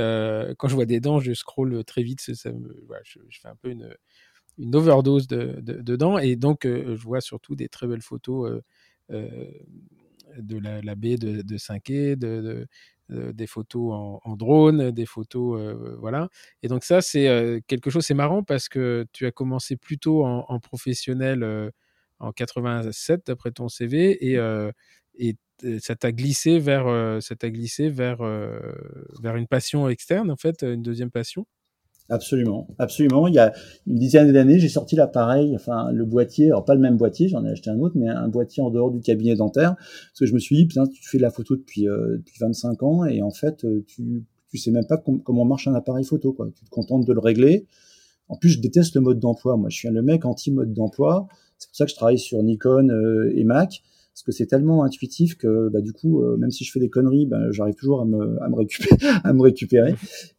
quand je vois des dents, je scrolle très vite. Ça me, je, fais un peu une, une overdose de, de, dents. Et donc, je vois surtout des très belles photos de la, baie de, de 5 de, des photos en, drone, des photos, voilà. Et donc ça, c'est quelque chose, c'est marrant parce que tu as commencé plutôt en, en professionnel en 87 d'après ton CV et, et ça t'a glissé vers, ça t'a glissé vers, vers une passion externe en fait, une deuxième passion. Absolument, absolument. Il y a une dizaine d'années, j'ai sorti l'appareil, enfin le boîtier, alors pas le même boîtier, j'en ai acheté un autre, mais un boîtier en dehors du cabinet dentaire, parce que je me suis dit, putain, tu fais de la photo depuis, euh, depuis 25 ans et en fait, euh, tu tu sais même pas comment marche un appareil photo, quoi. Tu te contentes de le régler. En plus, je déteste le mode d'emploi. Moi, je suis le mec anti mode d'emploi. C'est pour ça que je travaille sur Nikon euh, et Mac parce que c'est tellement intuitif que bah, du coup, euh, même si je fais des conneries, bah, j'arrive toujours à me, récupérer.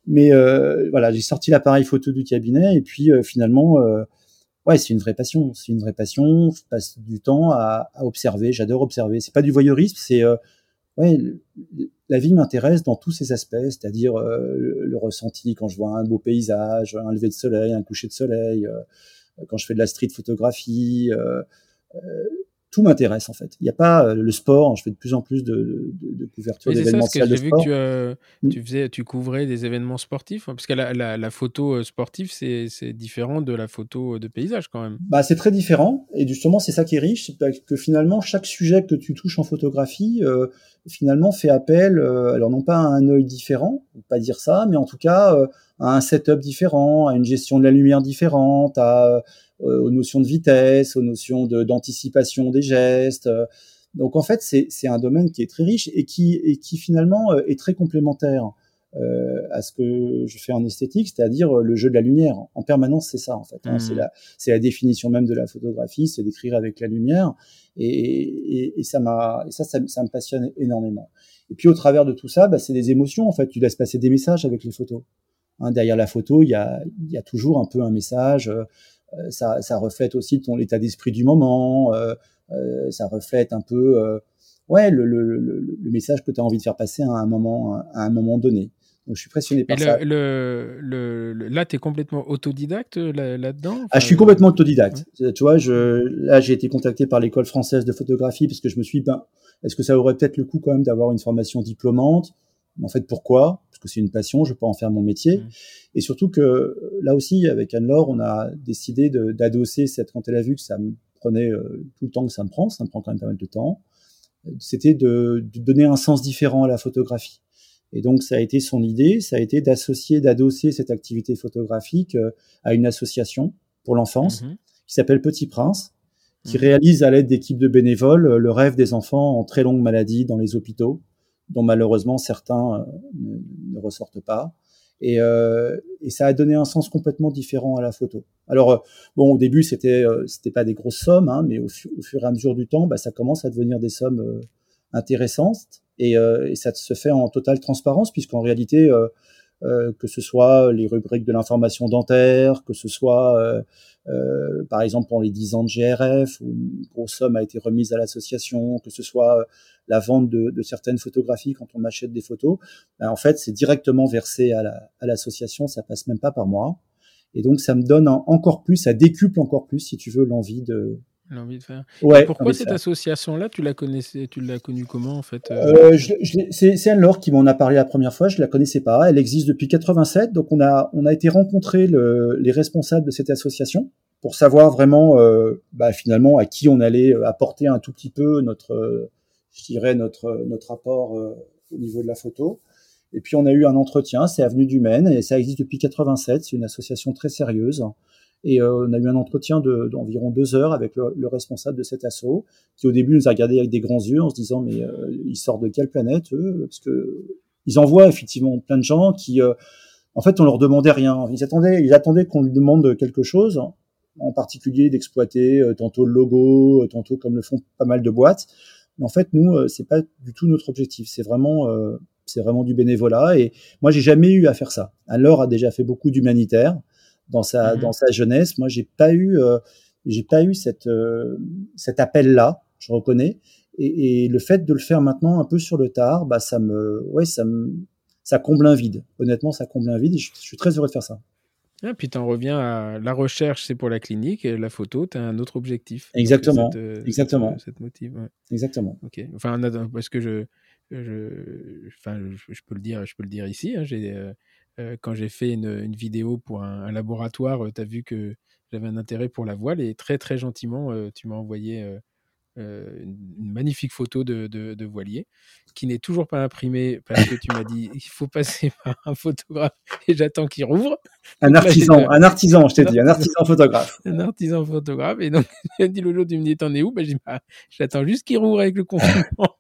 Mais euh, voilà, j'ai sorti l'appareil photo du cabinet et puis euh, finalement, ouais, c'est une vraie passion. C'est une vraie passion. Je passe du temps à, observer. J'adore observer. C'est pas du voyeurisme, c'est ouais, la vie m'intéresse dans tous ses aspects, c'est-à-dire le, ressenti quand je vois un beau paysage, un lever de soleil, un coucher de soleil, quand je fais de la street photographie tout m'intéresse en fait. Il n'y a pas euh, le sport. Je fais de plus en plus de, de, de couverture d'événements J'ai vu que tu, euh, mm. tu, faisais, tu couvrais des événements sportifs, hein, parce que la, la, la photo euh, sportive c'est différent de la photo de paysage quand même. Bah c'est très différent et justement c'est ça qui est riche, c'est que finalement chaque sujet que tu touches en photographie euh, finalement fait appel, euh, alors non pas à un œil différent, pas dire ça, mais en tout cas à un setup différent, à une gestion de la lumière différente, à euh, aux notions de vitesse, aux notions d'anticipation des gestes. Donc en fait, c'est un domaine qui est très riche et qui, et qui finalement euh, est très complémentaire euh, à ce que je fais en esthétique, c'est-à-dire le jeu de la lumière. En permanence, c'est ça en fait. Hein. C'est mmh. la, la définition même de la photographie, c'est d'écrire avec la lumière. Et, et, et ça m'a, ça, ça, ça, me passionne énormément. Et puis au travers de tout ça, bah, c'est des émotions en fait. Tu laisses passer des messages avec les photos. Hein, derrière la photo, il y a, y a toujours un peu un message. Euh, ça, ça, reflète aussi ton état d'esprit du moment, euh, euh, ça reflète un peu ouais, le, le, le, le message que tu as envie de faire passer à un moment, à un moment donné. Donc, je suis pressionné par ça. Le, le, là, tu es complètement autodidacte là-dedans Ah, je suis complètement autodidacte. Tu vois, je, là, j'ai été contacté par l'école française de photographie parce que je me suis dit, ben, est-ce que ça aurait peut-être le coup quand même d'avoir une formation diplômante? En fait, pourquoi? Parce que c'est une passion, je peux en faire mon métier. Mmh. Et surtout que là aussi, avec Anne-Laure, on a décidé d'adosser cette, quand elle a vu que ça me prenait euh, tout le temps que ça me prend, ça me prend quand même pas mal de temps, c'était de, de, donner un sens différent à la photographie. Et donc, ça a été son idée, ça a été d'associer, d'adosser cette activité photographique euh, à une association pour l'enfance mmh qui s'appelle Petit Prince, qui mmh réalise à l'aide d'équipes de bénévoles euh, le rêve des enfants en très longue maladie dans les hôpitaux, dont malheureusement certains ne, ne ressortent pas. Et, euh, et, ça a donné un sens complètement différent à la photo. Alors euh, bon, au début c'était euh, c'était pas des grosses sommes, hein, mais au, au, fur et à mesure du temps, bah, ça commence à devenir des sommes euh, intéressantes et, et, ça se fait en totale transparence puisqu'en réalité euh, que ce soit les rubriques de l'information dentaire, que ce soit, euh, euh, par exemple, pour les 10 ans de GRF, où une grosse somme a été remise à l'association, que ce soit la vente de, de, certaines photographies quand on achète des photos, ben, en fait, c'est directement versé à l'association, la, à ça passe même pas par moi. Et donc, ça me donne encore plus, ça décuple encore plus, si tu veux, l'envie de, L'envie de faire. Ouais, pourquoi cette association-là, tu la connaissais, tu l'as connue comment en fait euh... euh C'est Anne-Laure qui m'en a parlé la première fois. Je la connaissais pas. Elle existe depuis 87, donc on a on a été rencontrer le, les responsables de cette association pour savoir vraiment, euh, bah, finalement, à qui on allait apporter un tout petit peu notre, euh, je dirais notre notre apport au niveau de la photo. Et puis on a eu un entretien. C'est avenue du Maine et ça existe depuis 87. C'est une association très sérieuse. Et euh, on a eu un entretien d'environ deux heures avec le, le, responsable de cet assaut, qui au début nous a regardé avec des grands yeux en se disant mais euh, ils sortent de quelle planète eux? Parce que ils envoient effectivement plein de gens qui, euh, en fait, on leur demandait rien. Ils attendaient, ils attendaient qu'on lui demande quelque chose, en particulier d'exploiter euh, tantôt le logo, euh, tantôt comme le font pas mal de boîtes. Mais en fait, nous, c'est pas du tout notre objectif. C'est vraiment c'est vraiment du bénévolat. Et moi, j'ai jamais eu à faire ça. Alors a déjà fait beaucoup d'humanitaire dans sa mmh dans sa jeunesse. Moi, j'ai pas eu euh, j'ai pas eu cette euh, cet appel là, je reconnais. Et, et, le fait de le faire maintenant un peu sur le tard, bah ça me ouais ça me ça comble un vide. Honnêtement, ça comble un vide. Et je, je suis très heureux de faire ça. Et ah, puis tu en reviens à la recherche, c'est pour la clinique, et la photo, tu as un autre objectif. Exactement. Cette, euh, Exactement. Cette, cette motive, ouais. Exactement. Ok. Enfin, parce que je, je, enfin, je, peux le dire, je peux le dire ici. Hein, j'ai, quand j'ai fait une, une, vidéo pour un, laboratoire, tu as vu que j'avais un intérêt pour la voile et très très gentiment, tu m'as envoyé une, magnifique photo de, de, voilier qui n'est toujours pas imprimée parce que tu m'as dit il faut passer par un photographe et j'attends qu'il rouvre. Un artisan, un artisan, je t'ai dit, un artisan photographe. un artisan photographe. Et donc, il dit le jour, tu me dis, t'en es où? Ben, bah, J'attends juste qu'il rouvre avec le confinement.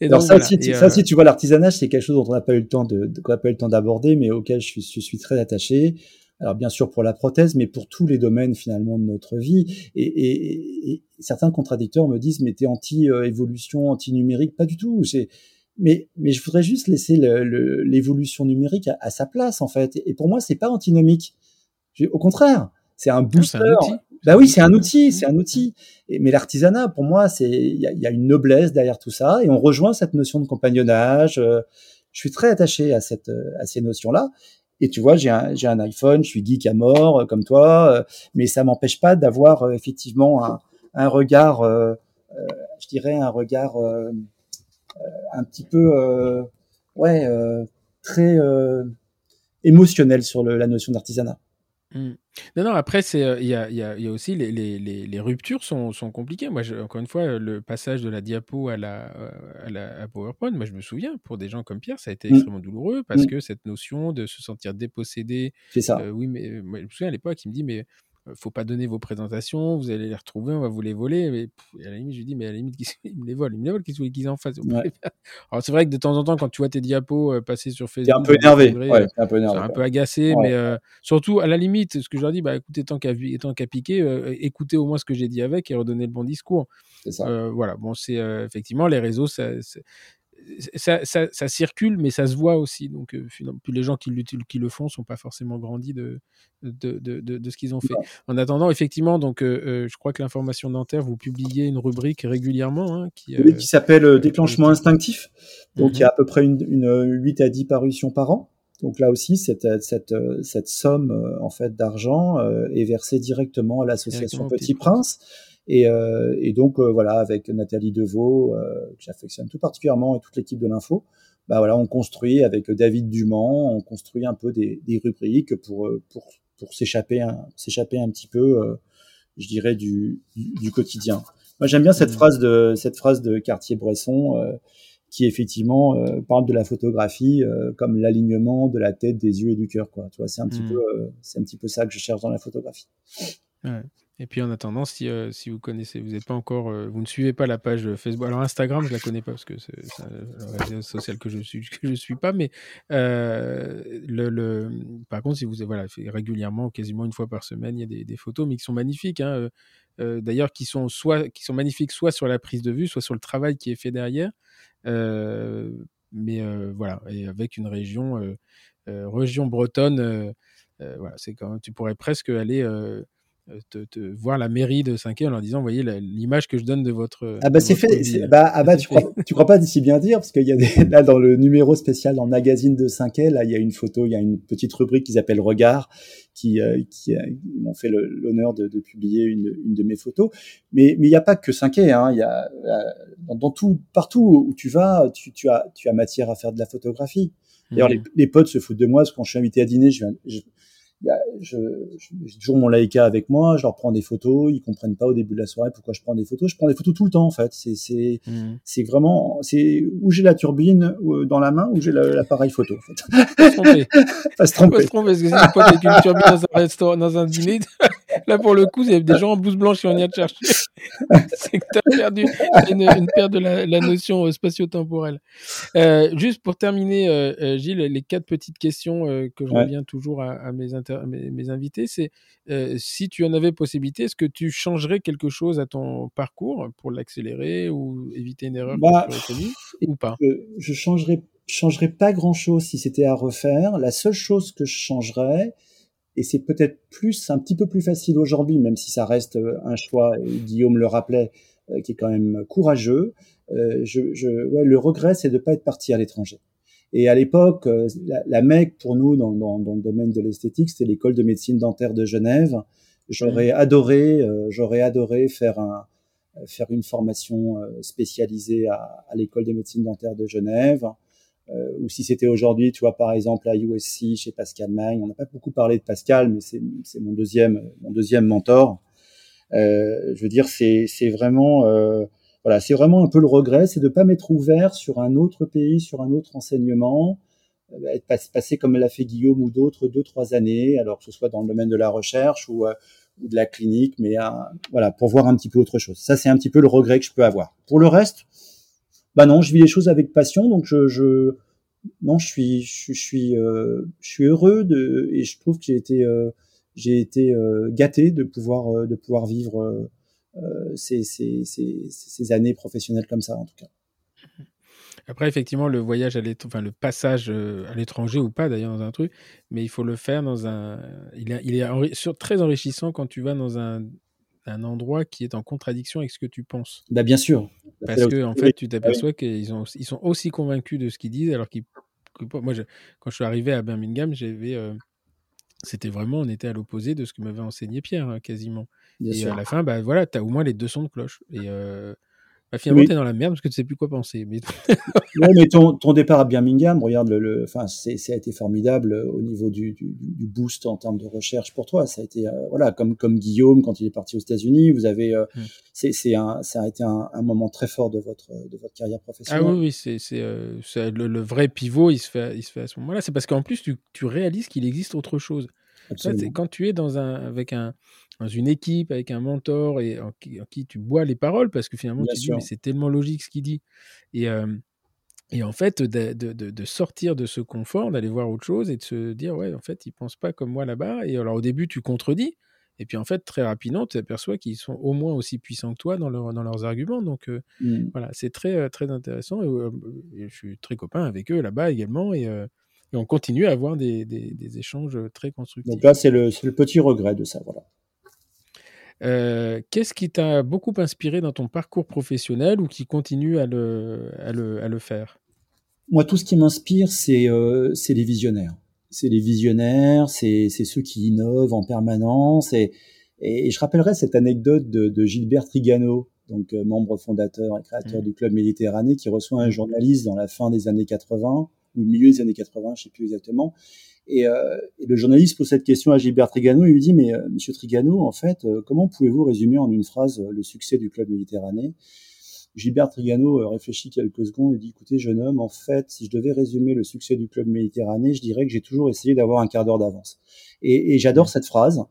Et donc, ça, si, ça, si tu vois l'artisanage, c'est quelque chose dont on n'a pas eu le temps de, n'a pas eu le temps d'aborder, mais auquel je suis, je suis très attaché alors bien sûr pour la prothèse, mais pour tous les domaines finalement de notre vie. Et, et, et certains contradicteurs me disent mais t'es anti-évolution, anti-numérique, pas du tout. Mais, mais je voudrais juste laisser l'évolution le, numérique à, sa place en fait. Et pour moi c'est pas antinomique. Au contraire, c'est un booster. Bah oui, c'est un outil, c'est un outil. mais l'artisanat, pour moi, c'est il y, y a, une noblesse derrière tout ça, et on rejoint cette notion de compagnonnage. Euh, je suis très attaché à cette à ces notions-là. Et tu vois, j'ai un, j'ai un iPhone, je suis geek à mort, euh, comme toi, euh, mais ça m'empêche pas d'avoir euh, effectivement un, un regard, je dirais un regard un petit peu, ouais, très émotionnel sur le, la notion d'artisanat. Mmh. Non, non, après, c'est, il y, a, y, a, y, a, aussi les, les, les, ruptures sont, sont compliquées. Moi, encore une fois, le passage de la diapo à la, à la PowerPoint, moi, je me souviens, pour des gens comme Pierre, ça a été mmh. extrêmement douloureux parce mmh. que cette notion de se sentir dépossédé. C'est ça. oui, mais moi, je me souviens à l'époque, il me dit, mais faut pas donner vos présentations, vous allez les retrouver, on va vous les voler. Mais à la limite, je lui dis, mais à la limite, ils me les volent, ils me les volent, qu'est-ce qu'ils en fassent Alors c'est vrai que de temps en temps, quand tu vois tes diapos euh, passer sur Facebook, un peu énervé, ouais, un peu énervé, un peu agacé, mais euh, surtout à la limite, ce que je leur dis, bah écoutez, tant qu'à qu'à piquer, euh, écoutez au moins ce que j'ai dit avec et redonnez le bon discours. Ça. voilà, bon, c'est effectivement les réseaux, ça, ça, ça, circule, mais ça se voit aussi. Donc, euh, les gens qui, qui le font sont pas forcément grandis de, de, de, de, ce qu'ils ont fait. En attendant, effectivement, donc, euh, euh, je crois que l'information dentaire, vous publiez une rubrique régulièrement. Hein, qui, qui s'appelle Déclenchement instinctif. Donc, il y a à peu près une, une 8 à 10 parutions par an. Donc là aussi, cette, cette, cette somme en fait d'argent est versée directement à l'association Petit Prince. Et, euh, et donc euh, voilà, avec Nathalie Deveau, euh, que j'affectionne tout particulièrement, et toute l'équipe de l'info, bah voilà, on construit avec David Dumont, on construit un peu des, des rubriques pour pour pour s'échapper un s'échapper un petit peu, je dirais du, du, quotidien. Moi j'aime bien cette mmh. phrase de cette phrase de Cartier-Bresson qui effectivement parle de la photographie comme l'alignement de la tête, des yeux et du cœur. Quoi. Tu vois, c'est un petit mmh. peu, c'est un petit peu ça que je cherche dans la photographie. Ouais. Et puis en attendant, si, euh, vous connaissez, vous n'êtes pas encore, euh, vous ne suivez pas la page Facebook. Alors Instagram, je la connais pas parce que c'est un réseau social que je suis que je suis pas, mais euh, le, par contre, si vous voilà régulièrement, quasiment une fois par semaine, il y a des, photos, mais qui sont magnifiques. Hein, D'ailleurs, qui sont soit qui sont magnifiques, soit sur la prise de vue, soit sur le travail qui est fait derrière. mais voilà, et avec une région région bretonne. voilà, c'est quand tu pourrais presque aller euh, te, voir la mairie de Saint-Quay en leur disant, voyez l'image que je donne de votre. Ah bah c'est fait. Bah, ah bah tu crois, tu crois pas d'ici bien dire parce qu'il y a des, là dans le numéro spécial dans le magazine de Saint-Quay, là il y a une photo, il y a une petite rubrique qui s'appelle Regard qui euh, qui euh, m'ont fait l'honneur de, de, publier une, une de mes photos. Mais mais il n'y a pas que Saint-Quay, hein. Il y a dans, tout partout où tu vas, tu, tu as tu as matière à faire de la photographie. D'ailleurs, les, mmh. les, potes se foutent de moi parce que quand je suis invité à dîner, je, je j'ai toujours mon Leica avec moi, je leur prends des photos, ils comprennent pas au début de la soirée pourquoi je prends des photos. Je prends des photos tout le temps en fait. C'est c'est mmh. c'est vraiment c'est où j'ai la turbine dans la main ou j'ai l'appareil photo en fait. Pas se tromper. pas se tromper. Pas se tromper parce que c'est pas avec une turbine dans un restaurant, dans un dîner. Là pour le coup, il y a des gens en blouse blanche qui ont rien de chercher. c'est que tu as perdu une, une perte de la, la notion euh, spatio-temporelle. Euh, juste pour terminer, euh, Gilles, les quatre petites questions euh, que je reviens toujours à, à mes, mes, mes, invités, c'est si tu en avais possibilité, est-ce que tu changerais quelque chose à ton parcours pour l'accélérer ou éviter une erreur bah, que tu aurais ou pas? Je, je changerais, changerais pas grand-chose si c'était à refaire. La seule chose que je changerais, et c'est peut-être plus un petit peu plus facile aujourd'hui, même si ça reste euh, un choix, et Guillaume le rappelait, euh, qui est quand même courageux. Euh, je, je, ouais, le regret, c'est de ne pas être parti à l'étranger. Et à l'époque, la, la MEC, pour nous, dans, dans, dans le domaine de l'esthétique, c'était l'école de médecine dentaire de Genève. J'aurais mmh. adoré, j'aurais adoré faire un, faire une formation spécialisée à, à l'école de médecine dentaire de Genève. Euh, ou si c'était aujourd'hui, tu vois, par exemple à USC chez Pascal Magne. On n'a pas beaucoup parlé de Pascal, mais c'est mon deuxième, mon deuxième mentor. Euh, je veux dire, c'est vraiment, euh, voilà, c'est vraiment un peu le regret, c'est de pas m'être ouvert sur un autre pays, sur un autre enseignement, euh, être passé comme l'a fait Guillaume ou d'autres deux trois années, alors que ce soit dans le domaine de la recherche ou, euh, ou de la clinique, mais voilà, pour voir un petit peu autre chose. Ça, c'est un petit peu le regret que je peux avoir. Pour le reste, bah non, je vis les choses avec passion, donc je, je non, je suis, je, suis, euh, je suis heureux de, et je trouve que j'ai été, euh, j'ai été euh, gâté de pouvoir, de pouvoir vivre ces, ces, ces, ces, années professionnelles comme ça, en tout cas. Après, effectivement, le voyage à enfin le passage à l'étranger ou pas d'ailleurs dans un truc, mais il faut le faire dans un. Il est, il est très enrichissant quand tu vas dans un, un endroit qui est en contradiction avec ce que tu penses. Bah bien sûr. Parce que en fait, tu t'aperçois qu'ils ont, ils sont aussi convaincus de ce qu'ils disent, alors qu'ils, moi, quand je suis arrivé à Birmingham, j'avais, euh, c'était vraiment, on était à l'opposé de ce que m'avait enseigné Pierre, hein, quasiment. et à la fin, bah voilà, tu as au moins les deux sons de cloche. Et euh, bah, finalement, tu es dans la merde parce que tu sais plus quoi penser. Mais, mais ton, ton, départ à Birmingham, regarde, le, le ça a été formidable euh, au niveau du, du, du, boost en termes de recherche pour toi. Ça a été, euh, voilà, comme, comme Guillaume quand il est parti aux États-Unis, vous avez, euh, mmh. c'est, un, ça a été un, un, moment très fort de votre, de votre carrière professionnelle. Ah oui, oui, c'est, c'est, le, le, vrai pivot, il se fait, il se fait à ce moment-là. C'est parce qu'en plus, tu, tu réalises qu'il existe autre chose. Quand tu es dans un, avec un, dans une équipe avec un mentor et en qui, tu bois les paroles parce que finalement tu dis mais c'est tellement logique ce qu'il dit. Et et en fait de, de, de, sortir de ce confort d'aller voir autre chose et de se dire ouais en fait ils pensent pas comme moi là-bas. Et alors au début tu contredis. Et puis en fait très rapidement tu t'aperçois qu'ils sont au moins aussi puissants que toi dans, leur, dans leurs arguments. Donc mmh. voilà c'est très très intéressant. Et, je suis très copain avec eux là-bas également. Et, et, on continue à avoir des, des, des échanges très constructifs donc là c'est le, le petit regret de ça voilà euh, qu'est-ce qui t'a beaucoup inspiré dans ton parcours professionnel ou qui continue à le, à le, à le faire? Moi, tout ce qui m'inspire, c'est euh, les visionnaires. C'est les visionnaires, c'est ceux qui innovent en permanence. Et, et, je rappellerai cette anecdote de, de Gilbert Trigano, donc euh, membre fondateur et créateur mmh. du Club Méditerranée, qui reçoit un mmh. journaliste dans la fin des années 80 ou le milieu des années 80, je sais plus exactement, et, euh, le journaliste pose cette question à Gilbert Trigano. Il lui dit Mais euh, Monsieur Trigano, en fait, euh, comment pouvez-vous résumer en une phrase le succès du club méditerranéen? Gilbert Trigano réfléchit quelques secondes et dit Écoutez, jeune homme, en fait, si je devais résumer le succès du club méditerranéen, je dirais que j'ai toujours essayé d'avoir un quart d'heure d'avance. Et, et j'adore cette phrase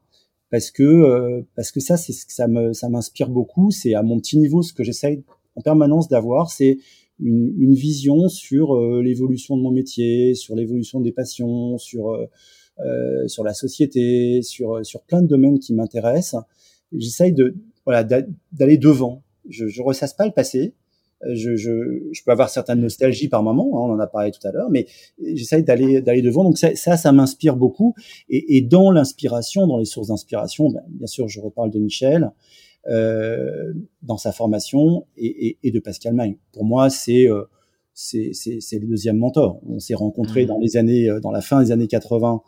parce que parce que ça, ça me ça m'inspire beaucoup. C'est à mon petit niveau ce que j'essaye en permanence d'avoir, c'est une, une, vision sur euh, l'évolution de mon métier, sur l'évolution des passions, sur euh, euh sur la société, sur sur plein de domaines qui m'intéressent. J'essaye de voilà d'aller devant. Je, je ressasse pas le passé. Euh, je, je, je, peux avoir certaines nostalgies par moment, hein, on en a parlé tout à l'heure, mais j'essaye d'aller d'aller devant. Donc ça, ça, ça m'inspire beaucoup. Et, et dans l'inspiration, dans les sources d'inspiration, ben, bien sûr, je reparle de Michel. Euh, dans sa formation et, et, et, de Pascal Magne. Pour moi, c'est euh, c'est le deuxième mentor. On s'est rencontrés mmh. dans les années, euh, dans la fin des années 80.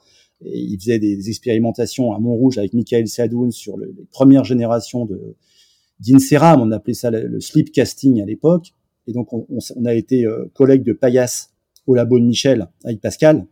Et il faisait des expérimentations à Montrouge avec Michael Sadoun sur le, les premières générations de d'Inseram. On appelait ça le, sleep casting à l'époque. Et donc, on, on, a été euh, collègue de paillasse au labo de Michel avec Pascal.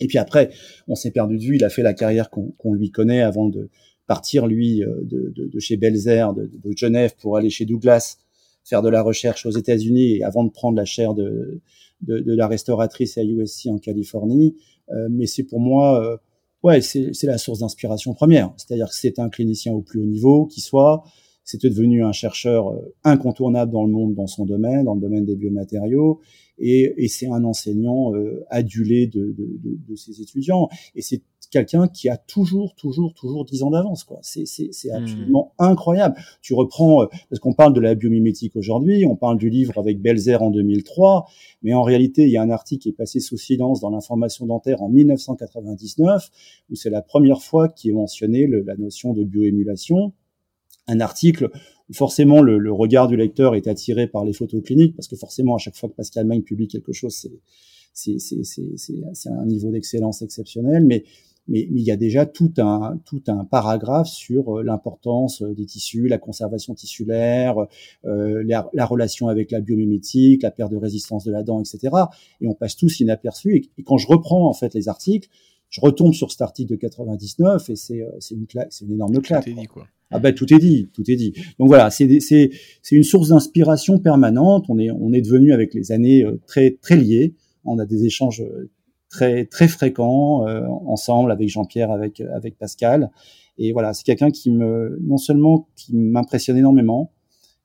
Et puis après, on s'est perdu de vue. Il a fait la carrière qu'on lui connaît avant de, partir lui euh, de, de, de chez Belzer, de, de, Genève pour aller chez Douglas faire de la recherche aux États-Unis et avant de prendre la chaire de, de, la restauratrice à USC en Californie. Euh, mais c'est pour moi, euh, ouais, c'est la source d'inspiration première. C'est-à-dire que c'est un clinicien au plus haut niveau qui soit, c'était devenu un chercheur euh, incontournable dans le monde, dans son domaine, dans le domaine des biomatériaux, et, et c'est un enseignant euh, adulé de, de, de, de, ses étudiants. Et c'est quelqu'un qui a toujours, toujours, toujours 10 ans d'avance. quoi. C'est, c'est, c'est hmm. absolument incroyable. Tu reprends, euh, parce qu'on parle de la biomimétique aujourd'hui, on parle du livre avec Belzer en 2003, mais en réalité, il y a un article qui est passé sous silence dans l'information dentaire en 1999, où c'est la première fois qu'il est mentionné le, la notion de bioémulation. Un article forcément le, le, regard du lecteur est attiré par les photos cliniques, parce que forcément, à chaque fois que Pascal Magne publie quelque chose, c'est, c'est, c'est, c'est, c'est un niveau d'excellence exceptionnel, mais mais, il y a déjà tout un, tout un paragraphe sur l'importance des tissus, la conservation tissulaire, la, relation avec la biomimétique, la perte de résistance de la dent, etc. Et on passe tous inaperçus. Et, et quand je reprends en fait les articles, je retombe sur cet article de 99 et c'est une claque, c'est une énorme claque. Tout est dit, quoi. Ah ben tout est dit, tout est dit. Donc voilà, c'est c'est c'est une source d'inspiration permanente. On est on est devenu avec les années très très liés. On a des échanges très très fréquents euh, ensemble avec Jean-Pierre, avec avec Pascal. Et voilà, c'est quelqu'un qui me non seulement qui m'impressionne énormément,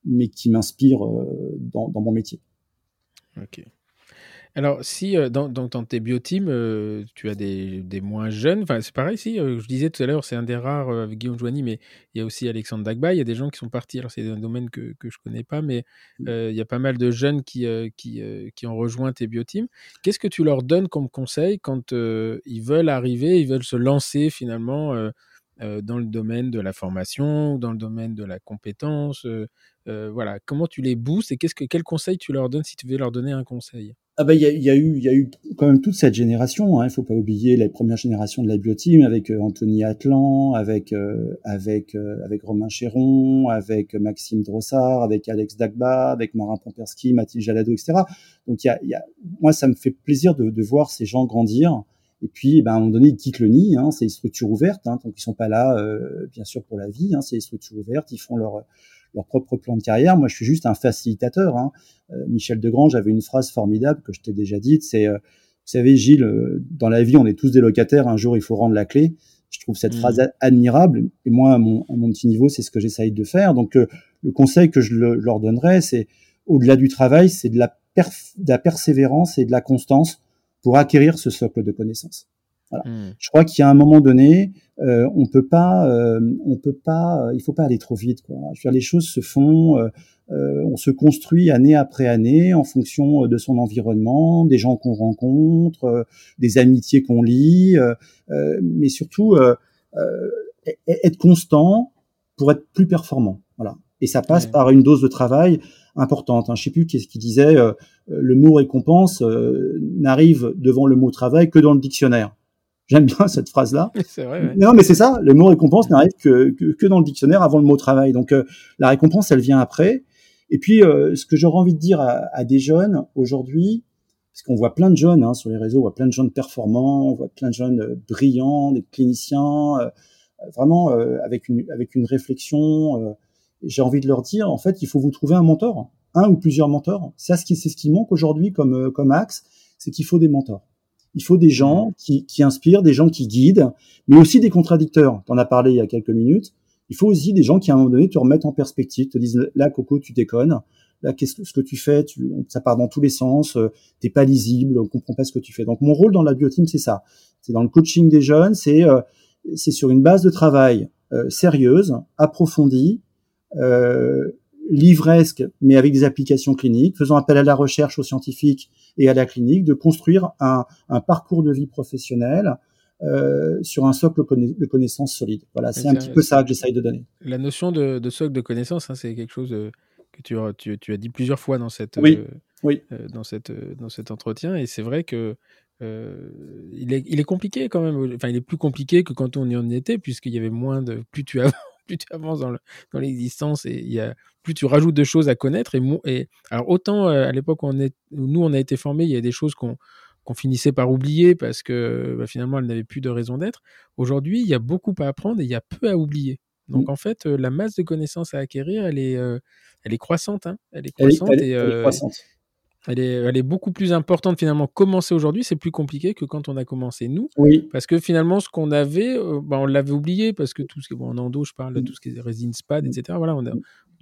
mais qui m'inspire euh, dans, dans mon métier. Alors, si euh, dans, dans, tes bioteams, euh, tu as des, des, moins jeunes, enfin, c'est pareil, si, euh, je disais tout à l'heure, c'est un des rares avec Guillaume Joigny, mais il y a aussi Alexandre Dagba, il y a des gens qui sont partis, alors c'est un domaine que, que je connais pas, mais mmh. il y a pas mal de jeunes qui, qui, qui ont rejoint tes bioteams. Qu'est-ce que tu leur donnes comme conseil quand ils veulent arriver, ils veulent se lancer finalement dans le domaine de la formation, dans le domaine de la compétence Voilà, comment tu les boostes et qu'est-ce que, quel conseil tu leur donnes si tu veux leur donner un conseil? Ah ben il y a, y a, eu il y a eu quand même toute cette génération. Hein. Il faut pas oublier la première génération de la bioteam avec euh, Anthony Atlan, avec euh, avec euh, avec Romain Chéron, avec Maxime Drossard, avec Alex Dagba, avec Marin Pomperski, Mathilde Jalado, etc. Donc il y a, y a, moi ça me fait plaisir de, de, voir ces gens grandir. Et puis, ben, à un moment donné, ils quittent le nid. Hein, c'est des structures ouvertes, hein, donc ils sont pas là, bien sûr, pour la vie. Hein, c'est des structures ouvertes. Ils font leur leur propre plan de carrière. Moi, je suis juste un facilitateur. Hein. Euh, Michel Degrange avait une phrase formidable que je t'ai déjà dite, c'est, euh, vous savez, Gilles, euh, dans la vie, on est tous des locataires. Un jour, il faut rendre la clé. Je trouve cette mmh. phrase admirable. Et moi, à mon, à mon petit niveau, c'est ce que j'essaye de faire. Donc, le conseil que je leur donnerais, c'est au-delà du travail, c'est de la, de la persévérance et de la constance pour acquérir ce socle de connaissances. Voilà. Mmh. Je crois qu'il y a un moment donné, euh, on peut pas, euh, on peut pas, euh, il faut pas aller trop vite. Quoi. Je veux dire, les choses se font, euh, euh, on se construit année après année en fonction de son environnement, des gens qu'on rencontre, des amitiés qu'on lit, mais surtout être constant pour être plus performant. Voilà. Et ça passe par une dose de travail importante. Hein. Je sais plus qu'est-ce qu'il disait. le mot récompense n'arrive devant le mot travail que dans le dictionnaire. J'aime bien cette phrase-là. Non, mais c'est ça. Le mot récompense n'arrive que, que, dans le dictionnaire avant le mot travail. Donc euh, la récompense, elle vient après. Et puis, euh, ce que j'aurais envie de dire à, des jeunes aujourd'hui, parce qu'on voit plein de jeunes hein, sur les réseaux, on voit plein de jeunes performants, on voit plein de jeunes euh, brillants, des cliniciens, vraiment avec une avec une réflexion. J'ai envie de leur dire, en fait, il faut vous trouver un mentor, un ou plusieurs mentors. C'est ce qui c'est ce qui manque aujourd'hui comme comme axe, c'est qu'il faut des mentors. Il faut des gens mmh. qui, qui, inspirent, des gens qui guident, mais aussi des contradicteurs. Tu en as parlé il y a quelques minutes. Il faut aussi des gens qui, à un moment donné, te remettent en perspective, te disent, là, Coco, tu déconnes. Là, qu'est-ce que, ce que tu fais, tu, ça part dans tous les sens, euh, t'es pas lisible, on comprend pas ce que tu fais. Donc, mon rôle dans la bioteam, c'est ça. C'est dans le coaching des jeunes, c'est, euh, c'est sur une base de travail euh, sérieuse, approfondie, euh, livresque, mais avec des applications cliniques, faisant appel à la recherche, aux scientifiques et à la clinique, de construire un, un parcours de vie professionnelle euh, sur un socle de connaissances solides. Voilà, c'est un petit peu ça que j'essaye de donner. La notion de, de socle de connaissances, hein, c'est quelque chose euh, que tu, tu, tu, as dit plusieurs fois dans cette, oui, euh, oui. Dans cette, dans cet entretien, et c'est vrai que il, est, il est compliqué quand même. Enfin, il est plus compliqué que quand on y en était, puisqu'il y avait moins de. Plus tu, plus tu avances dans, dans l'existence et y a, plus tu rajoutes de choses à connaître. Et, et alors autant euh, à l'époque où, on est, où nous on a été formés, il y a des choses qu'on qu'on finissait par oublier parce que bah, finalement elles n'avaient plus de raison d'être. Aujourd'hui, il y a beaucoup à apprendre et il y a peu à oublier. Donc mmh. en fait, euh, la masse de connaissances à acquérir, elle est, euh, elle est croissante. Hein elle est croissante. Elle est, elle est, croissante. Elle est, elle est, beaucoup plus importante finalement. Commencer aujourd'hui, c'est plus compliqué que quand on a commencé nous. Oui. Parce que finalement, ce qu'on avait, euh, bah, on l'avait oublié parce que tout ce qui est bon, en endo, je parle de mm. tout ce qui est résine SPAD, etc. Voilà, on a,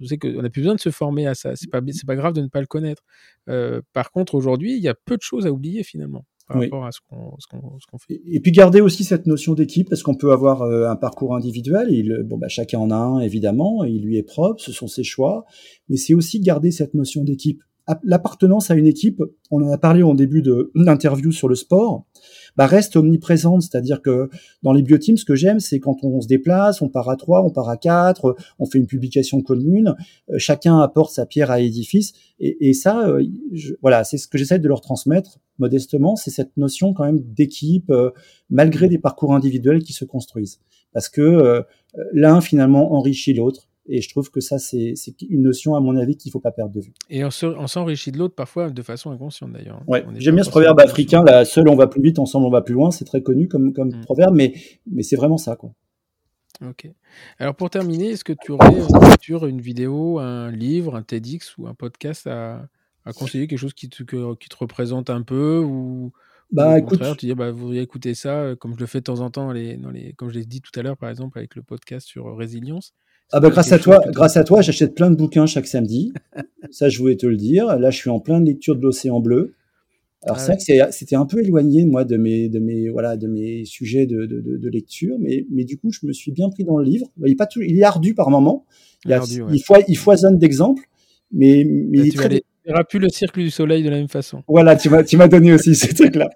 je sais qu'on n'a plus besoin de se former à ça. C'est pas, c'est pas grave de ne pas le connaître. Euh, par contre, aujourd'hui, il y a peu de choses à oublier finalement par rapport à ce qu'on, ce qu'on, ce qu'on fait. Et puis garder aussi cette notion d'équipe parce qu'on peut avoir euh, un parcours individuel. Il, bon, bah, chacun en a un évidemment, il lui est propre, ce sont ses choix, mais c'est aussi garder cette notion d'équipe l'appartenance à une équipe, on en a parlé en début d'interview sur le sport. bah, reste omniprésente. C'est-à-dire que dans les bioteams, ce que j'aime, c'est quand on se déplace, on part à trois, on part à quatre, on fait une publication commune, euh, chacun apporte sa pierre à l'édifice. Et, et, ça, euh, voilà, c'est ce que j'essaie de leur transmettre modestement, c'est cette notion quand même d'équipe, euh, malgré des parcours individuels qui se construisent. Parce que l'un finalement enrichit l'autre. Et je trouve que ça, c'est une notion, à mon avis, qu'il ne faut pas perdre de vue. Et on s'enrichit de l'autre parfois de façon inconsciente d'ailleurs. Ouais. J'aime bien ce proverbe africain, là, seul on va plus vite, ensemble on va plus loin. C'est très connu comme, comme mm. proverbe, mais, mais c'est vraiment ça. Quoi. Ok. Alors pour terminer, est-ce que tu aurais une lecture, une vidéo, un livre, un TEDx ou un podcast à, à conseiller, quelque chose qui te, qui te représente un peu ou, bah, écoute, tu dis, bah, vous pourriez écouter ça, euh, comme je le fais de temps en temps, les, dans les, comme je l'ai dit tout à l'heure, par exemple, avec le podcast sur résilience. Ah bah grâce à toi, grâce à toi, j'achète plein de bouquins chaque samedi. ça, je voulais te le dire. Là, je suis en pleine lecture de l'océan bleu. Alors ah c'est vrai que c'était un peu éloigné moi de mes de mes voilà de mes sujets de, de, de, lecture, mais mais du coup je me suis bien pris dans le livre. Il est pas tout, il est ardu par moment. Il, il, foisonne d'exemples, mais mais il est très, verras plus le cirque du soleil de la même façon. Voilà, tu m'as, tu m'as donné aussi ce truc-là.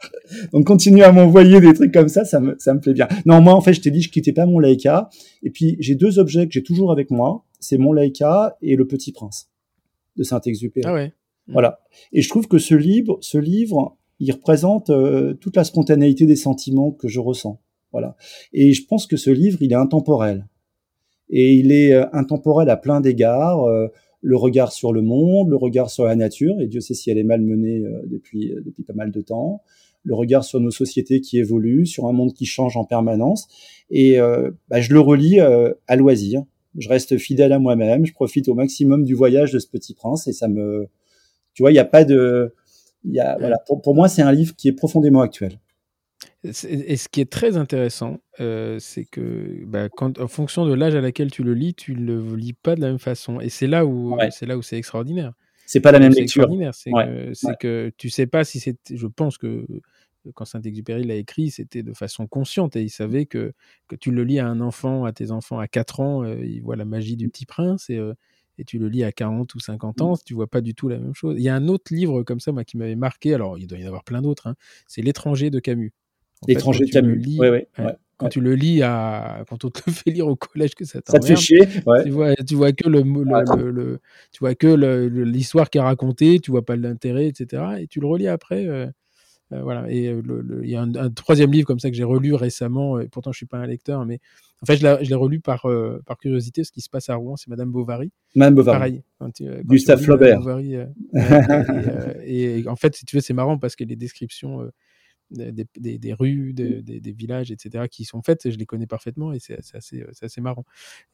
Donc, continue à m'envoyer des trucs comme ça, ça me, ça me plaît bien. Non, moi, en fait, je t'ai dit, je quittais pas mon Leica. Et puis, j'ai deux objets que j'ai toujours avec moi. C'est mon Leica et Le Petit Prince de Saint-Exupéry. Ah ouais. Voilà. Et je trouve que ce livre, ce livre, il représente euh, toute la spontanéité des sentiments que je ressens. Voilà. Et je pense que ce livre, il est intemporel. Et il est euh, intemporel à plein d'égards. Euh, le regard sur le monde, le regard sur la nature, et Dieu sait si elle est malmenée euh, depuis, euh, depuis pas mal de temps, le regard sur nos sociétés qui évoluent, sur un monde qui change en permanence. Et euh, bah, je le relis à loisir. Je reste fidèle à moi-même, je profite au maximum du voyage de ce petit prince, et ça me... Tu vois, il n'y a pas de... Y a, voilà, pour, pour moi, c'est un livre qui est profondément actuel. Et ce qui est très intéressant, euh, c'est que bah, quand, en fonction de l'âge à laquelle tu le lis, tu ne le lis pas de la même façon. Et c'est là où c'est là où c'est extraordinaire. C'est pas la même lecture. C'est que, que, tu sais pas si c'est. Je pense que quand Saint-Exupéry l'a écrit, c'était de façon consciente et il savait que, que tu le lis à un enfant, à tes enfants à 4 ans, euh, il voit la magie du petit prince et, euh, et tu le lis à 40 ou 50 ans, tu vois pas du tout la même chose. Il y a un autre livre comme ça moi, qui m'avait marqué, alors il doit y en avoir plein d'autres, hein, c'est L'étranger de Camus. L'étranger de Camus. quand tu le lis à, quand on te le fait lire au collège, que ça Ça te fait chier. Tu vois, tu vois que le, le, tu vois que l'histoire qui est racontée, tu vois pas l'intérêt, etc. Et tu le relis après. Euh, euh, voilà. Et euh, il y a un, troisième livre comme ça que j'ai relu récemment. Et pourtant, je suis pas un lecteur, mais en fait, je l'ai relu par par curiosité. Ce qui se passe à Rouen, c'est Madame Bovary. Madame Bovary. Pareil. Gustave Flaubert. et, et, en fait, si tu veux, c'est marrant parce que les descriptions des, des, rues, des, des, villages, etc., qui sont faites, je les connais parfaitement et c'est assez, assez, marrant.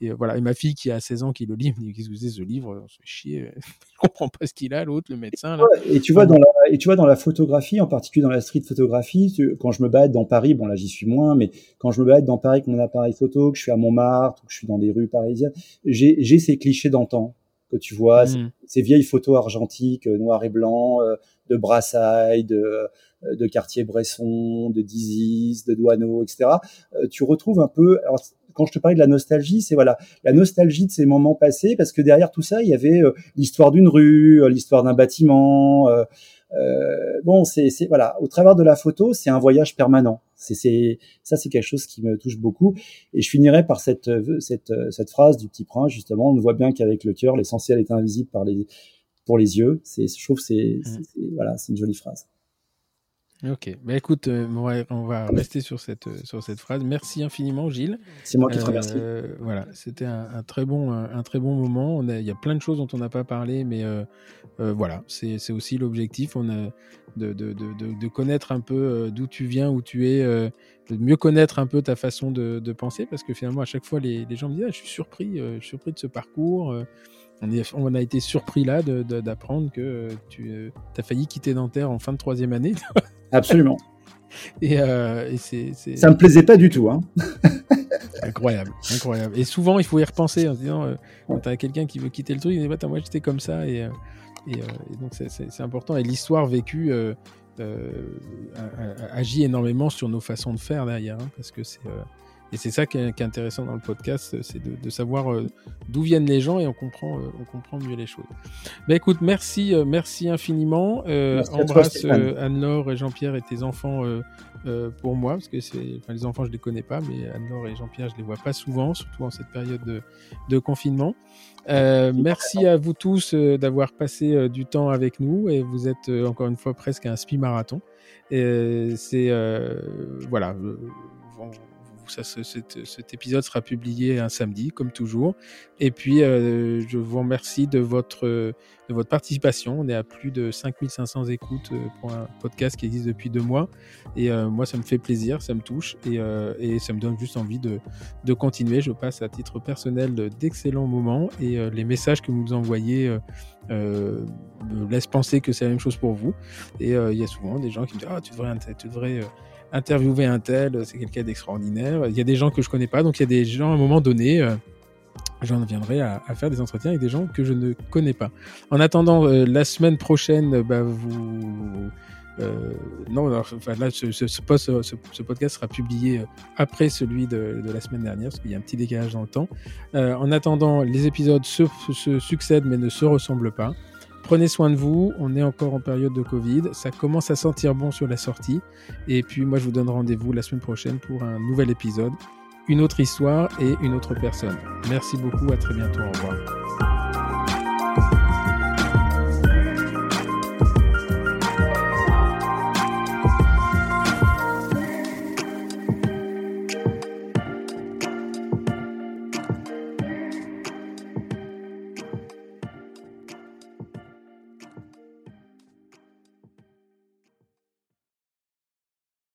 Et euh, voilà, et ma fille qui a 16 ans qui le lit, me dit Qu'est-ce que c'est ce livre? On se fait chier, je comprends pas ce qu'il a, l'autre, le médecin. Là. Et, tu vois, dans la, et tu vois, dans la photographie, en particulier dans la street photographie, quand je me balade dans Paris, bon là j'y suis moins, mais quand je me balade dans Paris avec mon appareil photo, que je suis à Montmartre, que je suis dans des rues parisiennes, j'ai ces clichés d'antan que tu vois, mmh. ces, vieilles photos argentiques, euh, noir et blanc, euh, de Brassailles, de euh, de Cartier-Bresson, de Dizis, de Douaneau, etc. Euh, tu retrouves un peu. Alors, quand je te parlais de la nostalgie, c'est voilà la nostalgie de ces moments passés, parce que derrière tout ça, il y avait euh, l'histoire d'une rue, l'histoire d'un bâtiment. Euh, bon, c'est voilà, au travers de la photo, c'est un voyage permanent. C'est ça, c'est quelque chose qui me touche beaucoup. Et je finirai par cette cette cette phrase du Petit Prince justement. On voit bien qu'avec le cœur, l'essentiel est invisible par les pour les yeux. C'est, je trouve, c'est mmh. voilà, c'est une jolie phrase. Ok, bah écoute, euh, on va rester sur cette, euh, sur cette phrase. Merci infiniment, Gilles. C'est moi qui te remercie. Euh, voilà, c'était un, très bon, un, très bon moment. On a, il y a plein de choses dont on n'a pas parlé, mais voilà, c'est aussi l'objectif. On a de, de, de, de, connaître un peu d'où tu viens, où tu es, de mieux connaître un peu ta façon de, penser, parce que finalement, à chaque fois, les, les gens me disent ah, Je suis surpris, je suis surpris de ce parcours on, a été surpris là d'apprendre que tu as failli quitter Nanterre en fin de troisième année. Absolument. Et, euh, c'est, Ça me plaisait pas du tout. Hein. incroyable, incroyable. Et souvent, il faut y repenser en se disant, euh, quand tu as quelqu'un qui veut quitter le truc, il dit, bah, moi j'étais comme ça. Et, euh, et, donc c'est, important. Et l'histoire vécue agit énormément sur nos façons de faire derrière. Hein, parce que c'est Et c'est ça qui est, intéressant dans le podcast, c'est de, savoir euh, d'où viennent les gens et on comprend, euh, on comprend mieux les choses. Ben écoute, merci, euh, merci infiniment. embrasse Anne-Laure et Jean-Pierre et tes enfants pour moi, parce que c'est, enfin, les enfants je les connais pas, mais Anne-Laure et Jean-Pierre je les vois pas souvent, surtout en cette période de, de confinement. merci à vous tous d'avoir passé du temps avec nous et vous êtes encore une fois presque un spi marathon. c'est voilà ça, cet, épisode sera publié un samedi, comme toujours. Et puis, euh, je vous remercie de votre, de votre participation. On est à plus de 5500 écoutes euh, pour un podcast qui existe depuis deux mois. Et euh, moi, ça me fait plaisir, ça me touche et, ça me donne juste envie de, de, continuer. Je passe à titre personnel d'excellents moments et les messages que vous nous envoyez me laissent penser que c'est la même chose pour vous. Et il y a souvent des gens qui me disent Ah, tu devrais, tu devrais interviewer un tel, c'est quelqu'un d'extraordinaire. Il y a des gens que je connais pas, donc il y a des gens à un moment donné. Euh, j'en viendrai à, faire des entretiens avec des gens que je ne connais pas. En attendant, euh, la semaine prochaine, bah, vous, euh, non, enfin, là, ce, ce, ce, podcast sera publié après celui de, la semaine dernière, parce qu'il y a un petit décalage dans le temps. en attendant, les épisodes se, succèdent mais ne se ressemblent pas. Prenez soin de vous, on est encore en période de Covid, ça commence à sentir bon sur la sortie. Et puis moi je vous donne rendez-vous la semaine prochaine pour un nouvel épisode, une autre histoire et une autre personne. Merci beaucoup, à très bientôt, au revoir.